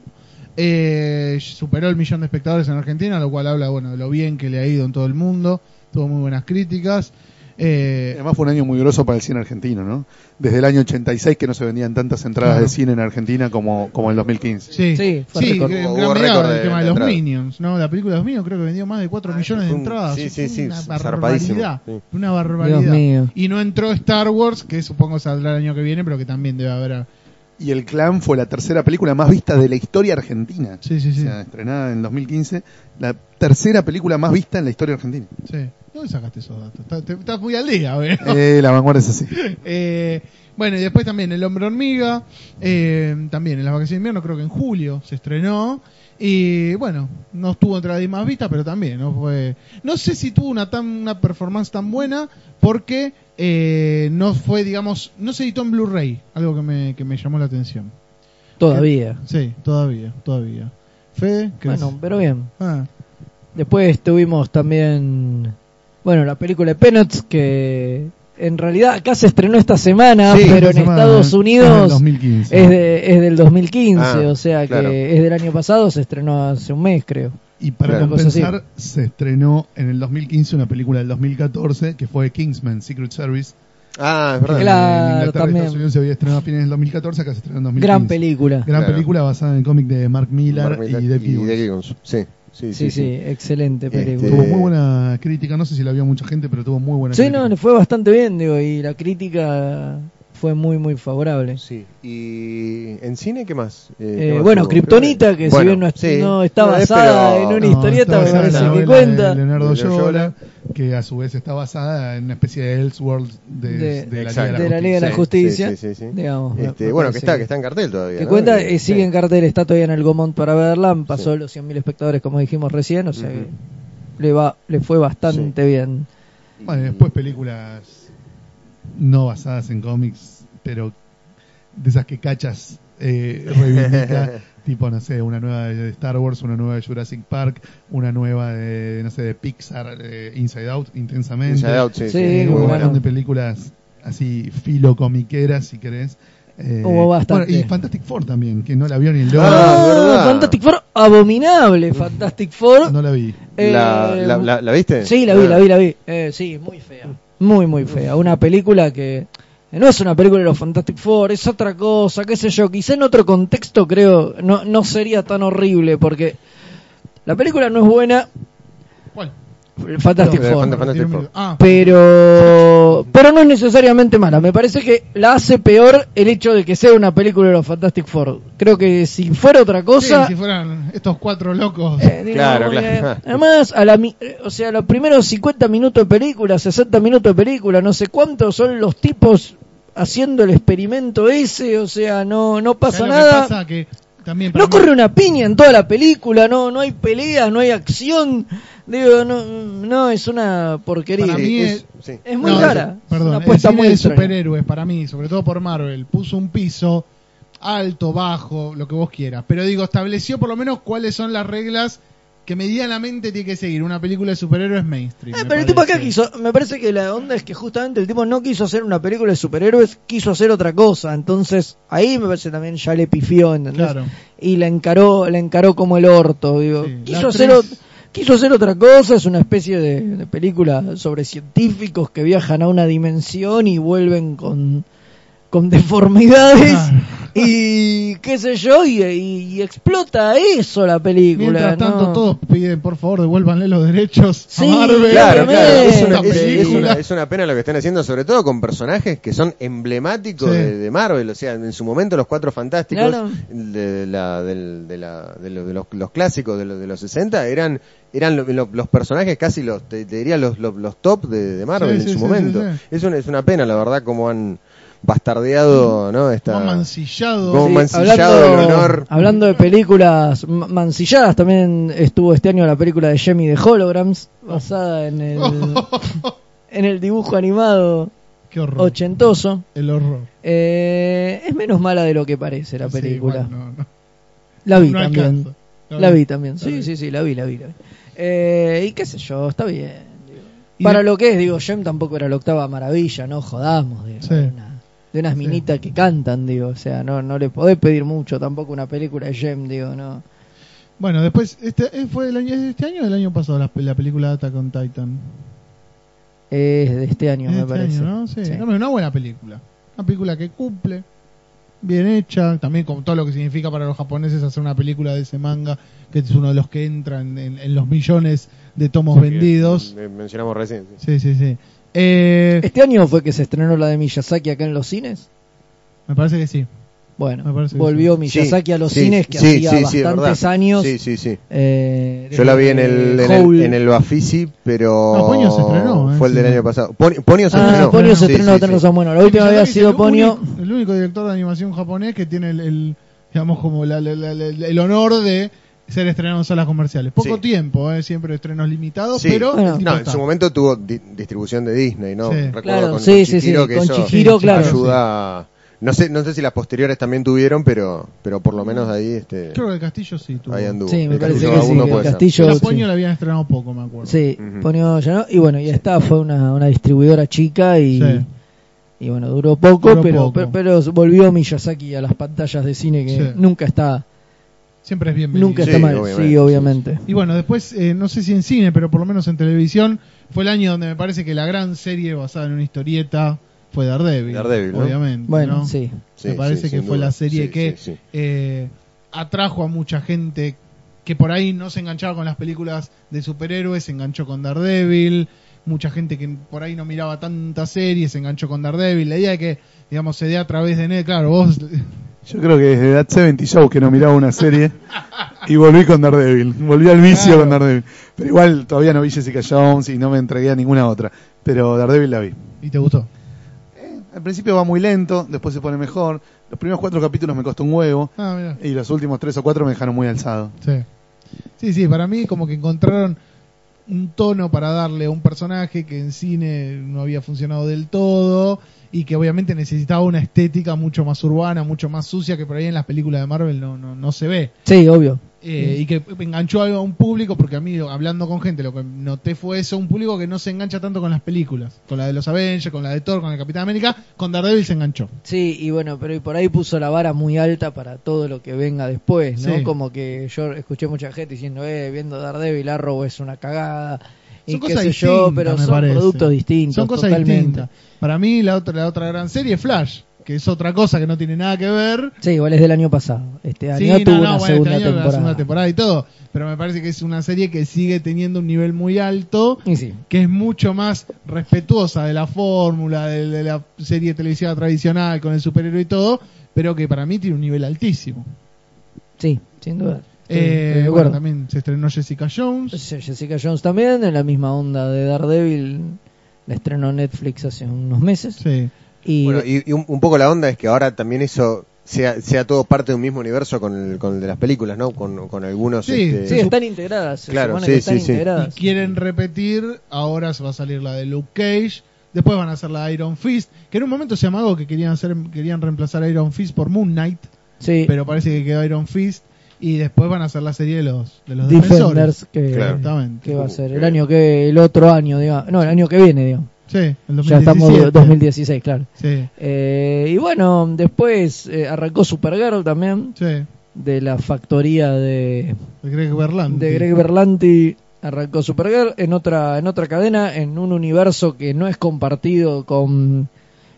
S1: Eh, superó el millón de espectadores en Argentina, lo cual habla bueno de lo bien que le ha ido en todo el mundo. Tuvo muy buenas críticas. Eh,
S2: Además fue un año muy grosso para el cine argentino, ¿no? Desde el año 86 que no se vendían tantas entradas
S1: Claro.
S2: de cine en Argentina como, como en 2015.
S1: Sí,
S4: Sí, fue
S1: sí, en
S3: Hubo
S1: gran
S3: récord
S1: medida
S3: de-
S1: el tema de,
S3: de
S1: los. Minions, ¿no? La película de los Minions creo que vendió más de 4
S3: Ah,
S1: millones de entradas.
S3: sí, sí, sí,
S1: una barbaridad.
S3: sí.
S1: Una barbaridad.
S4: Dios mío.
S1: Y no entró Star Wars, que supongo saldrá el año que viene, pero que también debe haber. a-
S2: Y El Clan fue la tercera película más vista de la historia argentina.
S1: Sí, sí, sí.
S2: O sea, estrenada en 2015, la tercera película más vista en la historia argentina.
S1: sí. ¿Dónde sacaste esos datos? Estás, te- estás muy al día, ¿ves?
S2: Eh, la vanguardia es así.
S1: Eh, bueno, y después también El Hombre Hormiga, eh, también en las vacaciones de invierno, creo que en julio se estrenó. Y bueno, no estuvo entre las 10 más vistas, pero también no fue. No sé si tuvo una tan una performance tan buena, porque eh, no fue, digamos, no se editó en Blu-ray, algo que me, que me llamó la atención.
S4: Todavía.
S1: Sí, todavía, todavía. Fede, ¿qué
S4: Bueno, pero bien.
S1: Ah,
S4: Después tuvimos también, bueno, la película de Peanuts que en realidad acá se estrenó esta semana,
S1: Sí,
S4: pero
S1: esta
S4: en
S1: semana,
S4: Estados. Unidos
S2: Es del 2015.
S4: es, de- es del 2015,
S3: Ah,
S4: o sea que es del año pasado, se estrenó hace un mes creo.
S2: Y para
S3: Claro.
S2: compensar, se estrenó en el 2015 una película del 2014 que fue Kingsman, Secret Service.
S3: Ah, es verdad.
S4: Claro,
S2: en Inglaterra y
S4: también.
S2: Estados Unidos se había estrenado a fines del 2014, acá se estrenó en 2015.
S4: Gran película.
S2: Gran
S3: Claro.
S2: película basada en el cómic de Mark Millar,
S3: Mark Millar
S2: y Dave Gibbons.
S3: Dave Gibbons. Sí, sí,
S4: Sí, sí, excelente
S3: Este,
S4: película.
S2: Tuvo muy buena crítica, no sé si la vio mucha gente, pero tuvo muy buena
S4: Sí,
S2: crítica.
S4: no, le fue bastante bien, digo, y la crítica fue muy, muy favorable.
S3: Sí. ¿Y en cine qué más? Eh,
S4: Eh,
S3: ¿qué más
S4: bueno? Kryptonita, que si bien no, es-
S3: sí.
S4: no está
S3: No es,
S4: basada
S3: pero-
S4: en una
S2: No,
S4: historieta, me parece que cuenta.
S2: Leonardo Yola, que a su vez está basada en una especie de Elseworld de,
S4: De-
S2: de la Liga
S4: de la Liga de la
S3: Sí,
S4: Justicia,
S3: sí, sí, sí, sí.
S4: digamos. me-
S3: Este, bueno, que está, que está en cartel todavía.
S4: Que
S3: ¿no?
S4: cuenta,
S3: Eh,
S4: eh, sigue
S3: sí.
S4: en cartel, está todavía en el Gomont para verla, pasó
S3: Sí.
S4: los 100.000 espectadores como dijimos recién, o sea que le va le fue bastante bien.
S2: Bueno, y después películas no basadas en cómics, pero de esas que cachas eh, reivindica, tipo, no sé, una nueva de Star Wars, una nueva de Jurassic Park, una nueva de, no sé, de Pixar, eh, Inside Out, intensamente.
S3: Inside Out, sí,
S2: Eh, un
S3: bueno.
S2: montón de películas así filocomiqueras, si querés. Eh,
S4: Hubo bastante.
S2: bueno, y Fantastic Four también, que no la vio ni el
S3: Ah, verdad.
S4: Fantastic Four, abominable, Fantastic Four.
S2: no la vi.
S4: eh,
S3: ¿La, la, la, la viste?
S4: Sí, la vi,
S3: Ah.
S4: la vi, la vi. Eh, sí, muy fea. Muy, muy fea. Una película que no es una película de los Fantastic Four, es otra cosa, qué sé yo. Quizá en otro contexto creo no, no sería tan horrible porque la película no es buena. El Fantastic
S3: No,
S4: Four.
S3: Fant- Fantastic Four.
S1: Ah,
S4: pero pero no es necesariamente mala. Me parece que la hace peor el hecho de que sea una película de los Fantastic Four. Creo que si fuera otra
S1: sí,
S4: cosa,
S1: si fueran estos cuatro locos.
S4: eh,
S3: Claro,
S4: eh,
S3: claro.
S4: Además, a la, mi- eh, o sea, los primeros 50 minutos de película, 60 minutos de película, no sé cuántos son los tipos haciendo el experimento ese, o sea, no no pasa
S1: ¿Sabes lo que
S4: nada.
S1: pasa? Que también para
S4: No
S1: mí-
S4: corre una piña en toda la película, no no hay peleas, no hay acción. Digo, no, no es una porquería.
S1: Para mí
S3: es-
S1: es-
S3: sí.
S4: Es muy
S1: No,
S4: cara.
S1: es- Perdón,
S4: una
S1: el
S4: apuesta
S1: cine
S4: muy
S1: de superhéroes para mí, sobre todo por Marvel, puso un piso alto, bajo, lo que vos quieras. Pero digo, estableció por lo menos cuáles son las reglas que medianamente tiene que seguir una película de superhéroes mainstream.
S4: Eh,
S1: me
S4: pero el tipo acá quiso, me parece que la onda es que justamente el tipo no quiso hacer una película de superhéroes, quiso hacer otra cosa, entonces ahí me parece también ya le pifió, ¿entendés?
S1: Claro.
S4: Y la encaró, la encaró como el orto, digo.
S1: Sí,
S4: quiso hacer ot- quiso hacer otra cosa, es una especie de, de película sobre científicos que viajan a una dimensión y vuelven con con deformidades
S1: Claro.
S4: y qué sé yo y, y- y explota eso la película
S1: Mientras tanto,
S4: ¿no?
S1: todos piden, por favor, devuélvanle los derechos
S4: Sí,
S1: a Marvel.
S3: Claro, claro, es una, es- es
S1: película.
S3: una- es una pena lo que están haciendo, sobre todo con personajes que son emblemáticos
S1: Sí.
S3: de, de Marvel. O sea, en su momento los Cuatro Fantásticos
S4: Claro.
S3: de, la- del- de la- de lo- de los, los clásicos de, los- de los 60 eran eran lo- lo- los personajes casi los te, te diría los, los, los top de, de Marvel
S1: Sí,
S3: en
S1: sí,
S3: su
S1: sí,
S3: momento.
S1: sí, sí.
S3: Es, una, es una pena, la verdad, como han bastardeado ¿no?
S1: Como mancillado.
S3: Como
S4: Sí,
S3: mancillado
S4: hablando,
S3: el honor.
S4: hablando de películas ma- mancilladas, también estuvo este año la película de Jamie de Holograms, basada en el, en el dibujo animado
S1: Qué horror.
S4: ochentoso.
S1: El horror.
S4: Eh, es menos mala de lo que parece la
S1: Sí,
S4: película.
S1: no, no.
S4: La vi
S1: No
S4: también. La vi también.
S1: La
S4: Sí,
S1: vi.
S4: sí, sí, la vi, la vi. la vi. Eh, y qué sé yo, está bien. Para
S1: de-
S4: lo que es, digo, Jem tampoco era la octava maravilla, no jodamos. digo,
S1: Sí.
S4: una- de unas minitas que cantan, digo. O sea, no, no le podés pedir mucho tampoco una película de Jem, digo, no.
S1: Bueno, después, este, eh, ¿fue el año, este año o el año pasado la, la película Attack on Titan?
S4: Es de este año,
S1: Es
S4: me
S1: este
S4: parece.
S1: año, ¿no? Sí,
S4: Sí.
S1: No, pero una buena película. Una película que cumple, bien hecha, también con todo lo que significa para los japoneses hacer una película de ese manga, que es uno de los que entran en, en los millones de tomos vendidos.
S3: Mencionamos recién. sí.
S1: Sí, sí, sí. Eh,
S4: ¿Este año fue que se estrenó la de Miyazaki acá en los cines?
S1: me parece que sí.
S4: Bueno, volvió
S1: sí.
S4: Miyazaki a los
S3: Sí,
S4: cines que
S3: sí,
S4: hacía bastantes años.
S3: Sí, sí, sí.
S4: eh,
S3: Yo la vi en el, en
S4: Howl.
S3: el, en el Bafisi, pero
S1: No, Ponyo se estrenó, eh,
S3: fue el del año pasado. Pon- Ponyo se
S4: Ah,
S3: estrenó.
S4: Ponyo se estrenó, tenés razón. Bueno, la última
S1: Miyazaki
S4: había sido
S1: el
S4: Ponyo.
S1: único- el único director de animación japonés que tiene el, el, digamos, como la- la- la- la- el honor de ser estrenado en salas comerciales. Poco
S3: Sí.
S1: tiempo, eh, siempre estrenos limitados,
S3: Sí.
S1: pero
S4: Bueno.
S3: No, en
S1: está.
S3: su momento tuvo di- distribución de Disney, ¿no?
S1: Sí.
S3: Recuerdo
S4: Claro,
S3: con,
S4: sí,
S3: con
S4: sí, sí,
S3: Chihiro que
S4: con
S3: eso
S4: Chihiro, claro.
S3: ayuda. a- No sé, no sé si las posteriores también tuvieron, pero, pero por lo menos ahí, este,
S1: Creo que el castillo sí tuvo.
S3: ahí anduvo.
S4: Sí, me
S3: El
S4: parece
S3: Castillo
S4: que sí, el. Castillo-
S1: La
S4: sí.
S1: La habían estrenado poco, me acuerdo.
S4: Sí,
S3: Ujú.
S4: Ponyo ya no. Y bueno, y esta fue una, una distribuidora chica y,
S1: Sí.
S4: y bueno, duró poco,
S1: Duró
S4: pero,
S1: poco.
S4: Pero, pero volvió Miyazaki a las pantallas de cine que
S1: Sí.
S4: nunca está
S1: Siempre es bienvenido.
S4: nunca
S3: Sí,
S4: está mal.
S3: obviamente,
S4: Sí, obviamente.
S1: Y bueno, después, eh, no sé si en cine, pero por lo menos en televisión, fue el año donde me parece que la gran serie basada en una historieta fue Daredevil.
S3: Daredevil, ¿no?
S1: Obviamente.
S4: Bueno,
S1: ¿no?
S4: sí.
S3: Sí,
S1: me parece
S3: sí,
S1: que fue
S3: duda.
S1: la serie
S3: Sí,
S1: que
S3: sí, sí.
S1: eh, atrajo a mucha gente que por ahí no se enganchaba con las películas de superhéroes, se enganchó con Daredevil. Mucha gente que por ahí no miraba tantas series se enganchó con Daredevil. La idea de que, digamos, se dé a través de net. Claro, vos.
S2: Yo creo que desde That 70 Show que no miraba una serie y volví con Daredevil. Volví al vicio
S1: Claro.
S2: con Daredevil. Pero igual todavía no vi Jessica Jones y no me entregué a ninguna otra. Pero Daredevil la vi.
S1: ¿Y te gustó?
S2: Al principio va muy lento, después se pone mejor. Los primeros cuatro capítulos me costó un huevo
S1: Ah,
S2: y los últimos tres o cuatro me dejaron muy alzado.
S1: Sí. Sí, sí, para mí como que encontraron un tono para darle a un personaje que en cine no había funcionado del todo y que obviamente necesitaba una estética mucho más urbana, mucho más sucia que por ahí en las películas de Marvel no, no, no se ve.
S4: Sí, obvio.
S1: Eh, y que enganchó a un público, porque a mí, hablando con gente, lo que noté fue eso, un público que no se engancha tanto con las películas, con la de los Avengers, con la de Thor, con el Capitán América, con Daredevil se enganchó.
S4: Sí, y bueno, pero y por ahí puso la vara muy alta para todo lo que venga después, ¿no?
S1: Sí.
S4: Como que yo escuché mucha gente diciendo, eh, viendo Daredevil, Arrow es una cagada. Y
S1: Son
S4: qué
S1: cosas
S4: sé yo,
S1: distintas,
S4: pero
S1: me
S4: son
S1: parece.
S4: productos distintos.
S1: Son cosas
S4: totalmente.
S1: distintas. Para mí la otra, la otra gran serie es Flash, que es otra cosa que no tiene nada que ver.
S4: Sí, igual es del año pasado. Este año
S1: Sí, no,
S4: tuvo
S1: no,
S4: una
S1: bueno,
S4: segunda
S1: este año segunda temporada y todo, pero me parece que es una serie que sigue teniendo un nivel muy alto,
S4: Y sí.
S1: que es mucho más respetuosa de la fórmula, de, de la serie televisiva tradicional con el superhéroe y todo, pero que para mí tiene un nivel altísimo.
S4: Sí, sin duda.
S1: Eh, bueno, también se estrenó Jessica Jones.
S4: Jessica Jones también, en la misma onda de Daredevil. La estrenó Netflix hace unos meses.
S1: Sí.
S4: Y,
S3: Bueno, y, y un, un poco la onda es que ahora también eso sea, sea todo parte de un mismo universo con el, con el de las películas, ¿no? Con, con algunos...
S1: Sí,
S3: este,
S4: Sí, están integradas.
S3: Claro, sí,
S4: que están
S3: sí, sí.
S1: Y
S4: integradas.
S1: quieren repetir, ahora se va a salir la de Luke Cage, después van a hacer la de Iron Fist, que en un momento se llamaba que querían hacer querían reemplazar a Iron Fist por Moon Knight,
S4: Sí,
S1: pero parece que quedó Iron Fist y después van a hacer la serie de los de los
S4: Defenders,
S1: defensores.
S4: que,
S3: Claro.
S1: Exactamente.
S4: que va a ser el año que el otro año, digamos. No, el año que viene, digamos.
S1: Sí, el 2017.
S4: Ya estamos en 2016, claro.
S1: Sí,
S4: Eh, y bueno, después eh, arrancó Supergirl también,
S1: sí.
S4: de la factoría de,
S1: De Greg Berlanti.
S4: de Greg Berlanti. Arrancó Supergirl en otra, en otra cadena, en un universo que no es compartido con,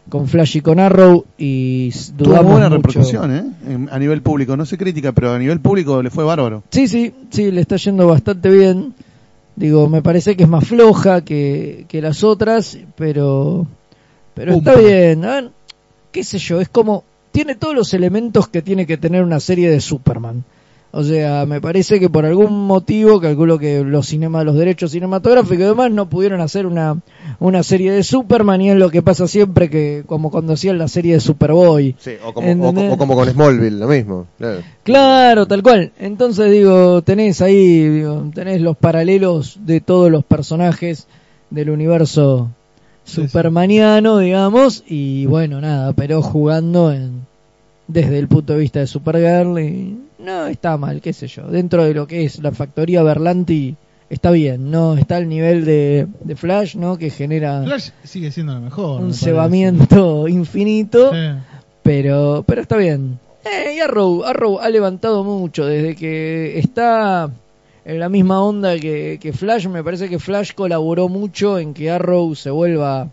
S4: con Flash y con Arrow. Y s-
S2: Tuvo
S4: dudamos
S2: buena
S4: mucho.
S2: repercusión, ¿eh? A nivel público. No sé crítica, pero a nivel público le fue bárbaro.
S4: Sí, sí, sí, le está yendo bastante bien. Digo, me parece que es más floja que, que las otras, pero pero está bien. A ver, qué sé yo, es como tiene todos los elementos que tiene que tener una serie de Superman. O sea, me parece que por algún motivo, calculo que los cinemas, los derechos cinematográficos y demás no pudieron hacer una, una serie de Superman y es lo que pasa siempre que como cuando hacían la serie de Superboy.
S3: Sí, o como, o,
S4: ¿Entendés?
S3: o como con Smallville, lo mismo. Claro.
S4: Claro, tal cual. Entonces digo, tenés ahí, digo, tenés los paralelos de todos los personajes del universo
S1: Sí, sí.
S4: supermaniano, digamos, y bueno, nada, pero jugando en desde el punto de vista de Supergirl y no está mal, qué sé yo. Dentro de lo que es la factoría Berlanti está bien, no está al nivel de, de Flash, ¿no? Que genera
S1: Flash sigue siendo la mejor. me
S4: un cebamiento infinito
S1: Sí.
S4: pero pero está bien. Eh, y Arrow, Arrow ha levantado mucho desde que está en la misma onda que, que Flash. Me parece que Flash colaboró mucho en que Arrow se vuelva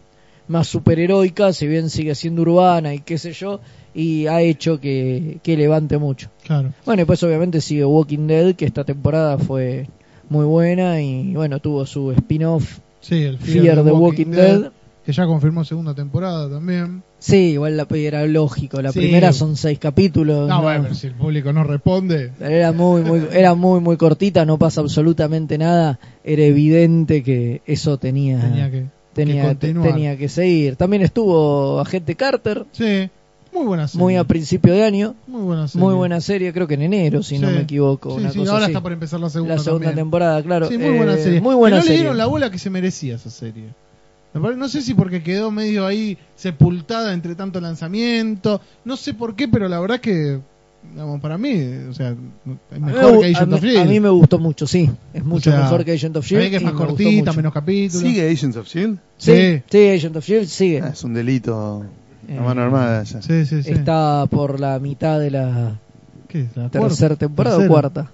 S4: más superheroica, si bien sigue siendo urbana y qué sé yo, y ha hecho que, que levante mucho.
S1: Claro.
S4: Bueno, y pues obviamente sigue Walking Dead, que esta temporada fue muy buena y bueno, tuvo su spin-off
S1: Sí, el
S4: Fear the Walking Dead.
S1: Que ya confirmó segunda temporada también.
S4: Sí, igual la era lógico, la
S1: Sí.
S4: primera son seis capítulos.
S1: No,
S4: ¿no?
S1: bueno, pero si el público no responde.
S4: Era muy, muy, era muy, muy cortita, no pasa absolutamente nada. Era evidente que eso tenía,
S1: Tenía que.
S4: tenía,
S1: que
S4: tenía que seguir. También estuvo Agente Carter,
S1: Sí, muy buena serie.
S4: muy a principio de año,
S1: Muy buena serie.
S4: muy buena serie, creo que en enero, si no
S1: Sí.
S4: me equivoco.
S1: Sí,
S4: una
S1: sí,
S4: cosa
S1: ahora
S4: así.
S1: está por empezar la segunda
S4: la segunda
S1: también.
S4: temporada, claro.
S1: Sí, muy buena
S4: Eh,
S1: serie.
S4: Muy buena
S1: Que no le
S4: serie.
S1: dieron la bola que se merecía esa serie. No sé si porque quedó medio ahí sepultada entre tanto lanzamiento. No sé por qué, pero la verdad que, digamos, para mí, o sea, es
S4: A mí me
S1: mejor que Agent
S4: a
S1: of Shield.
S4: a mí me gustó mucho, sí. Es mucho
S1: sea,
S4: mejor que Agent of
S1: mí
S4: Shield.
S1: que es más cortita, menos capítulos.
S2: ¿Sigue Agents of Shield?
S4: Sí,
S1: Sí.
S4: sí, Agent of Shield sigue.
S2: Ah, es un delito
S4: Eh,
S2: mano armada. esa.
S1: Sí, sí, sí.
S4: Está por la mitad de la
S1: ¿Qué es? ¿La
S4: tercera temporada
S1: ¿Tercera?
S4: o cuarta.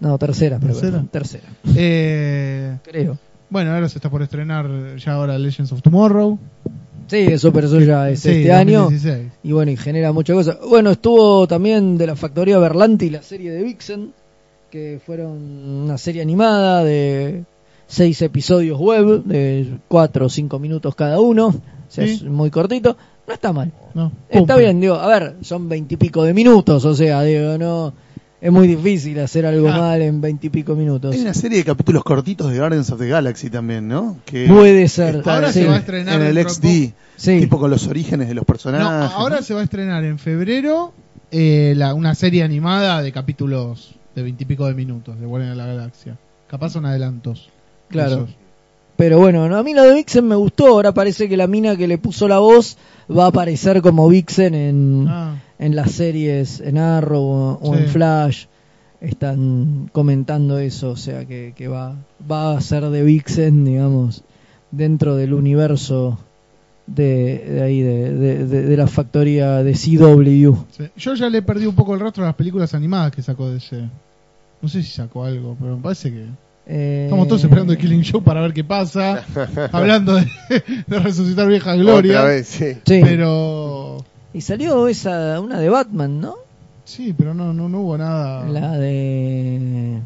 S4: No, tercera, pero
S1: ¿Tercera?
S4: tercera,
S1: Eh,
S4: creo.
S1: bueno, ahora se está por estrenar ya ahora Legends of Tomorrow.
S4: Sí, eso, pero eso ya es
S1: Sí,
S4: este año.
S1: 2016.
S4: Y bueno, y genera muchas cosas. Bueno, estuvo también de la factoría Berlanti la serie de Vixen, que fueron una serie animada de seis episodios web, de cuatro o cinco minutos cada uno. O sea,
S1: Sí.
S4: es muy cortito. No está mal.
S1: No,
S4: Está bien, digo, a ver, son veintipico de minutos, o sea, digo, no. Es muy difícil hacer algo
S1: Ah.
S4: mal en veintipico minutos.
S2: Hay una serie de capítulos cortitos de Guardians of the Galaxy también, ¿no? Que
S4: Puede ser.
S2: está
S1: Ahora
S4: sí.
S1: se va a estrenar
S2: en el XD,
S4: Sí.
S2: tipo con los orígenes de los
S1: No,
S2: personajes.
S1: ahora
S2: ¿no?
S1: se va a estrenar en febrero eh, la, una serie animada de capítulos de veintipico de minutos de Guardian de la Galaxia. Capaz son adelantos.
S4: Claro.
S1: Esos.
S4: Pero bueno, no, a mí la de Vixen me gustó. Ahora parece que la mina que le puso la voz va a aparecer como Vixen en,
S1: Ah,
S4: en las series, en Arrow o,
S1: Sí.
S4: en Flash. Están comentando eso, o sea que, que va, va a ser de Vixen, digamos, dentro del universo de, de ahí, de, de, de- de la factoría de CW.
S1: sí. Yo ya le perdí un poco el rastro a las películas animadas que sacó de ese. No sé si sacó algo, pero me parece que.
S4: Eh,
S1: Estamos todos esperando el Killing Show para ver qué pasa. hablando de, de resucitar vieja gloria.
S3: Otra vez, sí.
S4: Sí.
S1: Pero.
S4: Y salió esa, una de Batman, ¿no?
S1: Sí, pero no, no, no hubo nada.
S4: La de...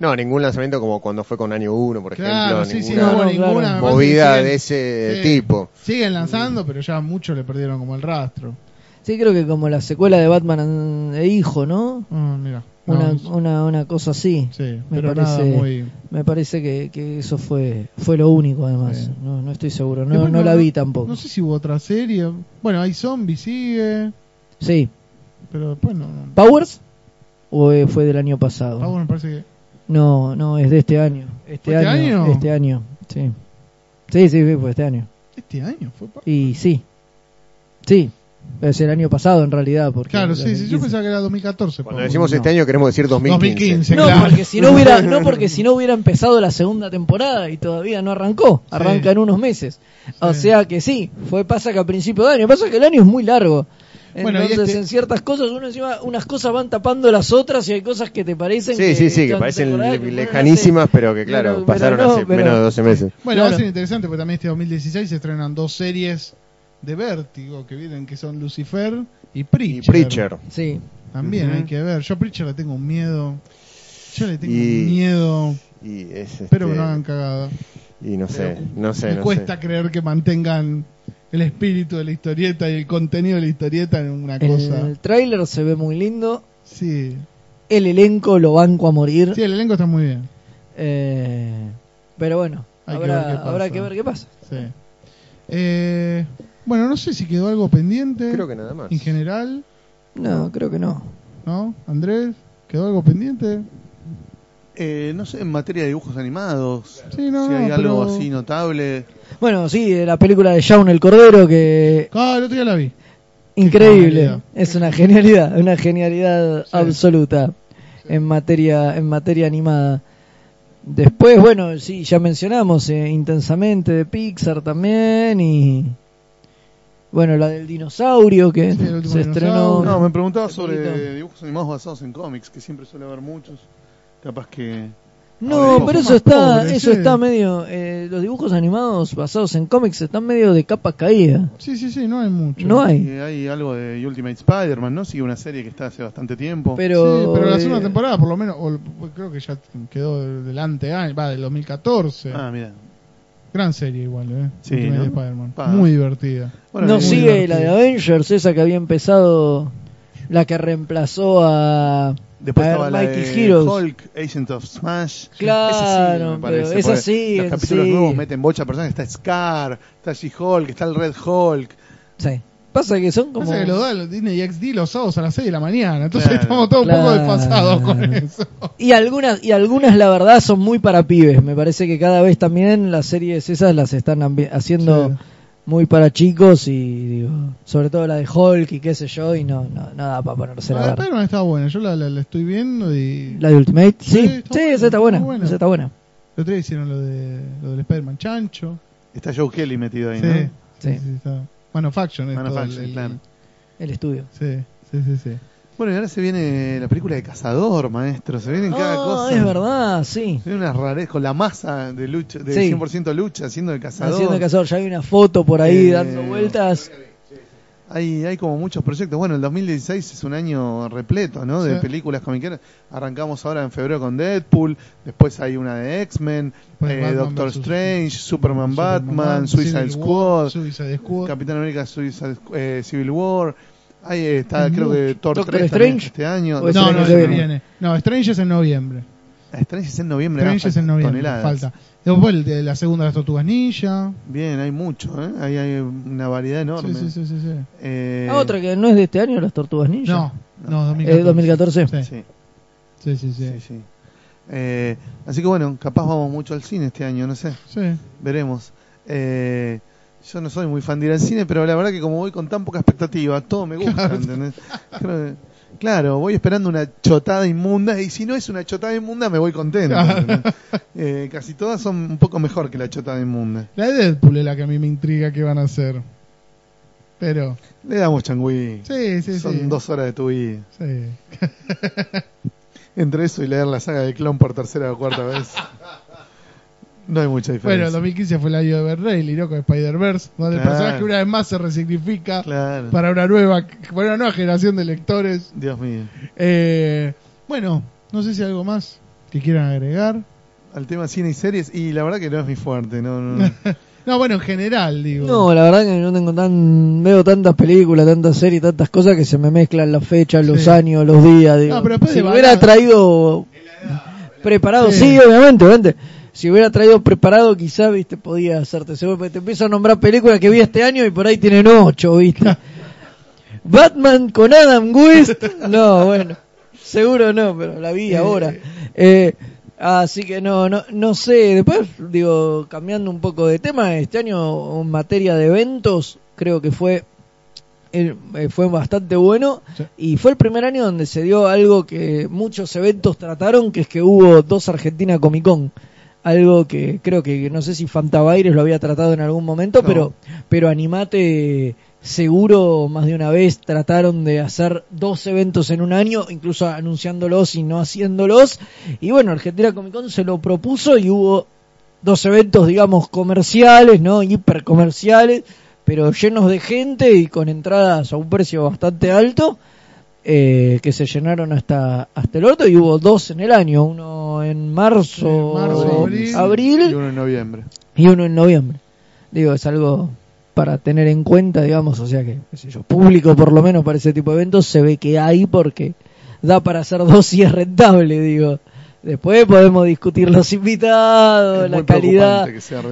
S3: No, ningún lanzamiento como cuando fue con Año 1, por
S1: Claro,
S3: ejemplo.
S1: sí, sí,
S3: ninguna
S1: no hubo
S4: No, no,
S1: ninguna.
S4: claro.
S3: movida de ese
S1: sí.
S3: tipo.
S1: Siguen lanzando, pero ya muchos le perdieron como el rastro.
S4: Sí, creo que como la secuela de Batman de Hijo, ¿no?
S1: Ah, mira. No,
S4: Una, una, una cosa así.
S1: sí,
S4: me
S1: pero
S4: parece-
S1: nada muy.
S4: Me parece que, que eso fue fue lo único, además.
S1: Sí.
S4: No, no estoy seguro, no, no la vi tampoco.
S1: No sé si hubo otra serie. Bueno, hay zombies, sigue.
S4: Sí.
S1: Pero después no. no.
S4: ¿Powers? ¿O eh, fue del año pasado?
S1: Bueno, me parece que.
S4: No, no, es de este año. Este,
S1: ¿Este año?
S4: Este año, sí. Sí, sí, sí, fue este año.
S1: Este año fue. pa-
S4: Y sí. Sí. Es el año pasado en realidad. Porque
S1: Claro, sí, sí. Yo
S4: 2015.
S1: pensaba que era 2014.
S3: Cuando decimos
S1: no.
S3: este año queremos decir 2015.
S1: 2015.
S4: No,
S1: claro.
S4: porque si no hubiera, no porque si no hubiera empezado la segunda temporada y todavía no arrancó, arranca
S1: Sí.
S4: en unos meses. O sea que sí, fue pasa que a principio de año, pasa que el año es muy largo.
S1: Bueno,
S4: Entonces
S1: este-
S4: en ciertas cosas uno encima unas cosas van tapando las otras y hay cosas que te parecen
S3: Sí, sí, sí, que parecen le-
S4: que,
S3: lejanísimas, pero que claro,
S4: Pero-
S3: pasaron
S4: pero no,
S3: hace
S4: pero-
S3: menos de 12 meses.
S1: Bueno, va a ser interesante porque también este 2016 se estrenan dos series de Vértigo que vienen, que son Lucifer y Preacher.
S3: Y Preacher.
S4: Sí.
S1: También hay que ver. Yo a Preacher le tengo un miedo. Yo le tengo
S3: Y-
S1: un miedo.
S3: Y es,
S1: Espero que
S3: este,
S1: no hagan cagada.
S3: Y no sé, no sé,
S1: Me
S3: no
S1: cuesta
S3: sé.
S1: creer que mantengan el espíritu de la historieta y el contenido de la historieta en una cosa.
S4: El tráiler se ve muy lindo,
S1: Sí.
S4: el elenco lo banco a morir.
S1: Sí, el elenco está muy bien.
S4: Eh, pero bueno,
S1: que
S4: habrá,
S1: qué pasa.
S4: habrá que ver qué pasa.
S1: Sí. Eh, bueno, no sé si quedó algo pendiente.
S3: Creo que nada más.
S1: En general,
S4: No, creo que no.
S1: ¿no? Andrés, ¿quedó algo pendiente?
S2: Eh, no sé, en materia de dibujos animados,
S1: Sí, no,
S2: si
S1: no,
S2: hay algo
S1: pero-
S2: así notable.
S4: Bueno, sí, la película de Shaun el Cordero que
S1: Ah, el otro día la vi.
S4: increíble, es una genialidad, una genialidad
S1: Sí.
S4: absoluta en materia en materia animada. Después, bueno, sí, ya mencionamos eh, intensamente de Pixar también y bueno, la del dinosaurio que
S1: Sí, el último
S4: se estrenó.
S2: No, me preguntaba
S4: Poquito.
S2: sobre dibujos animados basados en cómics, que siempre suele haber muchos. Capaz que...
S4: No,
S2: Hablemos
S4: pero eso está, eso
S1: sí.
S4: está medio, eh, los dibujos animados basados en cómics están medio de capa caída.
S1: Sí, sí, sí, no hay mucho.
S4: No hay.
S2: hay algo de Ultimate Spider-Man, ¿no? Sigue una serie que está hace bastante tiempo.
S4: Pero,
S1: sí, pero la
S4: eh,
S1: segunda temporada, por lo menos, o- creo que ya quedó delante, ah, va, del 2014.
S2: Ah, mira.
S1: Gran serie igual, ¿eh?
S2: Sí.
S1: Muy divertida.
S2: Bueno,
S4: no
S2: muy
S4: sigue la de. Avengers, esa que había empezado, la que reemplazó a,
S2: Después
S4: a
S2: estaba la de
S4: Heroes.
S2: Hulk, Agent of Smash.
S4: Claro,
S2: Esa sí, Los capítulos
S4: sí.
S2: nuevos meten bocha personas. Está Scar, está She-Hulk, está el Red Hulk.
S4: Sí. Pasa que son como...
S1: Pasa que lo da los Disney XD los sábados a las 6 de la mañana. Entonces
S2: Claro.
S1: estamos todos un poco desfasados con eso.
S4: Y algunas, y algunas la verdad son muy para pibes. Me parece que cada vez también las series esas las están haciendo
S1: Sí.
S4: muy para chicos y digo, sobre todo la de Hulk y qué sé yo, y no, no, no da para ponerse
S1: La
S4: a
S1: de
S4: ver.
S1: Spider-Man está buena. Yo la, la- la estoy viendo y.
S4: La de Ultimate, sí,
S1: Sí,
S4: sí,
S1: está buena,
S4: esa está buena,
S1: buena.
S4: esa está buena.
S1: El otro día hicieron lo, de, lo del Spider-Man Chancho.
S2: Está Joe Kelly metido ahí,
S1: Sí,
S2: ¿no?
S1: sí,
S4: Sí.
S1: sí, está. Manufacture es todo
S2: Manufacture,
S1: el-
S2: claro.
S4: El estudio.
S1: Sí, sí, sí, sí.
S2: Bueno, y ahora se viene la película de Cazador, maestro. Se vienen cada
S4: Ah,
S2: cosa.
S4: es verdad, sí.
S2: Se vienen unas rarezas con la masa de lucha, de
S4: Sí.
S2: 100% lucha, haciendo de cazador.
S4: Haciendo cazador, ya hay una foto por ahí
S2: Eh,
S4: dando vueltas.
S2: Hay, hay como muchos proyectos. Bueno, el 2016 es un año repleto, ¿no? De
S1: Sí.
S2: películas comiqueras. Arrancamos ahora en febrero con Deadpool. Después hay una de X-Men, eh, Doctor
S1: versus-
S2: Strange, Superman,
S1: Superman,
S2: Batman, Suicide
S1: Civil
S2: Squad,
S1: War, Suicide Squad.
S2: Capitán América, Suicide, eh, Civil War. Ahí está, creo
S1: mucho.
S2: que Thor
S4: Doctor
S2: 3 también
S4: Strange.
S2: este año.
S4: O es
S1: No, no,
S4: que viene.
S1: No, Strange es en noviembre.
S2: Strange es en noviembre.
S1: Strange
S2: ah,
S1: es en noviembre.
S2: toneladas.
S1: Falta. Después el de la segunda de las Tortugas Ninja.
S2: Bien, hay mucho, ¿eh? Ahí hay una variedad enorme.
S1: Sí, sí, sí, sí. sí.
S2: Eh,
S4: Ah, otra que no es de este año, las Tortugas Ninja.
S1: No, no, 2014.
S4: ¿Es 2014?
S1: Sí,
S2: Sí,
S1: sí, sí. sí.
S2: sí, sí. Eh, así que bueno, capaz vamos mucho al cine este año, no sé.
S1: Sí.
S2: Veremos. Eh, yo no soy muy fan de ir al cine, pero la verdad que como voy con tan poca expectativa, todo me gusta, ¿entendés? Creo que- claro, voy esperando una chotada inmunda y si no es una chotada inmunda me voy contento. Eh, casi todas son un poco mejor que la chotada inmunda.
S1: La de Deadpool es la que a mí me intriga que van a hacer. Pero,
S2: Le damos changüí.
S1: sí, sí,
S2: son
S1: sí.
S2: dos horas de tu vida.
S1: Sí.
S2: Entre eso y leer la saga de Clon por tercera o cuarta vez. No hay mucha
S1: Bueno,
S2: diferencia.
S1: el 2015 fue el año de Berrey, ¿no? Con Spider-Verse, donde el personaje una vez más se resignifica
S2: Claro.
S1: para una nueva, para una nueva generación de lectores.
S2: Dios mío.
S1: Eh, bueno, no sé si hay algo más que quieran agregar.
S2: Al tema cine y series, y la verdad que no es mi fuerte. No, no, no.
S1: No, bueno, en general, digo.
S4: No, la verdad que no tengo tan. Veo tantas películas, tantas series, tantas cosas que se me mezclan las fechas, los
S1: Sí.
S4: años, los días. Digo.
S1: No, pero después
S4: si
S1: de
S4: me
S1: bala-
S4: hubiera traído preparado,
S1: Sí.
S4: sí. obviamente, obviamente. Si hubiera traído preparado, quizá, viste, podía hacerte seguro. porque Te empiezo a nombrar películas que vi este año y por ahí tienen ocho, viste. Batman con Adam West. No, bueno, seguro no, pero la vi ahora. Eh, así que no, no, no sé. Después, digo, cambiando un poco de tema, este año en materia de eventos, creo que fue eh, eh, fue bastante bueno
S1: Sí.
S4: y fue el primer año donde se dio algo que muchos eventos trataron, que es que hubo dos Argentina Comic Con. Algo que creo que no sé si Fantabaires lo había tratado en algún momento,
S2: No.
S4: pero pero Animate seguro más de una vez trataron de hacer dos eventos en un año, incluso anunciándolos y no haciéndolos. Y bueno, Argentina Comic Con se lo propuso y hubo dos eventos, digamos, comerciales, ¿no? Hipercomerciales, pero llenos de gente y con entradas a un precio bastante alto, eh, que se llenaron hasta, hasta el otro y hubo dos en el año, uno en marzo,
S1: abril.
S4: abril
S2: Y uno en noviembre.
S4: y uno en noviembre. Digo, es algo para tener en cuenta, digamos, o sea que, qué sé yo, público por lo menos para ese tipo de eventos se ve que hay porque da para hacer dos y es rentable, digo. Después podemos discutir los invitados,
S2: Es
S4: la calidad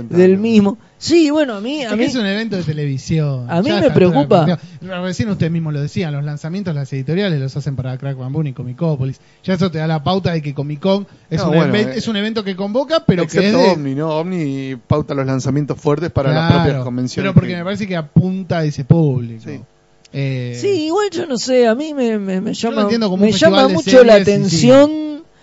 S4: del mismo. Sí, bueno, a mí, a
S1: Es
S4: mí
S1: que es un evento de televisión.
S4: A mí
S1: Ya
S4: me preocupa.
S1: Recién ustedes mismos lo decían, los lanzamientos, las editoriales los hacen para Crack Bamboo y Comicópolis. Ya eso te da la pauta de que Comic Con es,
S2: No,
S1: un,
S2: bueno, eh,
S1: es un evento que convoca, pero que
S2: Excepto
S1: de...
S2: Omni, ¿no? Omni pauta los lanzamientos fuertes para las propias convenciones.
S1: Pero porque
S2: que-
S1: me parece que apunta a ese público.
S2: Sí.
S1: Eh,
S4: Sí, igual yo no sé, a mí me, me, me llama, me llama mucho la atención.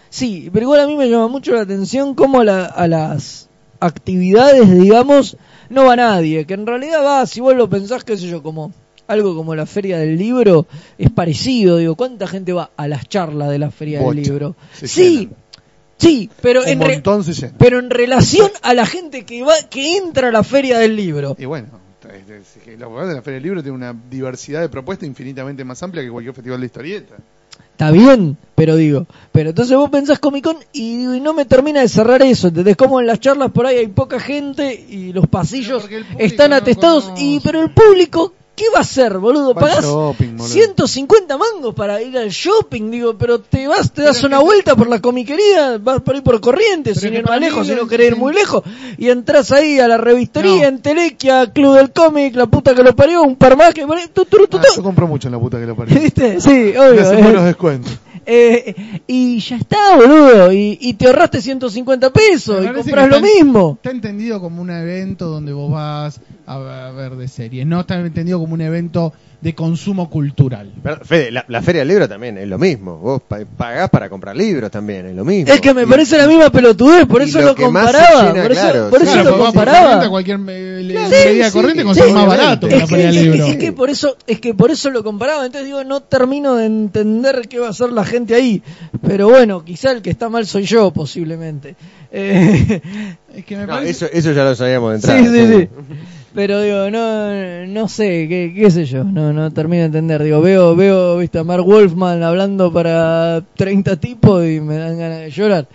S4: Sí, pero igual a mí me llama mucho la atención cómo a, la- a las actividades, digamos, no va nadie. Que en realidad va, si vos lo pensás, qué sé yo, como algo como la feria del libro, es parecido. Digo, ¿cuánta gente va a las charlas de la feria
S2: Bocha.
S4: del libro? Sí, sí, pero
S2: Un
S4: en, re- pero en relación a la gente que va, que entra a la feria del libro.
S2: Y bueno, es- la verdad, la Feria del Libro tiene una diversidad de propuestas infinitamente más amplia que cualquier festival de historieta.
S4: Está bien, pero digo, pero entonces vos pensás Comic Con y, no me termina de cerrar eso, ¿entendés? Como en las charlas por ahí hay poca gente y los pasillos están
S1: no
S4: atestados
S1: conoce.
S4: y pero el público ¿qué va a hacer, boludo? Pagás
S2: shopping, boludo.
S4: 150 mangos para ir al shopping, digo, pero te vas, te das
S1: Pero
S4: una
S1: que-
S4: vuelta por la comiquería, vas por ir por corrientes, sin ir más lejos, si no querés ir muy lejos, y entras ahí a la revistería,
S1: No.
S4: en Telequia, Club del Cómic, la puta que lo parió, un par más que tu, tu, tu,
S2: Ah,
S4: tu.
S2: yo compro mucho en la puta que lo parió.
S4: ¿Viste? Sí, obvio.
S2: hacen
S4: eh.
S2: buenos descuentos.
S4: Eh, y ya está, boludo. Y, y te ahorraste 150 pesos y compras lo
S1: está-
S4: mismo.
S1: Está entendido como un evento donde vos vas a, ver de series. No está entendido como un evento de consumo cultural.
S3: Pero, Fede, la, la Feria del Libro también es lo mismo. Vos pa- pagás para comprar libros también, es lo mismo.
S4: Es que me
S3: Y-
S4: parece la misma pelotudez, por eso
S3: lo
S4: comparaba.
S3: llena,
S4: por eso,
S3: claro,
S4: por
S3: sí.
S4: eso
S1: Claro,
S4: lo comparaba.
S1: cualquier
S4: Sí,
S3: sí,
S1: corriente
S3: sí,
S1: más barato que
S4: Es
S1: la
S4: que,
S1: feria del
S4: es que-
S1: libro.
S4: es que por eso es que por eso lo comparaba entonces digo no termino de entender qué va a hacer la gente ahí pero bueno quizá el que está mal soy yo posiblemente Eh,
S1: Es que me
S3: No,
S1: parece...
S3: eso, eso ya lo sabíamos de entrada.
S4: sí, sí, sí. Pero digo, no, no sé, qué, qué sé yo, no, no termino de entender. Digo, veo, veo, viste, a Mark Wolfman hablando para 30 tipos y me dan ganas de llorar.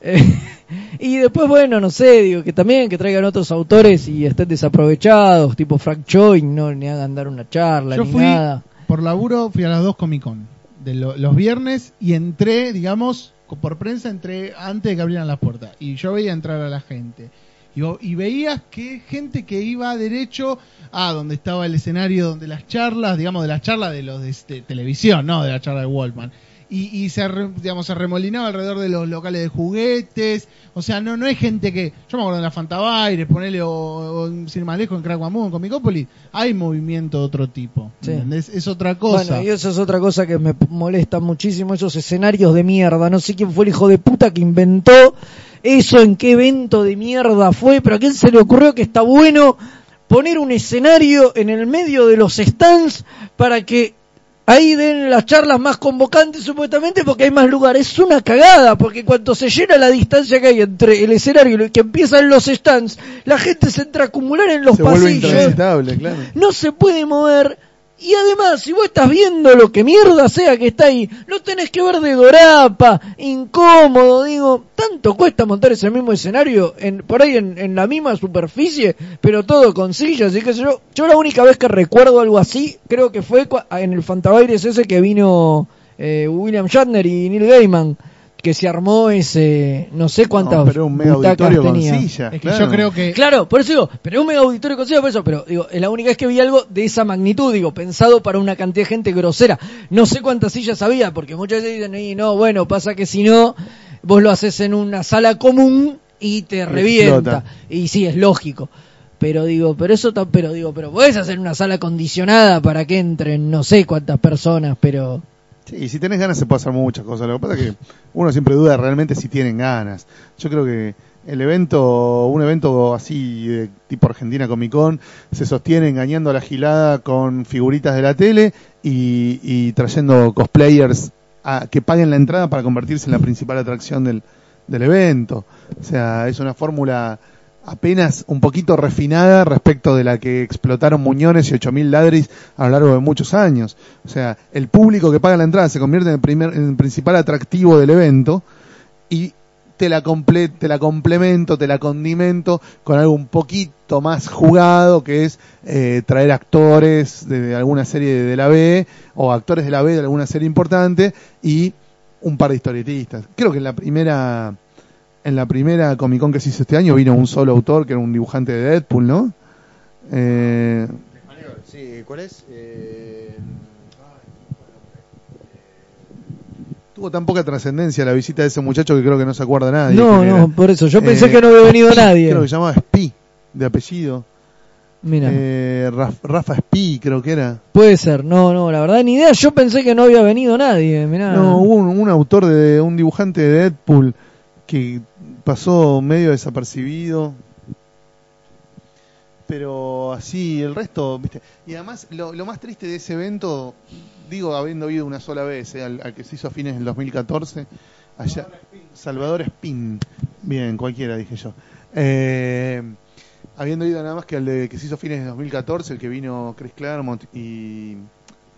S4: Eh, y después, bueno, no sé, digo, que también que traigan otros autores y estén desaprovechados, tipo Frank Choi, no ni hagan dar una charla
S1: Yo
S4: ni
S1: fui,
S4: nada.
S1: por laburo, fui a las dos Comic Con. De lo- los viernes y entré, digamos, por prensa entré antes de que abrieran las puertas. Y yo veía entrar a la gente. Y, y veías que gente que iba derecho a donde estaba el escenario, donde las charlas, digamos, de las charlas de los de, de televisión, no de la charla de Wallman. Y, y se, digamos, se remolinaba alrededor de los locales de juguetes. O sea, no no es gente que. Yo me acuerdo de la Fantabaires, ponele o, o en sin más lejos en Crack Bamboo, en Comicópolis. Hay movimiento de otro tipo.
S4: Sí.
S1: ¿entendés? Es otra cosa.
S4: Bueno, y eso es otra cosa que me molesta muchísimo, esos escenarios de mierda. No sé quién fue el hijo de puta que inventó eso, en qué evento de mierda fue, pero a quién se le ocurrió que está bueno poner un escenario en el medio de los stands para que ahí den las charlas más convocantes supuestamente porque hay más lugares. Es una cagada, porque cuando se llena la distancia que hay entre el escenario y lo que empiezan los stands, la gente se entra a acumular en los
S2: Se
S4: pasillos
S2: claro.
S4: no se puede mover. Y además, si vos estás viendo lo que mierda sea que está ahí, lo tenés que ver de dorapa, incómodo, digo, tanto cuesta montar ese mismo escenario en, por ahí en, en la misma superficie, pero todo con sillas y qué sé yo. Yo la única vez que recuerdo algo así, creo que fue en el Fantabaires ese que vino eh, William Shatner y Neil Gaiman, que se armó ese, no sé cuántas
S2: No, pero un mega
S4: butacas
S2: auditorio con
S4: tenía.
S2: sillas.
S1: Es que
S2: claro.
S1: yo creo que
S4: Claro, por eso digo, pero es un mega auditorio con sillas, por eso, pero digo, es la única vez que vi algo de esa magnitud, digo, pensado para una cantidad de gente grosera. No sé cuántas sillas había, porque muchas veces dicen, y no, bueno, pasa que si no, vos lo haces en una sala común y te revienta.
S2: explota.
S4: Y sí, es lógico. Pero digo, pero eso, pero digo, pero podés hacer una sala acondicionada para que entren no sé cuántas personas, pero...
S2: Sí, y si tenés ganas se puede hacer muchas cosas. Lo que pasa es que uno siempre duda realmente si tienen ganas. Yo creo que el evento, un evento así de tipo Argentina Comic Con, se sostiene engañando a la gilada con figuritas de la tele y, trayendo cosplayers a, que paguen la entrada para convertirse en la principal atracción del, del evento. O sea, es una fórmula apenas un poquito refinada respecto de la que explotaron Muñones y 8000 ladris a lo largo de muchos años. O sea, el público que paga la entrada se convierte en el, primer, en el principal atractivo del evento y te la, comple te la complemento, te la condimento con algo un poquito más jugado que es eh, traer actores de, alguna serie de, de la B o actores de la B de alguna serie importante y un par de historietistas. Creo que en la primera en la primera Comic Con que se hizo este año vino un solo autor que era un dibujante de Deadpool, ¿no? Eh,
S3: Sí, ¿cuál es? Eh,
S2: tuvo tan poca trascendencia la visita de ese muchacho que creo que no se acuerda nadie.
S4: No, no,
S2: era.
S4: por eso, yo pensé
S2: Eh,
S4: que no había venido nadie.
S2: Creo que se llamaba Spee, de apellido.
S4: Mira.
S2: Eh, Raf- Rafa Spee, creo que era.
S4: Puede ser, no, no, la verdad ni idea, yo pensé que no había venido nadie, mirá.
S2: No, hubo un, un autor de un dibujante de Deadpool que pasó medio desapercibido. Pero así, el resto, ¿viste? Y además, lo, lo más triste de ese evento, digo, habiendo ido una sola vez, eh, al, al que se hizo a fines del 2014, allá. Salvador Spin. Bien, cualquiera, dije yo. Eh, habiendo ido nada más que al de que se hizo a fines del 2014, el que vino Chris Claremont y,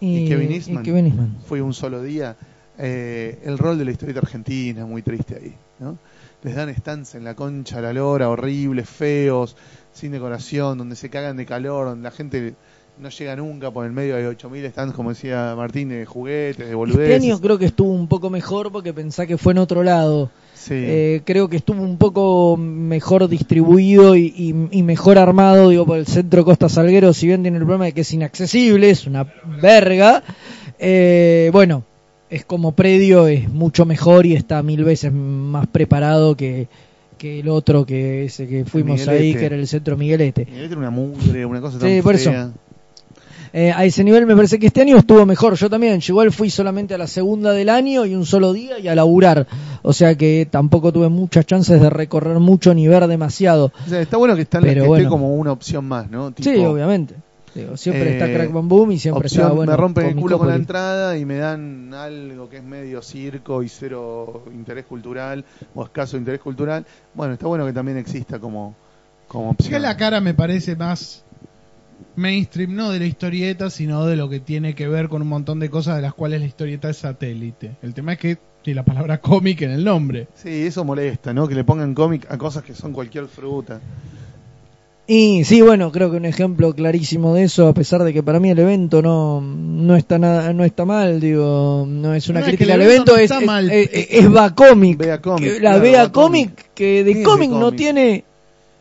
S2: y Kevin Eastman.
S4: y Kevin Eastman.
S2: fue un solo día. Eh, el rol de la historieta argentina, muy triste ahí, ¿no? Les dan stands en la concha, la lora, horribles, feos, sin decoración, donde se cagan de calor, donde la gente no llega nunca por el medio de 8000 stands, como decía Martín, de juguetes, de
S4: Este
S2: boludeces.
S4: año creo que estuvo un poco mejor porque pensá que fue en otro lado.
S2: Sí.
S4: Eh, creo que estuvo un poco mejor distribuido y, y- y mejor armado, digo, por el centro Costa Salguero, si bien tiene el problema de que es inaccesible, es una verga. Eh, bueno, es como predio, es mucho mejor y está mil veces más preparado que, que el otro que ese que fuimos ahí,
S2: Miguelete.
S4: que era el centro Miguelete.
S2: Y era una mugre, una cosa tan
S4: Sí, por eso. Eh, a ese nivel me parece que este año estuvo mejor. Yo también, yo igual fui solamente a la segunda del año y un solo día y a laburar. O sea que tampoco tuve muchas chances de recorrer mucho ni ver demasiado.
S2: O sea, está bueno que,
S4: Pero
S2: que esté
S4: bueno.
S2: como una opción más, ¿no?
S4: sí, obviamente. Digo, siempre
S2: eh,
S4: está Crack Bam Boom y siempre
S2: opción,
S4: está bueno.
S2: me rompen el culo con la entrada y me dan algo que es medio circo y cero interés cultural o escaso interés cultural. Bueno, está bueno que también exista como, como
S1: Sí que
S2: opción.
S1: la cara me parece más mainstream, no de la historieta, sino de lo que tiene que ver con un montón de cosas de las cuales la historieta es satélite. El tema es que tiene la palabra cómic en el nombre.
S2: Sí, eso molesta, ¿no? Que le pongan cómic a cosas que son cualquier fruta.
S4: Y sí, bueno, creo que un ejemplo clarísimo de eso, a pesar de que para mí el evento no, no está nada, no está mal, digo, no es una
S1: No,
S4: crítica al
S1: evento
S4: evento,
S1: no
S4: es,
S1: está
S4: es,
S1: mal.
S4: es- es Bea Comic.
S2: Bea Comic,
S4: la
S2: claro,
S4: Bea
S2: Bea
S4: Comic,
S2: Comic.
S4: que
S2: ¿Qué es
S4: de cómic no tiene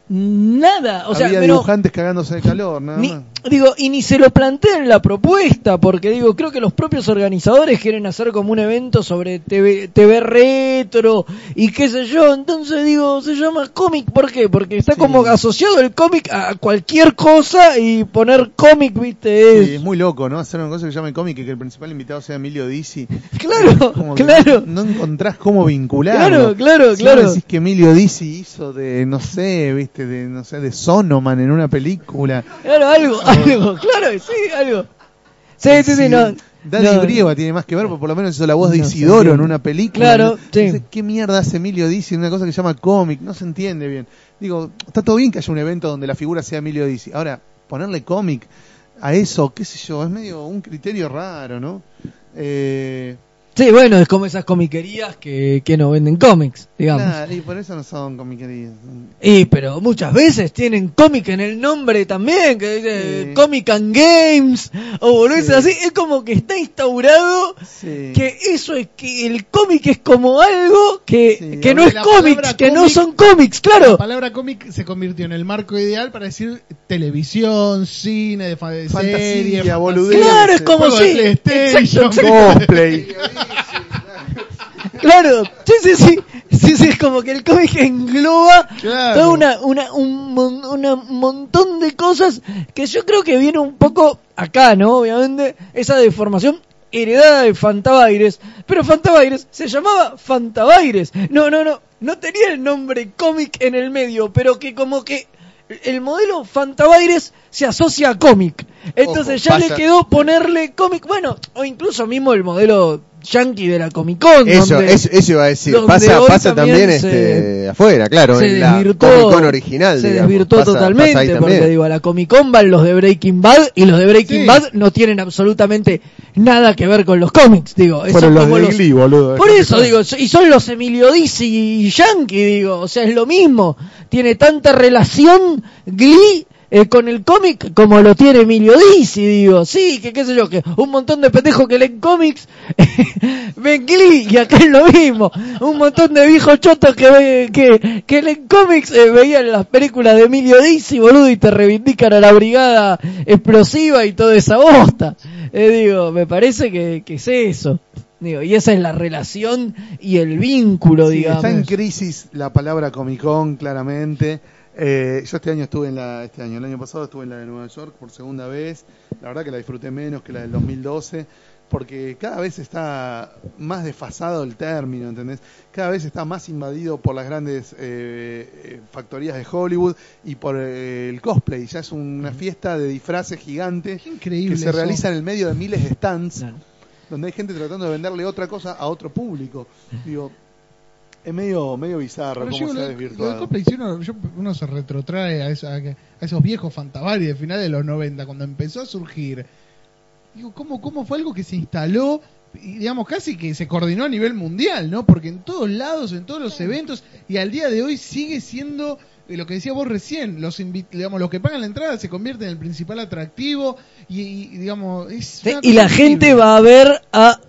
S4: nada, o sea,
S2: Había
S4: pero
S2: dibujantes cagándose de calor, nada
S4: ni,
S2: más.
S4: digo, y ni se lo plantea en la propuesta, porque digo, creo que los propios organizadores quieren hacer como un evento sobre TV, TV retro y qué sé yo, entonces digo, se llama cómic, ¿por qué? Porque está
S2: Sí.
S4: como asociado el cómic a cualquier cosa y poner cómic, viste, es...
S2: Sí, es muy loco, ¿no? Hacer una cosa que se llame cómic y que el principal invitado sea Emilio Dizzi.
S4: Claro,
S2: Como
S4: claro.
S2: No, no encontrás cómo vincular.
S4: Claro, claro,
S2: si
S4: claro.
S2: vos decís que Emilio Dizzi hizo de, no sé, viste, de, no sé, de Sonoman en una película.
S4: Claro, algo, algo, claro, sí, algo. Sí, sí, sí, no.
S2: Daddy
S4: no.
S2: Brieva tiene más que ver, porque por lo menos hizo la voz de
S4: No
S2: Isidoro en una película.
S4: Claro, sí.
S2: Entonces, ¿Qué mierda hace Emilio Dizzi en una cosa que se llama cómic? No se entiende bien. Digo, está todo bien que haya un evento donde la figura sea Emilio Dizzi. Ahora, ponerle cómic a eso, qué sé yo, es medio un criterio raro, ¿no? Eh,
S4: Sí, bueno, es como esas comiquerías que, que no venden cómics, digamos.
S2: Claro, y por eso no son comiquerías.
S4: Y pero muchas veces tienen cómic en el nombre también, que dice
S2: Sí.
S4: Comic and Games o boludeces
S2: Sí.
S4: así, es como que está instaurado
S2: Sí.
S4: que eso es que el cómic es como algo que,
S2: Sí,
S4: que no es
S1: la
S4: cómics, que no son cómics,
S1: La
S4: claro.
S1: palabra cómic se convirtió en el marco ideal para decir televisión, cine, de,
S2: Fantasía,
S1: serie,
S2: boludez.
S4: Claro, es como si
S1: PlayStation,
S4: exacto, exacto.
S2: Cosplay.
S4: Claro, sí, sí, sí, sí, sí, es como que el cómic engloba
S1: Claro.
S4: toda una, una, un, montón de cosas que yo creo que viene un poco acá, ¿no? Obviamente, esa deformación heredada de Fantabaires, pero Fantabaires se llamaba Fantabaires, no, no, no, no tenía el nombre cómic en el medio, pero que como que el modelo Fantabaires se asocia a cómic, entonces
S3: Ojo,
S4: ya le quedó ponerle cómic, bueno, o incluso mismo el modelo yankee de la Comic Con,
S3: Eso,
S4: donde-
S3: eso, eso iba a decir. Pasa,
S4: hoy
S3: pasa también,
S4: también se-
S3: este, afuera, claro,
S4: se
S3: en la
S4: desvirtuó,
S3: Comic Con original.
S4: se
S3: digamos.
S4: desvirtuó
S3: Pasa-
S4: totalmente
S3: pasa
S4: porque digo a la Comic Con van los de Breaking Bad y los de Breaking
S1: Sí.
S4: Bad no tienen absolutamente nada que ver con los cómics digo Esos
S2: Fueron los
S4: como
S2: de Glee, boludo.
S4: por eso digo y son los Emilio Dizzy y Yankee digo o sea es lo mismo tiene tanta relación Glee eh, con el cómic como lo tiene Emilio Dizzy, digo, sí, que qué sé yo, que un montón de pendejos que leen cómics ven Glee y acá es lo mismo, un montón de viejos chotos que, que, que leen cómics eh, veían las películas de Emilio Dizzy, boludo, y te reivindican a la brigada explosiva y toda esa bosta. Eh, digo, me parece que, que es eso. Digo, y esa es la relación y el vínculo,
S2: Sí,
S4: digamos.
S2: está en crisis la palabra Comic Con, claramente. Eh, yo este año estuve en la, este año, el año pasado estuve en la de Nueva York por segunda vez. La verdad que la disfruté menos que la del 2012, porque cada vez está más desfasado el término, ¿entendés? Cada vez está más invadido por las grandes eh, eh, factorías de Hollywood y por eh, el cosplay. Ya es una fiesta de disfraces gigante
S1: increíble
S2: que se
S1: eso.
S2: realiza en el medio de miles de stands
S4: Claro.
S2: donde hay gente tratando de venderle otra cosa a otro público. Digo, es medio, medio bizarro
S1: Pero
S2: cómo
S1: yo,
S2: se ha
S1: lo uno, yo- uno se retrotrae a, esa- a esos viejos fantabari de finales de los 90, cuando empezó a surgir. Digo, ¿cómo, ¿cómo fue algo que se instaló? Y digamos, casi que se coordinó a nivel mundial, ¿no? Porque en todos lados, en todos los eventos, y al día de hoy sigue siendo eh, lo que decía vos recién, los digamos, los que pagan la entrada se convierten en el principal atractivo, y, y, digamos, es
S4: Sí, y la gente va a ver a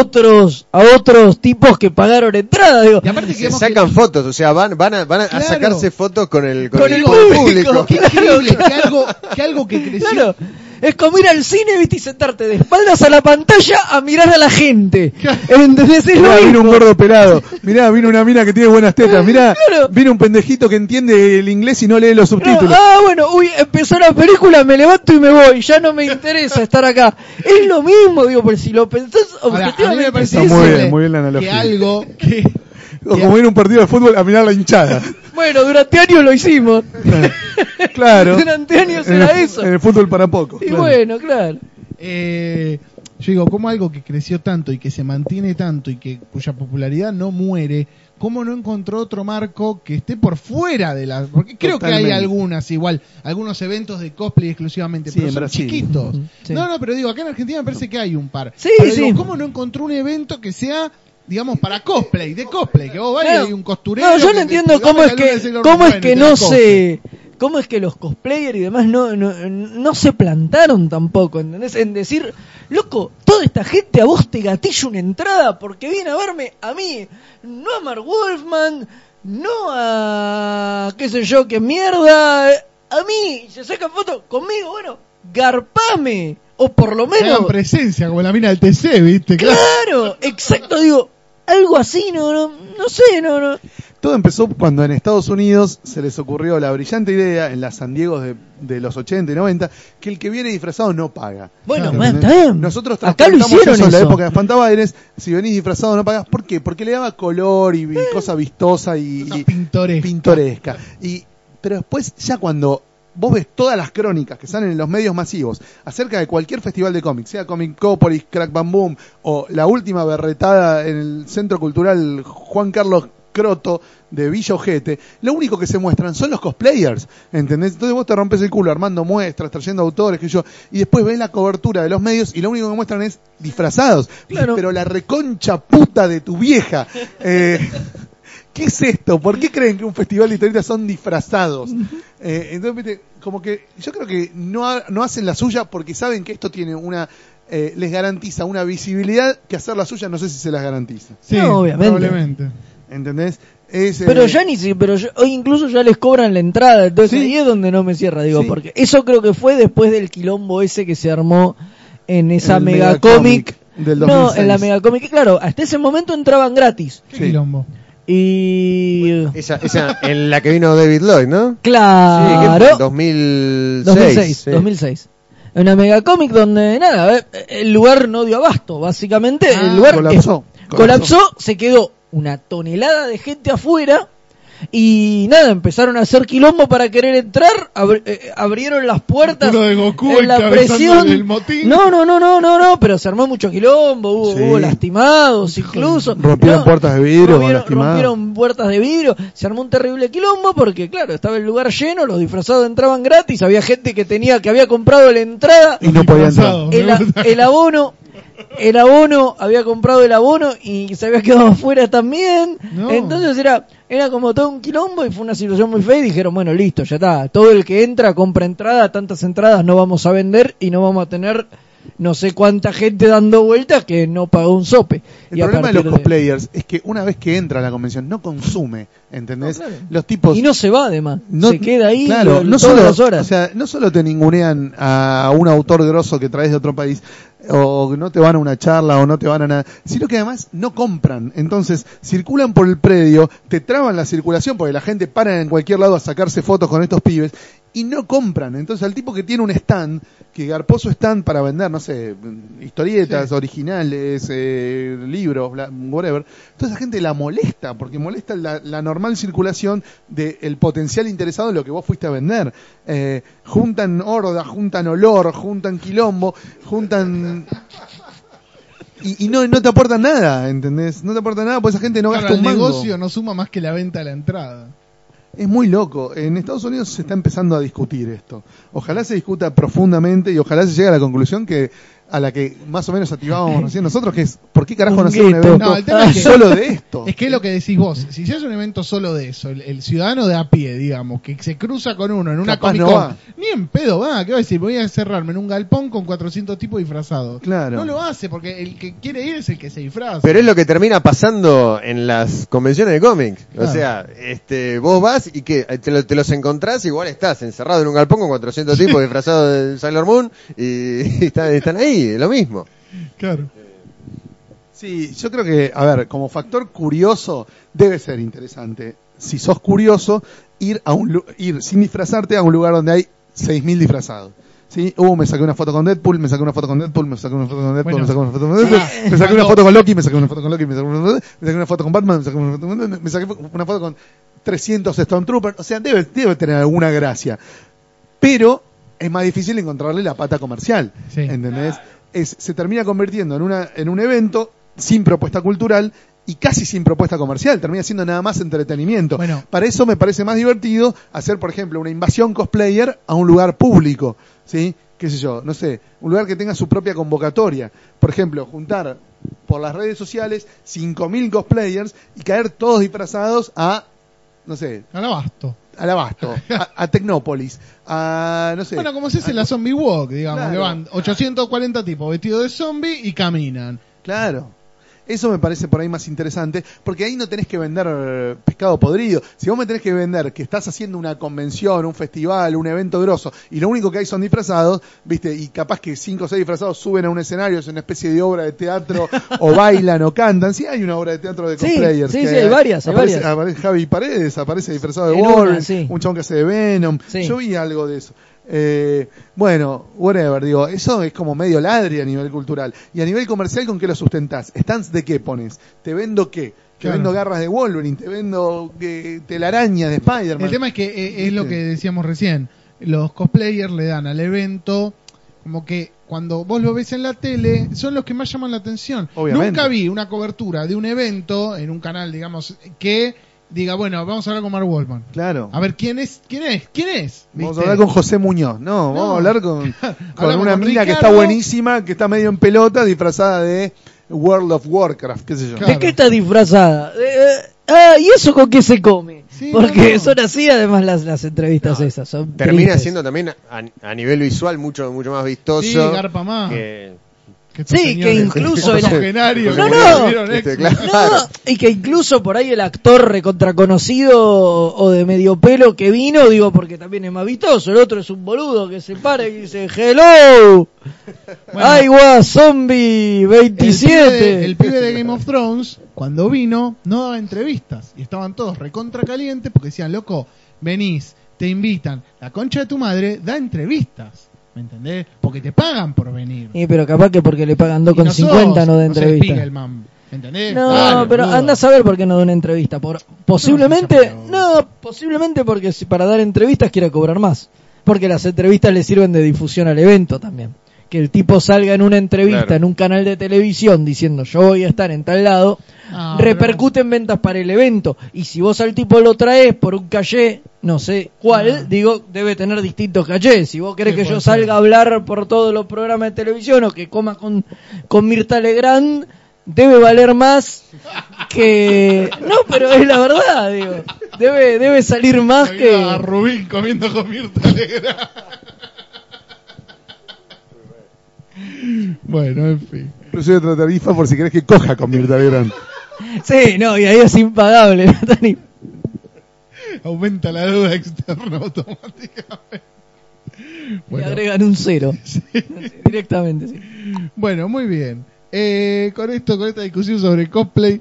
S4: otros a otros tipos que pagaron entrada digo
S1: Y aparte que
S3: Se
S1: digamos
S3: sacan
S1: que-
S3: fotos, o sea, van, van, a, van a- sacarse fotos con el, con
S4: Con
S3: el
S4: el
S3: público.
S4: público.
S1: Qué increíble que algo, que algo que creció
S4: claro es como ir al cine viste y sentarte de espaldas a la pantalla a mirar a la gente ¿entendés? es lo
S2: Mirá, vino un gordo pelado. Mirá, vino una mina que tiene buenas tetas. Mirá,
S4: Claro.
S2: vino un pendejito que entiende el inglés y no lee los
S4: No,
S2: subtítulos.
S4: ah, bueno, uy, empezó la película, me levanto y me voy, ya no me interesa estar acá. Es lo mismo, digo, pero si lo pensás
S1: Ahora, a mí me
S4: objetivamente,
S1: parece
S2: Está muy bien, muy bien la
S1: que
S2: analogía.
S1: algo que
S2: o como ir a un partido de fútbol a mirar la hinchada.
S4: bueno, durante años lo hicimos.
S2: Claro.
S4: Durante años
S2: En
S4: era
S2: el,
S4: eso.
S2: En el fútbol para poco.
S4: Y
S2: claro.
S4: bueno, claro.
S1: eh, yo digo, como algo que creció tanto y que se mantiene tanto y que cuya popularidad no muere, ¿cómo no encontró otro marco que esté por fuera de la... Porque creo que hay algunas igual, algunos eventos de cosplay exclusivamente,
S2: Sí,
S1: pero
S2: en
S1: son
S2: Brasil.
S1: chiquitos.
S4: Sí.
S1: No, no, pero digo, acá en Argentina me parece que hay un par.
S4: Sí,
S1: Pero digo,
S4: sí.
S1: ¿cómo no encontró un evento que sea... Digamos, para cosplay, de cosplay, que vos vayas
S4: Claro.
S1: y hay un costurero.
S4: No, yo no entiendo cómo es que cómo es que no se cómo es que los cosplayers y demás no, no, no se plantaron tampoco, ¿entendés? En decir, loco, toda esta gente a vos te gatilla una entrada porque viene a verme a mí, no a Mark Wolfman, no a qué sé yo, qué mierda, a mí, y se sacan fotos conmigo, bueno, garpame, o por lo
S1: Que hagan
S4: menos
S1: presencia, como la mina del TC, ¿viste?
S4: Claro, exacto, digo, algo así, no, no, no sé, no, no.
S2: Todo empezó cuando en Estados Unidos se les ocurrió la brillante idea en las San Diego de, de los 80 y 90 que el que viene disfrazado no paga.
S4: Bueno,
S2: ¿entendés?
S4: está bien.
S2: Nosotros
S4: acá lo hicieron
S2: eso en la época de Fantabaires. Si venís disfrazado no pagás. ¿Por qué? Porque le daba color y, y cosa vistosa y,
S1: Cosa
S2: y
S1: pintoresca.
S2: pintoresca. Y, pero después, ya cuando vos ves todas las crónicas que salen en los medios masivos acerca de cualquier festival de cómics, sea Comicopolis, Crack Bam Boom o la última berretada en el Centro Cultural Juan Carlos escroto de Villa Ojete, lo único que se muestran son los cosplayers, ¿entendés? Entonces vos te rompes el culo armando muestras, trayendo autores, que yo, y después ves la cobertura de los medios y lo único que muestran es disfrazados.
S4: Claro.
S2: Pero la reconcha puta de tu vieja. Eh, ¿Qué es esto? ¿Por qué creen que un festival de historietas son disfrazados? Eh, entonces, viste, como que yo creo que no, ha- no hacen la suya porque saben que esto tiene una... eh, les garantiza una visibilidad que hacer la suya no sé si se las garantiza.
S1: Sí,
S4: No, obviamente.
S1: probablemente.
S2: ¿Entendés? Es,
S4: Pero
S2: eh,
S4: ya ni si, pero hoy incluso ya les cobran la entrada, entonces
S2: Sí.
S4: ahí es donde no me cierra, digo,
S2: Sí.
S4: porque eso creo que fue después del quilombo ese que se armó en esa
S2: El
S4: megacomic.
S2: megacomic del
S4: No,
S2: 2006.
S4: en la megacomic, claro, hasta ese momento entraban gratis.
S1: Qué
S2: Sí.
S1: quilombo.
S4: Y
S3: Esa, esa en la que vino David Lloyd, ¿no?
S4: claro,
S3: Sí, que 2006.
S4: 2006,
S3: sí.
S4: 2006. En una megacomic donde nada, eh, el lugar no dio abasto, básicamente
S1: Ah,
S4: el lugar
S2: colapsó,
S4: es- colapsó, se quedó una tonelada de gente afuera y nada, empezaron a hacer quilombo para querer entrar, eh, abrieron las puertas
S1: de Goku
S4: en la presión.
S1: el motín.
S4: No, no, no, no, no, no, pero se armó mucho quilombo, hubo,
S2: Sí.
S4: hubo lastimados incluso.
S2: Rompieron
S4: No,
S2: puertas de vidrio,
S4: rompieron, puertas de vidrio, se armó un terrible quilombo porque claro, estaba el lugar lleno, los disfrazados entraban gratis, había gente que tenía que había comprado la entrada,
S2: Y no podía entrar.
S4: El abono el abono había comprado el abono y se había quedado afuera también
S1: No.
S4: entonces era era como todo un quilombo y fue una situación muy fea y dijeron bueno listo ya está todo el que entra compra entrada tantas entradas no vamos a vender y no vamos a tener no sé cuánta gente dando vueltas que no pagó un sope
S2: El
S4: Y
S2: problema de los
S4: de-
S2: cosplayers es que una vez que entra a la convención no consume, ¿entendés?
S4: No, claro.
S2: Los tipos
S4: y no se va además
S2: no-
S4: se queda ahí
S2: claro,
S4: lo-
S2: no
S4: todas
S2: solo,
S4: las horas
S2: O sea, no solo te ningunean a un autor grosso que traes de otro país, o no te van a una charla, o no te van a nada, sino que además no compran. Entonces, circulan por el predio, te traban la circulación, porque la gente para en cualquier lado a sacarse fotos con estos pibes, y no compran. Entonces, al tipo que tiene un stand, que garpó su stand para vender, no sé, historietas originales, eh, libros, bla- whatever, toda esa gente la molesta, porque molesta la, la normal circulación del potencial interesado en lo que vos fuiste a vender. Eh, juntan horda, juntan olor, juntan quilombo, juntan... Y, y no, no te aportan nada, ¿entendés? No te aportan nada, pues esa gente no
S1: Claro,
S2: gasta
S1: el
S2: un mango.
S1: negocio no suma más que la venta de la entrada.
S2: Es muy loco. En Estados Unidos se está empezando a discutir esto. Ojalá se discuta profundamente y ojalá se llegue a la conclusión que a la que más o menos activábamos recién nosotros, que es ¿por qué carajo
S4: Un
S2: no hacer un evento
S1: No, el tema es que-
S2: solo de esto?
S1: Es que es lo que decís vos. Si se hace un evento solo de eso, el, el ciudadano de a pie, digamos, que se cruza con uno en una
S2: Capaz
S1: Comic
S2: no
S1: Con,
S2: va.
S1: ni en pedo va. ¿Qué va a decir? Voy a encerrarme en un galpón con 400 tipos disfrazados.
S2: Claro.
S1: No lo hace porque el que quiere ir es el que se disfraza.
S3: Pero es lo que termina pasando en las convenciones de cómics. O sea, este, vos vas y que te, lo- te los encontrás, igual estás encerrado en un galpón con 400 tipos disfrazados de Sailor Moon y, están, están ahí, lo mismo.
S1: Claro.
S2: Sí, yo creo que, a ver, como factor curioso, debe ser interesante. Si sos curioso, ir a un ir sin disfrazarte a un lugar donde hay 6.000 disfrazados. ¿Sí? Uh, me saqué una foto con Deadpool, me saqué una foto con Deadpool, me saqué una foto con Deadpool,
S1: Bueno.
S2: me saqué una foto con Deadpool,
S1: Ah,
S2: me saqué una foto con Loki, me saqué una foto con Loki, me saqué una foto, me saqué una foto con Batman, me saqué una foto con, me saqué una foto con 300 Stormtroopers. O sea, debe, debe tener alguna gracia. Pero es más difícil encontrarle la pata comercial.
S1: Sí.
S2: ¿Entendés? Es, se termina convirtiendo en, una, en un evento sin propuesta cultural y casi sin propuesta comercial. Termina siendo nada más entretenimiento.
S1: Bueno.
S2: Para eso me parece más divertido hacer, por ejemplo, una invasión cosplayer a un lugar público. ¿Sí? qué sé yo, no sé, un lugar que tenga su propia convocatoria. Por ejemplo, juntar por las redes sociales 5.000 cosplayers y caer todos disfrazados a, no sé,
S1: Al abasto.
S2: Al Abasto, a, a Tecnópolis, a, no sé.
S1: Bueno, como se hace la zombie walk, digamos,
S2: Claro.
S1: que van 840 tipos vestidos de zombie y caminan.
S2: Claro. Eso me parece por ahí más interesante, porque ahí no tenés que vender eh, pescado podrido. Si vos me tenés que vender que estás haciendo una convención, un festival, un evento grosso, y lo único que hay son disfrazados, viste, y capaz que cinco o seis disfrazados suben a un escenario, es una especie de obra de teatro, o bailan o cantan. Sí, hay una obra de teatro de
S4: Sí,
S2: cosplayers.
S4: sí,
S2: que
S4: sí, hay varias, hay
S2: aparece,
S4: varias.
S2: aparece Javi Paredes, aparece disfrazado de
S4: En una,
S2: Wolverine,
S4: sí.
S2: un chabón que hace de Venom.
S4: Sí.
S2: Yo vi algo de eso. Eh, bueno, whatever, digo, eso es como medio ladri a nivel cultural. Y a nivel comercial, ¿con qué lo sustentás? ¿Stands de qué pones? ¿Te vendo qué? Te
S1: Claro.
S2: vendo garras de Wolverine, te vendo eh, telarañas de Spider-Man.
S1: El tema es que eh, es lo que decíamos recién. Los cosplayers le dan al evento como que cuando vos lo ves en la tele son los que más llaman la atención.
S2: Obviamente.
S1: Nunca vi una cobertura de un evento en un canal, digamos, que diga, bueno, vamos a hablar con Mark Wallman.
S2: Claro.
S1: A ver, ¿quién es? ¿Quién es? ¿Quién es?
S2: Vamos a hablar con José Muñoz. No, vamos a hablar con, con una
S1: con
S2: mina que está buenísima, que está medio en pelota, disfrazada de World of Warcraft, qué sé yo.
S1: Claro.
S4: ¿De qué está disfrazada? Eh, eh, ah, ¿y eso con qué se come?
S1: Sí,
S4: Porque
S1: no, no.
S4: son así además las, las entrevistas esas. Son
S3: Termina
S4: tristes.
S3: siendo también a, a nivel visual mucho mucho más vistoso.
S1: Sí, garpa más.
S3: que-
S1: Que estos
S4: Sí, que incluso el- No, no.
S1: vieron
S3: Este, claro.
S4: No, y que incluso por ahí el actor recontraconocido o de medio pelo que vino, digo, porque también es más vistoso. El otro es un boludo que se para y dice, hello,
S1: Bueno.
S4: I was zombie
S1: El pibe,
S4: 27.
S1: de, el pibe de Game of Thrones, cuando vino, no daba entrevistas. Y estaban todos recontra calientes porque decían, loco, venís, te invitan. La concha de tu madre da entrevistas. ¿Me entendés? Porque te pagan por venir.
S4: Y pero capaz que porque le pagan
S1: Y no
S4: 2,50
S1: sos-
S4: no de entrevista.
S1: ¿Me entendés?
S4: No,
S1: Dale,
S4: pero anda a saber por qué no da una entrevista. Por, posiblemente,
S1: No,
S4: no, posiblemente porque si para dar entrevistas quiera cobrar más. Porque las entrevistas le sirven de difusión al evento también. Que el tipo salga en una entrevista
S3: Claro.
S4: en un canal de televisión diciendo yo voy a estar en tal lado,
S1: Ah,
S4: repercute en ventas para el evento. Y si vos al tipo lo traes por un caché, no sé cuál,
S1: Ah.
S4: digo, debe tener distintos cachés. Si vos querés que yo
S1: ser.
S4: salga a hablar por todos los programas de televisión o que coma con, con Mirta Legrand, debe valer más que... No, pero es la verdad, digo. Debe, debe salir más
S1: Había A
S4: que...
S1: Rubín comiendo con Mirta Legrand. Bueno, en fin.
S2: Inclusive otra tarifa por si querés que coja con Mirta Legrand.
S4: Sí, no, y ahí es impagable. ¿no, Tani?
S1: Aumenta la deuda externa automáticamente.
S4: Le
S1: Bueno,
S4: agregan un cero. Directamente, sí.
S1: bueno, muy bien. Eh, con esto, con esta discusión sobre cosplay,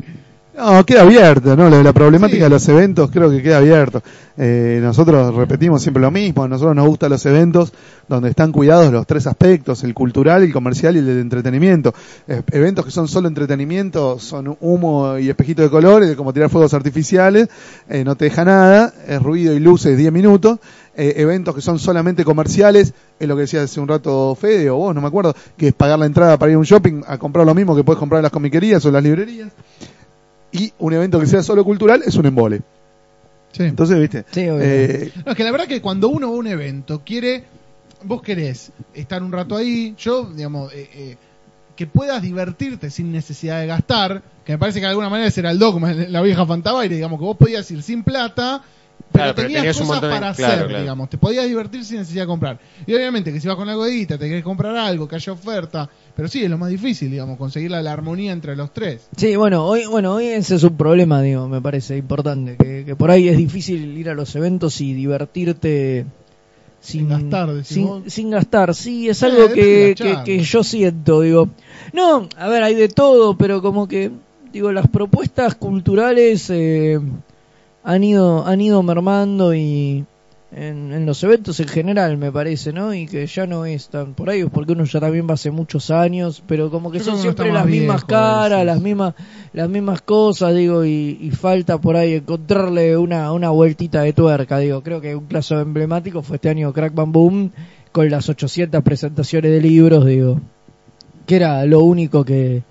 S2: No, queda abierto, ¿no? De la problemática
S1: Sí.
S2: de los eventos creo que queda abierto. Eh, nosotros repetimos siempre lo mismo, a nosotros nos gustan los eventos donde están cuidados los tres aspectos, el cultural, el comercial y el del entretenimiento. Eh, eventos que son solo entretenimiento son humo y espejito de colores, como tirar fuegos artificiales, eh, no te deja nada, es ruido y luces 10 minutos. Eh, eventos que son solamente comerciales, es lo que decía hace un rato Fede o vos, no me acuerdo, que es pagar la entrada para ir a un shopping a comprar lo mismo que puedes comprar en las comiquerías o en las librerías y un evento que sea solo cultural es un embole.
S1: sí.
S2: Entonces, viste,
S4: Sí, obvio.
S2: eh,
S1: No, es que la verdad que cuando uno va a un evento, quiere, vos querés estar un rato ahí, yo, digamos, eh, eh, que puedas divertirte sin necesidad de gastar, que me parece que de alguna manera ese era el dogma la vieja Fantabaire, digamos, que vos podías ir sin plata, pero
S3: Claro, pero
S1: tenías,
S3: un
S1: cosas
S3: de-
S1: para
S3: claro,
S1: hacer,
S3: claro.
S1: digamos, te podías divertir sin necesidad de comprar. Y obviamente que si vas con algo de guita, te querés comprar algo, que haya oferta, pero sí, es lo más difícil, digamos, conseguir la, la armonía entre los tres.
S4: Sí, bueno, hoy, bueno, hoy ese es un problema, digo, me parece importante, que, que por ahí es difícil ir a los eventos y divertirte sin,
S1: Sin gastar,
S4: sin, sin gastar. Sí, es algo que, que, que yo siento, digo. No, a ver, hay de todo, pero como que, digo, las propuestas culturales eh, han ido han ido mermando y en, en los eventos en general me parece no y que ya no es tan por ahí porque uno ya también va hace muchos años pero como que son
S1: que
S4: siempre las mismas caras las mismas las mismas cosas digo y, y falta por ahí encontrarle una una vueltita de tuerca digo. Creo que un caso emblemático fue este año Crack Bam Boom con las 800 presentaciones de libros digo que era lo único que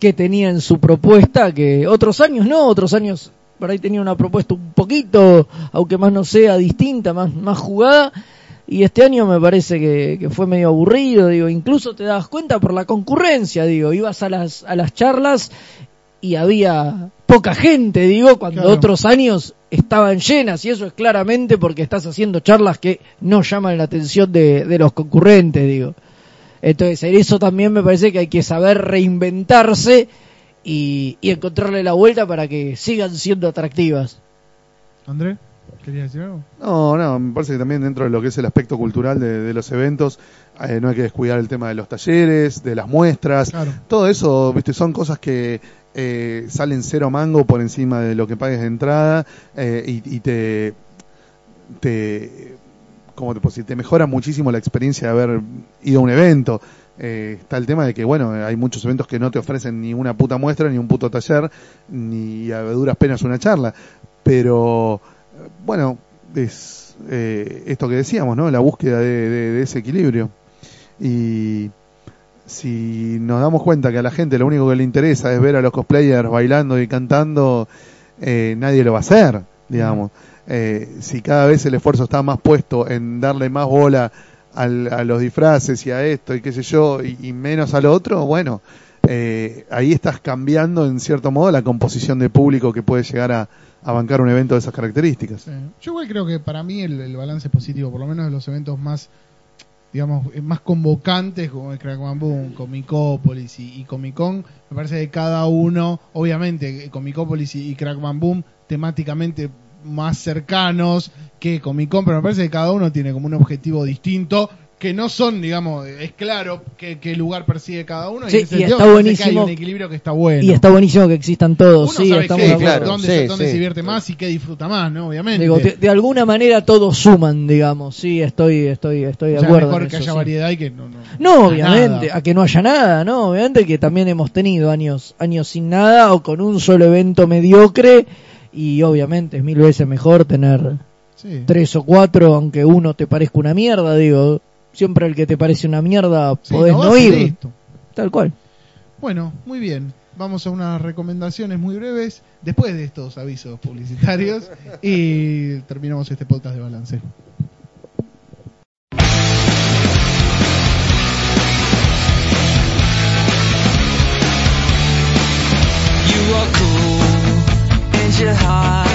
S4: que tenía en su propuesta, que otros años no, otros años por ahí tenía una propuesta un poquito, aunque más no sea distinta, más, más jugada, y este año me parece que, que fue medio aburrido, digo, incluso te das cuenta por la concurrencia, digo, ibas a las, a las charlas y había poca gente, digo, cuando
S1: Claro.
S4: otros años estaban llenas, y eso es claramente porque estás haciendo charlas que no llaman la atención de, de los concurrentes, digo. Entonces, en eso también me parece que hay que saber reinventarse y, y encontrarle la vuelta para que sigan siendo atractivas.
S1: André, ¿querías decir algo?
S2: no, no, me parece que también dentro de lo que es el aspecto cultural de, de los eventos, eh, no hay que descuidar el tema de los talleres, de las muestras,
S1: Claro.
S2: todo eso, viste, son cosas que eh, salen cero mango por encima de lo que pagues de entrada eh, y, y te, te, ¿cómo te puedo decir? Te mejora muchísimo la experiencia de haber ido a un evento. Eh, está el tema de que, bueno, hay muchos eventos que no te ofrecen ni una puta muestra, ni un puto taller, ni a duras penas una charla. Pero, eh, bueno, es eh, esto que decíamos, ¿no? La búsqueda de, de- de ese equilibrio. Y si nos damos cuenta que a la gente lo único que le interesa es ver a los cosplayers bailando y cantando eh, nadie lo va a hacer, digamos. Eh, si cada vez el esfuerzo está más puesto en darle más bola al- a los disfraces y a esto y qué sé yo, y, menos a lo otro, bueno, eh, ahí estás cambiando en cierto modo la composición de público que puede llegar a, bancar un evento de esas características.
S1: Yo igual creo que para mí el, balance es positivo, por lo menos de los eventos más, digamos, eh, más convocantes como el Crack Bam Boom, Comicópolis y, y Comic Con, me parece que cada uno, obviamente, eh, Comicópolis y, y Crack Boom, temáticamente más cercanos que Comic Con, pero me parece que cada uno tiene como un objetivo distinto. Que no son, digamos, es claro qué, qué lugar persigue cada uno.
S4: Sí,
S1: en ese
S4: y
S1: sentido
S4: está
S1: parece que
S4: buenísimo.
S1: hay un equilibrio que está bueno.
S4: Y está buenísimo que existan todos,
S1: Uno
S4: sí,
S1: sabe
S4: estamos
S1: qué,
S3: claro.
S1: dónde,
S3: Sí,
S1: se- dónde
S3: sí.
S1: se divierte más y qué disfruta más, ¿no? Obviamente.
S4: Digo, de, de alguna manera todos suman, digamos, sí, estoy, estoy, estoy de
S1: O sea,
S4: acuerdo.
S1: mejor
S4: en
S1: que
S4: eso,
S1: haya
S4: sí.
S1: variedad y que no. No,
S4: No, obviamente,
S1: nada.
S4: a que no haya nada, ¿no? Obviamente que también hemos tenido años, años sin nada o con un solo evento mediocre y obviamente es mil veces mejor tener
S1: Sí.
S4: tres o cuatro, aunque uno te parezca una mierda, digo, siempre el que te parece una mierda
S1: Sí,
S4: podés
S1: no
S4: ir, tal cual.
S1: Bueno, muy bien. Vamos a unas recomendaciones muy breves después de estos avisos publicitarios y terminamos este podcast de balance.
S6: And you're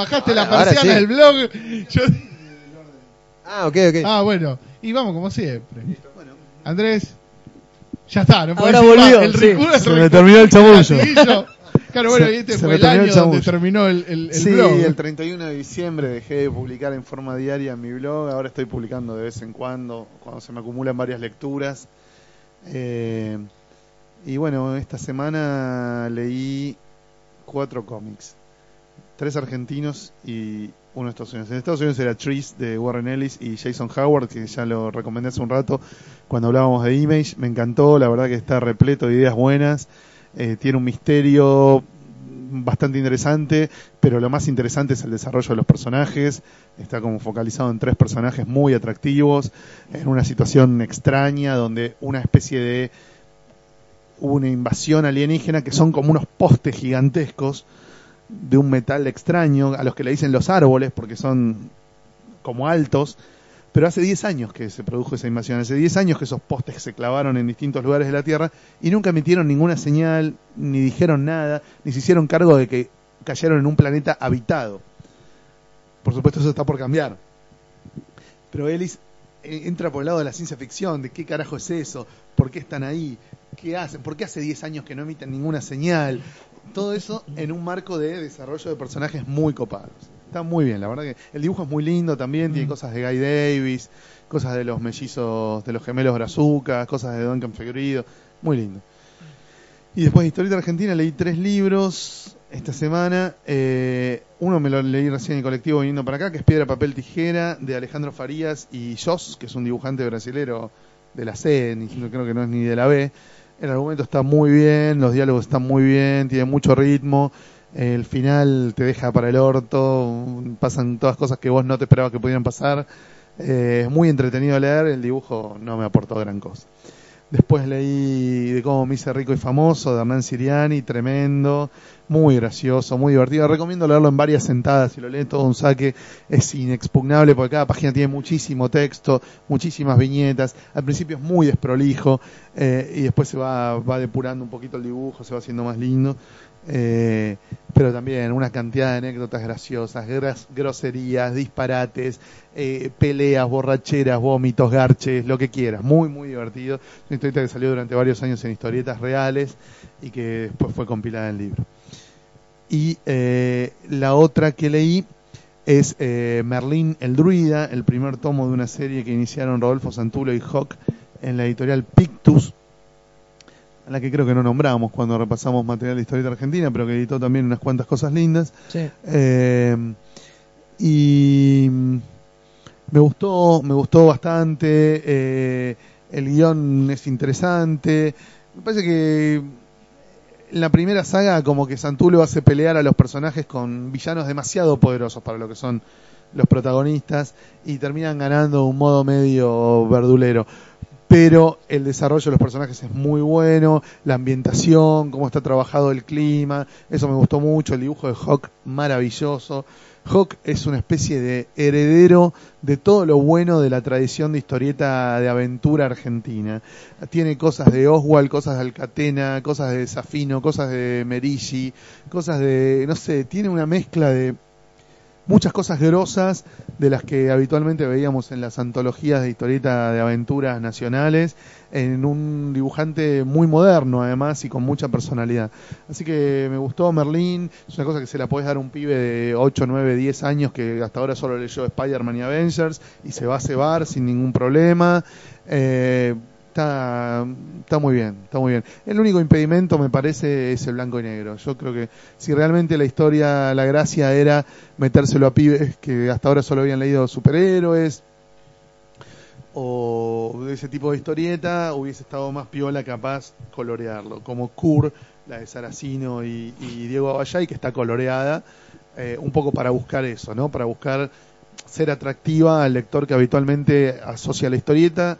S1: bajaste la
S3: Ahora
S1: persiana
S3: sí.
S1: del blog. Yo-
S3: Ah, ok, ok.
S1: Ah, bueno. Y vamos como siempre. Andrés. Ya está, no puedo
S4: Ahora volvió,
S1: El
S4: sí.
S2: Se me terminó el chamullo.
S1: Claro, bueno,
S2: Se-
S1: y este
S2: se
S1: fue el
S2: terminó
S1: año
S2: el
S1: donde terminó el, el, el
S2: sí,
S1: blog.
S2: el 31 de diciembre dejé de publicar en forma diaria en mi blog. Ahora estoy publicando de vez en cuando, cuando se me acumulan varias lecturas. Eh, Y bueno, esta semana leí cuatro cómics. Tres argentinos y uno de Estados Unidos. En Estados Unidos era Trees de Warren Ellis y Jason Howard, que ya lo recomendé hace un rato cuando hablábamos de Image. Me encantó, la verdad que está repleto de ideas buenas. Eh, tiene un misterio bastante interesante, pero lo más interesante es el desarrollo de los personajes. Está como focalizado en tres personajes muy atractivos, en una situación extraña donde una especie de una invasión alienígena que son como unos postes gigantescos de un metal extraño, a los que le dicen los árboles porque son como altos, pero hace 10 años que se produjo esa invasión, hace 10 años que esos postes se clavaron en distintos lugares de la Tierra y nunca emitieron ninguna señal, ni dijeron nada, ni se hicieron cargo de que cayeron en un planeta habitado. Por supuesto eso está por cambiar. Pero Ellis eh, entra por el lado de la ciencia ficción, de qué carajo es eso, por qué están ahí, qué hacen, por qué hace 10 años que no emiten ninguna señal. Todo eso en un marco de desarrollo de personajes muy copados. Está muy bien, la verdad que el dibujo es muy lindo también, tiene cosas de Guy Davis, cosas de los mellizos, de los gemelos Brazucas, cosas de Duncan Fegrido, muy lindo. Y después de Historieta Argentina leí tres libros esta semana. Eh, uno me lo leí recién en el colectivo viniendo para acá, que es Piedra, Papel, Tijera, de Alejandro Farías y Jos, que es un dibujante brasilero de la C, ni, creo que no es ni de la B. El argumento está muy bien, los diálogos están muy bien, tiene mucho ritmo. El final te deja para el orto, pasan todas cosas que vos no te esperabas que pudieran pasar. Eh, es muy entretenido leer, el dibujo no me aportó gran cosa. Después leí de cómo me hice rico y famoso, de Hernán Siriani, tremendo, muy gracioso, muy divertido. Recomiendo leerlo en varias sentadas, si lo leen todo un saque es inexpugnable porque cada página tiene muchísimo texto, muchísimas viñetas. Al principio es muy desprolijo eh, y después se va, va depurando un poquito el dibujo, se va haciendo más lindo. Eh, pero también una cantidad de anécdotas graciosas, groserías, disparates, eh, peleas, borracheras, vómitos, garches, lo que quieras. Muy, muy divertido. Una historieta que salió durante varios años en historietas reales y que después fue compilada en libro. Y eh, la otra que leí es Merlín el Druida, el primer tomo de una serie que iniciaron Rodolfo Santulo y Hawk en la editorial Pictus, a la que creo que no nombramos cuando repasamos material de historieta argentina, pero que editó también unas cuantas cosas lindas.
S4: Sí.
S2: Eh, y me gustó, me gustó bastante. eh, el guion es interesante. Me parece que en la primera saga como que Santulo hace pelear a los personajes con villanos demasiado poderosos para lo que son los protagonistas y terminan ganando un modo medio verdulero. Pero el desarrollo de los personajes es muy bueno, la ambientación, cómo está trabajado el clima, eso me gustó mucho, el dibujo de Hawk maravilloso. Hawk es una especie de heredero de todo lo bueno de la tradición de historieta de aventura argentina. Tiene cosas de Oswald, cosas de Alcatena, cosas de Safino, cosas de Merigi, cosas de, no sé, tiene una mezcla de muchas cosas grosas de las que habitualmente veíamos en las antologías de historieta de aventuras nacionales, en un dibujante muy moderno además y con mucha personalidad. Así que me gustó Merlín, es una cosa que se la podés dar a un pibe de 8, 9, 10 años que hasta ahora solo leyó Spider-Man y Avengers y se va a cebar sin ningún problema. Eh, Está, está muy bien, está muy bien. El único impedimento me parece es el blanco y negro. Yo creo que si realmente la historia, la gracia era metérselo a pibes que hasta ahora solo habían leído superhéroes o de ese tipo de historieta, hubiese estado más piola capaz colorearlo. Como Kur, la de Saracino y, y Diego Abayay, que está coloreada, eh, un poco para buscar eso, ¿no? Para buscar ser atractiva al lector que habitualmente asocia la historieta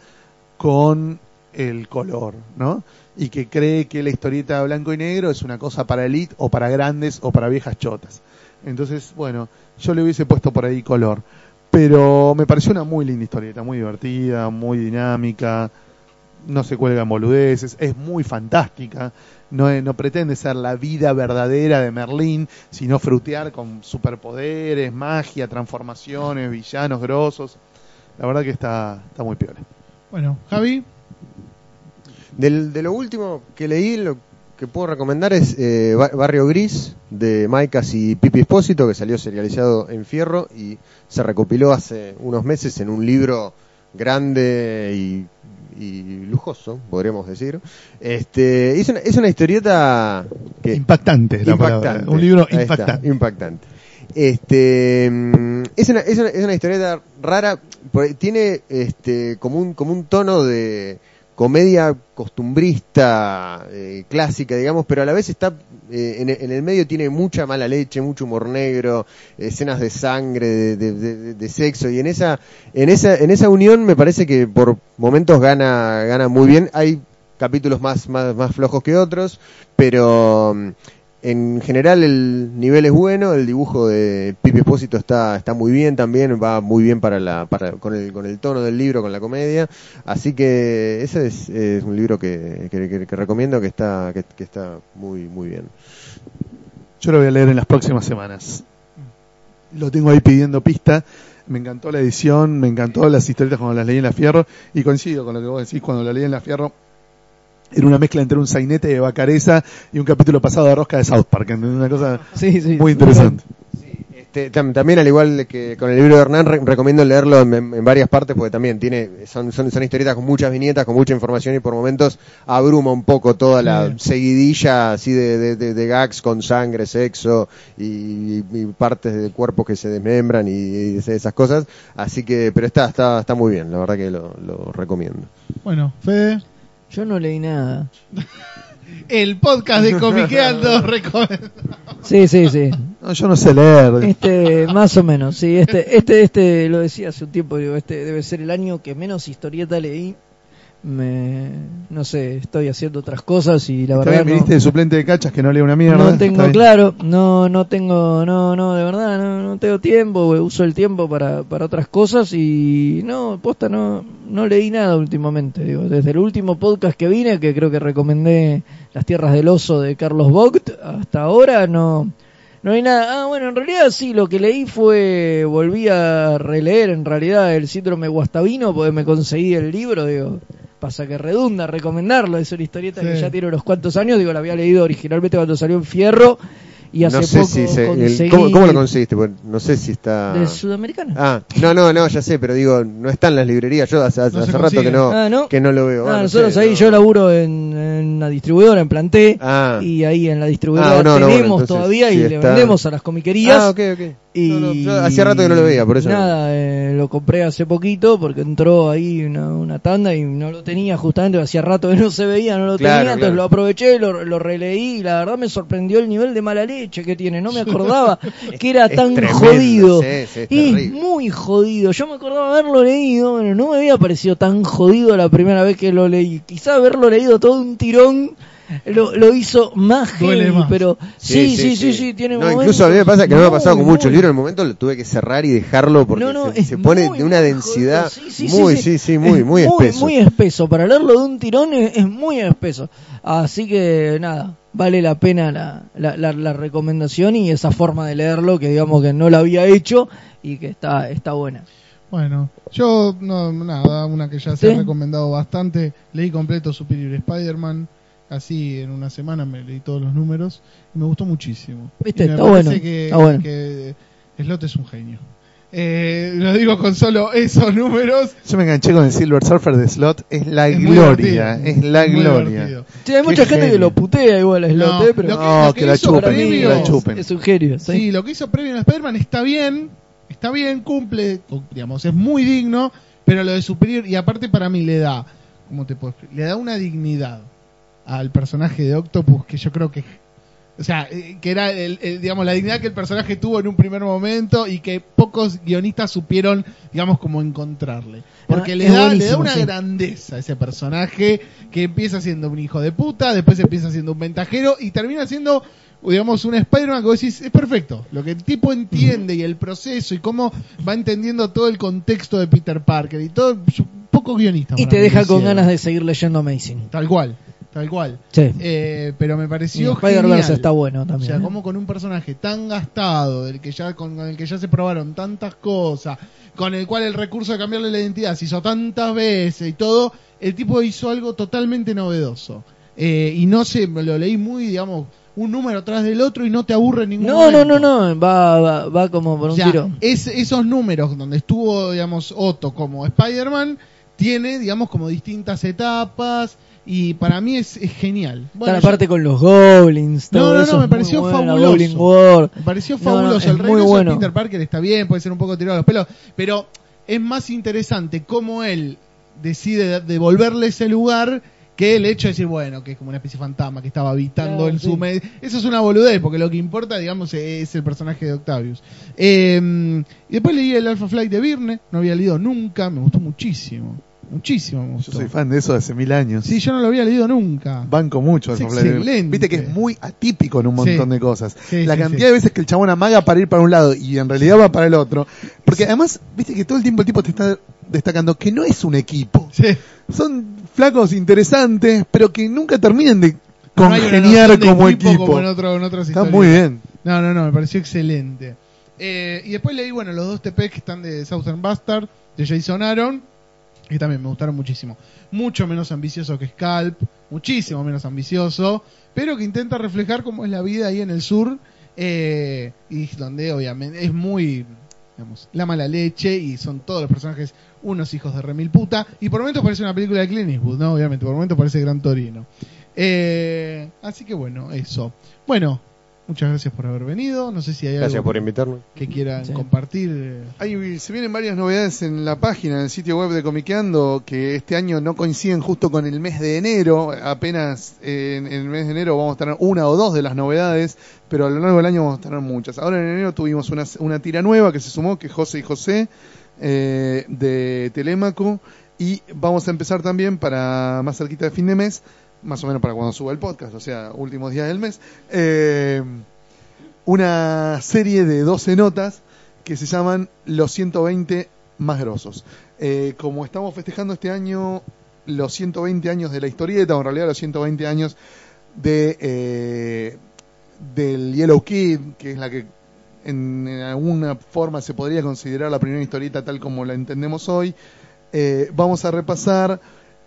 S2: con el color, ¿no? Y que cree que la historieta blanco y negro es una cosa para elite o para grandes o para viejas chotas. Entonces, bueno, yo le hubiese puesto por ahí color. Pero me pareció una muy linda historieta, muy divertida, muy dinámica, no se cuelga en boludeces, es muy fantástica, no, pretende ser la vida verdadera de Merlín, sino frutear con superpoderes, magia, transformaciones, villanos grosos. La verdad que está, está muy piola.
S1: Bueno, Javi,
S3: Del- de lo último que leí, lo que puedo recomendar es eh, Ba- Barrio Gris de Maicas y Pipi Espósito, que salió serializado en Fierro y se recopiló hace unos meses en un libro grande y, y lujoso, podríamos decir. Este, es, una, es una historieta que
S2: Impactante palabra. Un libro
S3: está,
S2: impactante.
S3: Este, mm, es una, es una, es una historieta rara, tiene este, como un, tono de comedia costumbrista, eh, clásica, digamos, pero a la vez está, eh, en, el medio tiene mucha mala leche, mucho humor negro, escenas de sangre, de, de- de- de sexo, y en esa, en esa, en esa unión me parece que por momentos gana, gana muy bien. Hay capítulos más, más, más flojos que otros, pero mm, en general el nivel es bueno, el dibujo de Pipi Espósito está, está muy bien también, va muy bien para la, para, con el, con el tono del libro, con la comedia, así que ese es, es un libro que, que, que- que recomiendo que está, que, que está muy, muy bien.
S2: Yo lo voy a leer en las próximas semanas. Lo tengo ahí pidiendo pista. Me encantó la edición, me encantó las historietas cuando las leí en La Fierro. Y coincido con lo que vos decís, cuando la leí en La Fierro, era una mezcla entre un sainete de Bacareza y un capítulo pasado de Rosca de South Park. Una cosa
S4: Sí, sí.
S2: muy interesante.
S3: Este, tam- también al igual que con el libro de Hernán re- recomiendo leerlo en, en varias partes porque también tiene son, son, son historietas con muchas viñetas, con mucha información y por momentos abruma un poco toda la seguidilla así de, de, de- de gags con sangre, sexo y, y partes del cuerpo que se desmembran y, y esas cosas. Así que, pero está, está, está muy bien, la verdad que lo, lo recomiendo.
S1: Bueno, Fede,
S4: Yo no leí nada.
S1: el podcast de Comiqueando recomienda.
S4: Sí, sí, sí.
S2: No, yo no sé leer.
S4: Este, más o menos, sí. Este, este, este, lo decía hace un tiempo, digo, este debe ser el año que menos historieta leí. Me, no sé, estoy haciendo otras cosas y la
S2: Está
S4: verdad
S2: bien,
S4: no,
S2: de suplente de cachas que no lee una mierda.
S4: no tengo claro, no, no tengo, no, no, de verdad, no, no tengo tiempo, uso el tiempo para, para otras cosas y no, posta, no, no leí nada últimamente, digo, desde el último podcast que vine, que creo que recomendé Las Tierras del Oso de Carlos Vogt, hasta ahora no, no hay nada. Ah, bueno, en realidad sí, lo que leí fue, volví a releer en realidad el síndrome guastavino, porque me conseguí el libro, digo, pasa que redunda recomendarlo, es una historieta que ya tiene unos cuantos años, digo, la había leído originalmente cuando salió en Fierro, y hace
S3: no sé
S4: poco
S3: si se, el-
S4: conseguí
S3: ¿cómo, cómo lo conseguiste? Porque no sé si está...
S4: de Sudamericana.
S3: Ah, no, no, no, ya sé, pero digo, no está en las librerías. Yo hace, hace
S1: No se
S3: rato que no,
S4: Ah, ¿no?
S3: que no lo veo.
S4: Ah,
S3: Ah, no
S4: nosotros
S3: sé,
S4: ahí,
S3: no.
S4: yo laburo en, en una distribuidora, en Planté,
S3: Ah.
S4: y ahí en la distribuidora
S3: Ah, no, no,
S4: tenemos
S3: bueno, entonces,
S4: todavía y
S3: sí
S4: le
S3: está.
S4: vendemos a las comiquerías.
S3: Ah, ok, ok.
S4: Y
S3: No, no, yo hacía rato que no lo veía, por eso.
S4: Nada, eh, lo compré hace poquito porque entró ahí una, una tanda y no lo tenía justamente, hacía rato que no se veía, no lo
S3: Claro,
S4: tenía, entonces lo aproveché, lo, lo releí y la verdad me sorprendió el nivel de mala leche que tiene, no me acordaba que era
S3: es
S4: tan
S3: tremendo,
S4: jodido.
S3: sí, sí, es
S4: es muy jodido, yo me acordaba haberlo leído, bueno, no me había parecido tan jodido la primera vez que lo leí, quizá haberlo leído todo un tirón. Lo, lo hizo más
S1: Duele
S4: heavy,
S1: más.
S4: pero sí, sí, sí, sí, tiene
S3: No,
S4: momentos
S3: incluso a mí me pasa que no me ha pasado con muchos
S4: muy
S3: libros. En el momento lo tuve que cerrar y dejarlo porque
S4: No, no,
S3: se, se pone de una densidad
S4: jodido. Sí, sí,
S3: muy,
S4: sí,
S3: sí, muy, muy espeso.
S4: Muy espeso. Para leerlo de un tirón es, es muy espeso. Así que nada, vale la pena la, la, la- la recomendación y esa forma de leerlo que digamos que no la había hecho y que está, está buena.
S1: Bueno, yo, no, nada, una que ya se
S4: ¿Sí?
S1: ha recomendado bastante. Leí completo Superior Spider-Man. Así en una semana me leí todos los números y me gustó muchísimo.
S4: ¿Viste?
S1: Y me
S4: Está
S1: parece
S4: bueno,
S1: Que,
S4: está bueno.
S1: que Slot es un genio. Eh, lo digo con solo esos números.
S2: Yo me enganché con el Silver Surfer de Slot. Es la
S1: Es
S2: gloria. Es la gloria.
S4: Sí, hay
S2: Qué
S4: mucha gente que lo putea igual a Slot,
S1: No,
S4: eh, pero
S1: lo que-
S2: No, que la
S1: hizo
S2: chupen, que la chupen.
S4: es un genio. ¿sí?
S1: Sí, lo que hizo previo en Spider-Man está bien, está bien, cumple, digamos, es muy digno, pero lo de Superior, y aparte para mí le da, ¿cómo te puedo explicar? Le da una dignidad al personaje de Octopus que yo creo que, o sea, eh, que era, el, el, digamos, la dignidad que el personaje tuvo en un primer momento y que pocos guionistas supieron, digamos, como encontrarle. Porque
S4: Ah,
S1: le, da, le da una
S4: sí.
S1: grandeza a ese personaje que empieza siendo un hijo de puta, después empieza siendo un ventajero y termina siendo digamos, un Spider-Man que vos decís, es perfecto. Lo que el tipo entiende y el proceso y cómo va entendiendo todo el contexto de Peter Parker y todo, poco guionista.
S4: Y te deja con ganas de seguir leyendo Amazing.
S1: Tal cual, tal cual.
S4: Sí.
S1: Eh, pero me pareció
S4: Spider-Verse está bueno
S1: O
S4: también.
S1: sea,
S4: ¿eh?
S1: como con un personaje tan gastado, del que ya, con, con el que ya se probaron tantas cosas, con el cual el recurso de cambiarle la identidad se hizo tantas veces y todo, el tipo hizo algo totalmente novedoso. Eh, y no sé, me lo leí muy, digamos, un número atrás del otro y no te aburre ningún
S4: No,
S1: momento.
S4: no, no, no, va, va, va como por
S1: O
S4: un
S1: sea,
S4: tiro.
S1: es- esos números donde estuvo, digamos, Otto como Spider-Man, tiene, digamos, como distintas etapas y para mí es, es genial.
S4: Está
S1: Bueno,
S4: la
S1: yo-
S4: parte con los goblins.
S1: No,
S4: todo
S1: no, no, me pareció
S4: bueno,
S1: fabuloso. Me pareció
S4: no,
S1: fabuloso. el regreso
S4: bueno.
S1: de Peter Parker está bien, puede ser un poco tirado a los pelos, pero es más interesante cómo él decide devolverle ese lugar que el hecho de decir, bueno, que es como una especie de fantasma que estaba habitando
S4: Claro,
S1: en su
S4: sí.
S1: medio. Eso es una boludez, porque lo que importa, digamos, es el personaje de Octavius. Eh, y después leí el Alpha Flight de Virne, no había leído nunca, me gustó muchísimo. Muchísimo me
S2: Yo soy fan de eso de hace mil años.
S1: Sí, yo no lo había leído nunca.
S2: Banco mucho
S1: Es excelente.
S2: Viste que es muy atípico en un montón
S1: Sí.
S2: de cosas.
S1: Sí,
S2: la
S1: sí,
S2: cantidad de veces que el chabón amaga para ir para un lado y en realidad va para el otro. Porque además, viste que todo el tiempo el tipo te está destacando que no es un equipo.
S1: Sí.
S2: Son flacos interesantes, pero que nunca terminan de
S1: No
S2: congeniar
S1: de
S2: como equipo.
S1: como en, otro- en otras
S2: Está muy bien.
S1: No, no, no, me pareció excelente. Eh, y después leí, bueno, los dos TP que están de Southern Bastard, de Jason Aaron, que también me gustaron muchísimo. Mucho menos ambicioso que Scalp, muchísimo menos ambicioso, pero que intenta reflejar cómo es la vida ahí en el sur, eh, y donde obviamente es muy, digamos, la mala leche, y son todos los personajes unos hijos de remil puta, y por momentos parece una película de Clint Eastwood, ¿no? Obviamente, por momentos parece Gran Torino. Eh, así que bueno, eso. Bueno, muchas gracias por haber venido. No sé si hay
S3: Gracias
S1: algo
S3: por invitarme.
S1: que quieran
S4: Sí.
S1: compartir.
S2: Hay, se vienen varias novedades en la página, en el sitio web de Comiqueando, que este año no coinciden justo con el mes de enero. Apenas eh, en, en el mes de enero vamos a tener una o dos de las novedades, pero a lo largo del año vamos a tener muchas. Ahora en enero tuvimos una, una tira nueva que se sumó, que es José y José, eh, de Telémaco. Y vamos a empezar también para más cerquita de fin de mes, más o menos para cuando suba el podcast, o sea, últimos días del mes. Eh, una serie de 12 notas que se llaman Los 120 más grosos. Eh, como estamos festejando este año los 120 años de la historieta, o en realidad los 120 años de eh, del Yellow Kid, que es la que en, alguna forma se podría considerar la primera historieta tal como la entendemos hoy, eh, vamos a repasar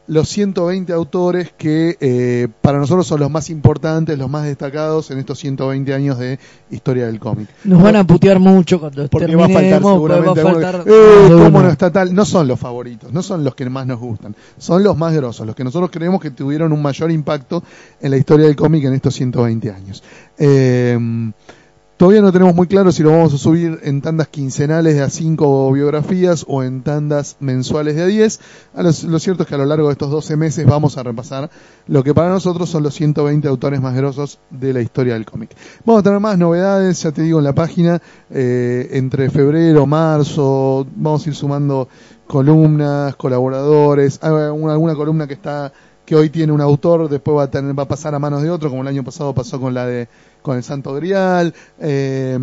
S2: los 120 autores que eh, para nosotros son los más importantes, los más destacados en estos 120 años de historia del cómic.
S4: Nos van a putear mucho cuando
S2: Porque va a faltar seguramente
S4: a faltar
S2: que, "Eh,
S4: más de
S2: ¿cómo
S4: uno".
S2: no está tal? No son los favoritos, no son los que más nos gustan, son los más grosos, los que nosotros creemos que tuvieron un mayor impacto en la historia del cómic en estos 120 años. Eh, Todavía no tenemos muy claro si lo vamos a subir en tandas quincenales de a 5 biografías o en tandas mensuales de a 10. A lo, cierto es que a lo largo de estos 12 meses vamos a repasar lo que para nosotros son los 120 autores más grosos de la historia del cómic. Vamos a tener más novedades, ya te digo, en la página, eh, entre febrero, marzo, vamos a ir sumando columnas, colaboradores, alguna, alguna columna que está que hoy tiene un autor, después va a tener, va a pasar a manos de otro, como el año pasado pasó con la de con el Santo Grial. Eh,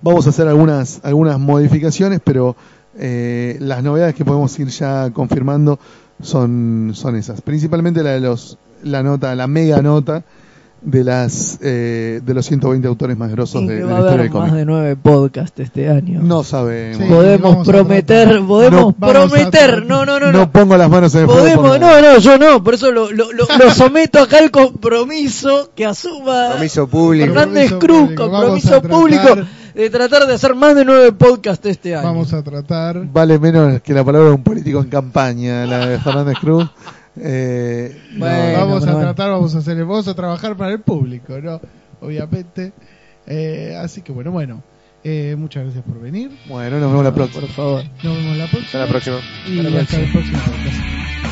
S2: vamos a hacer algunas algunas modificaciones, pero eh, las novedades que podemos ir ya confirmando son son esas. Principalmente la de los la nota, la mega nota de las eh, de los 120 autores más grosos de, de la
S4: a
S2: historia del cómic.
S4: más de nueve podcasts este año.
S2: No sabemos.
S1: Sí.
S4: podemos prometer, podemos
S2: No,
S4: prometer. No, no, no,
S2: No
S4: no.
S2: pongo las manos en el fuego.
S4: Podemos,
S2: nada.
S4: no, no, yo no, por eso lo, lo, lo, lo someto acá al compromiso que asuma
S3: Compromiso público.
S4: Fernández
S1: Compromiso
S4: Cruz,
S1: público.
S4: Compromiso público de tratar de hacer más de nueve podcasts este año.
S1: Vamos a tratar.
S2: Vale menos que la palabra de un político en campaña, la de Fernández Cruz. Eh, no,
S4: Bueno,
S1: vamos a
S4: bueno.
S1: tratar, vamos a hacer, vamos a trabajar para el público, ¿no? Obviamente. Eh, así que bueno, bueno. Eh, muchas gracias por venir.
S2: Bueno, nos vemos la próxima.
S4: Por favor.
S1: Nos vemos la próxima.
S3: Hasta la próxima.
S1: Y
S4: Hasta la
S1: hasta el próximo podcast.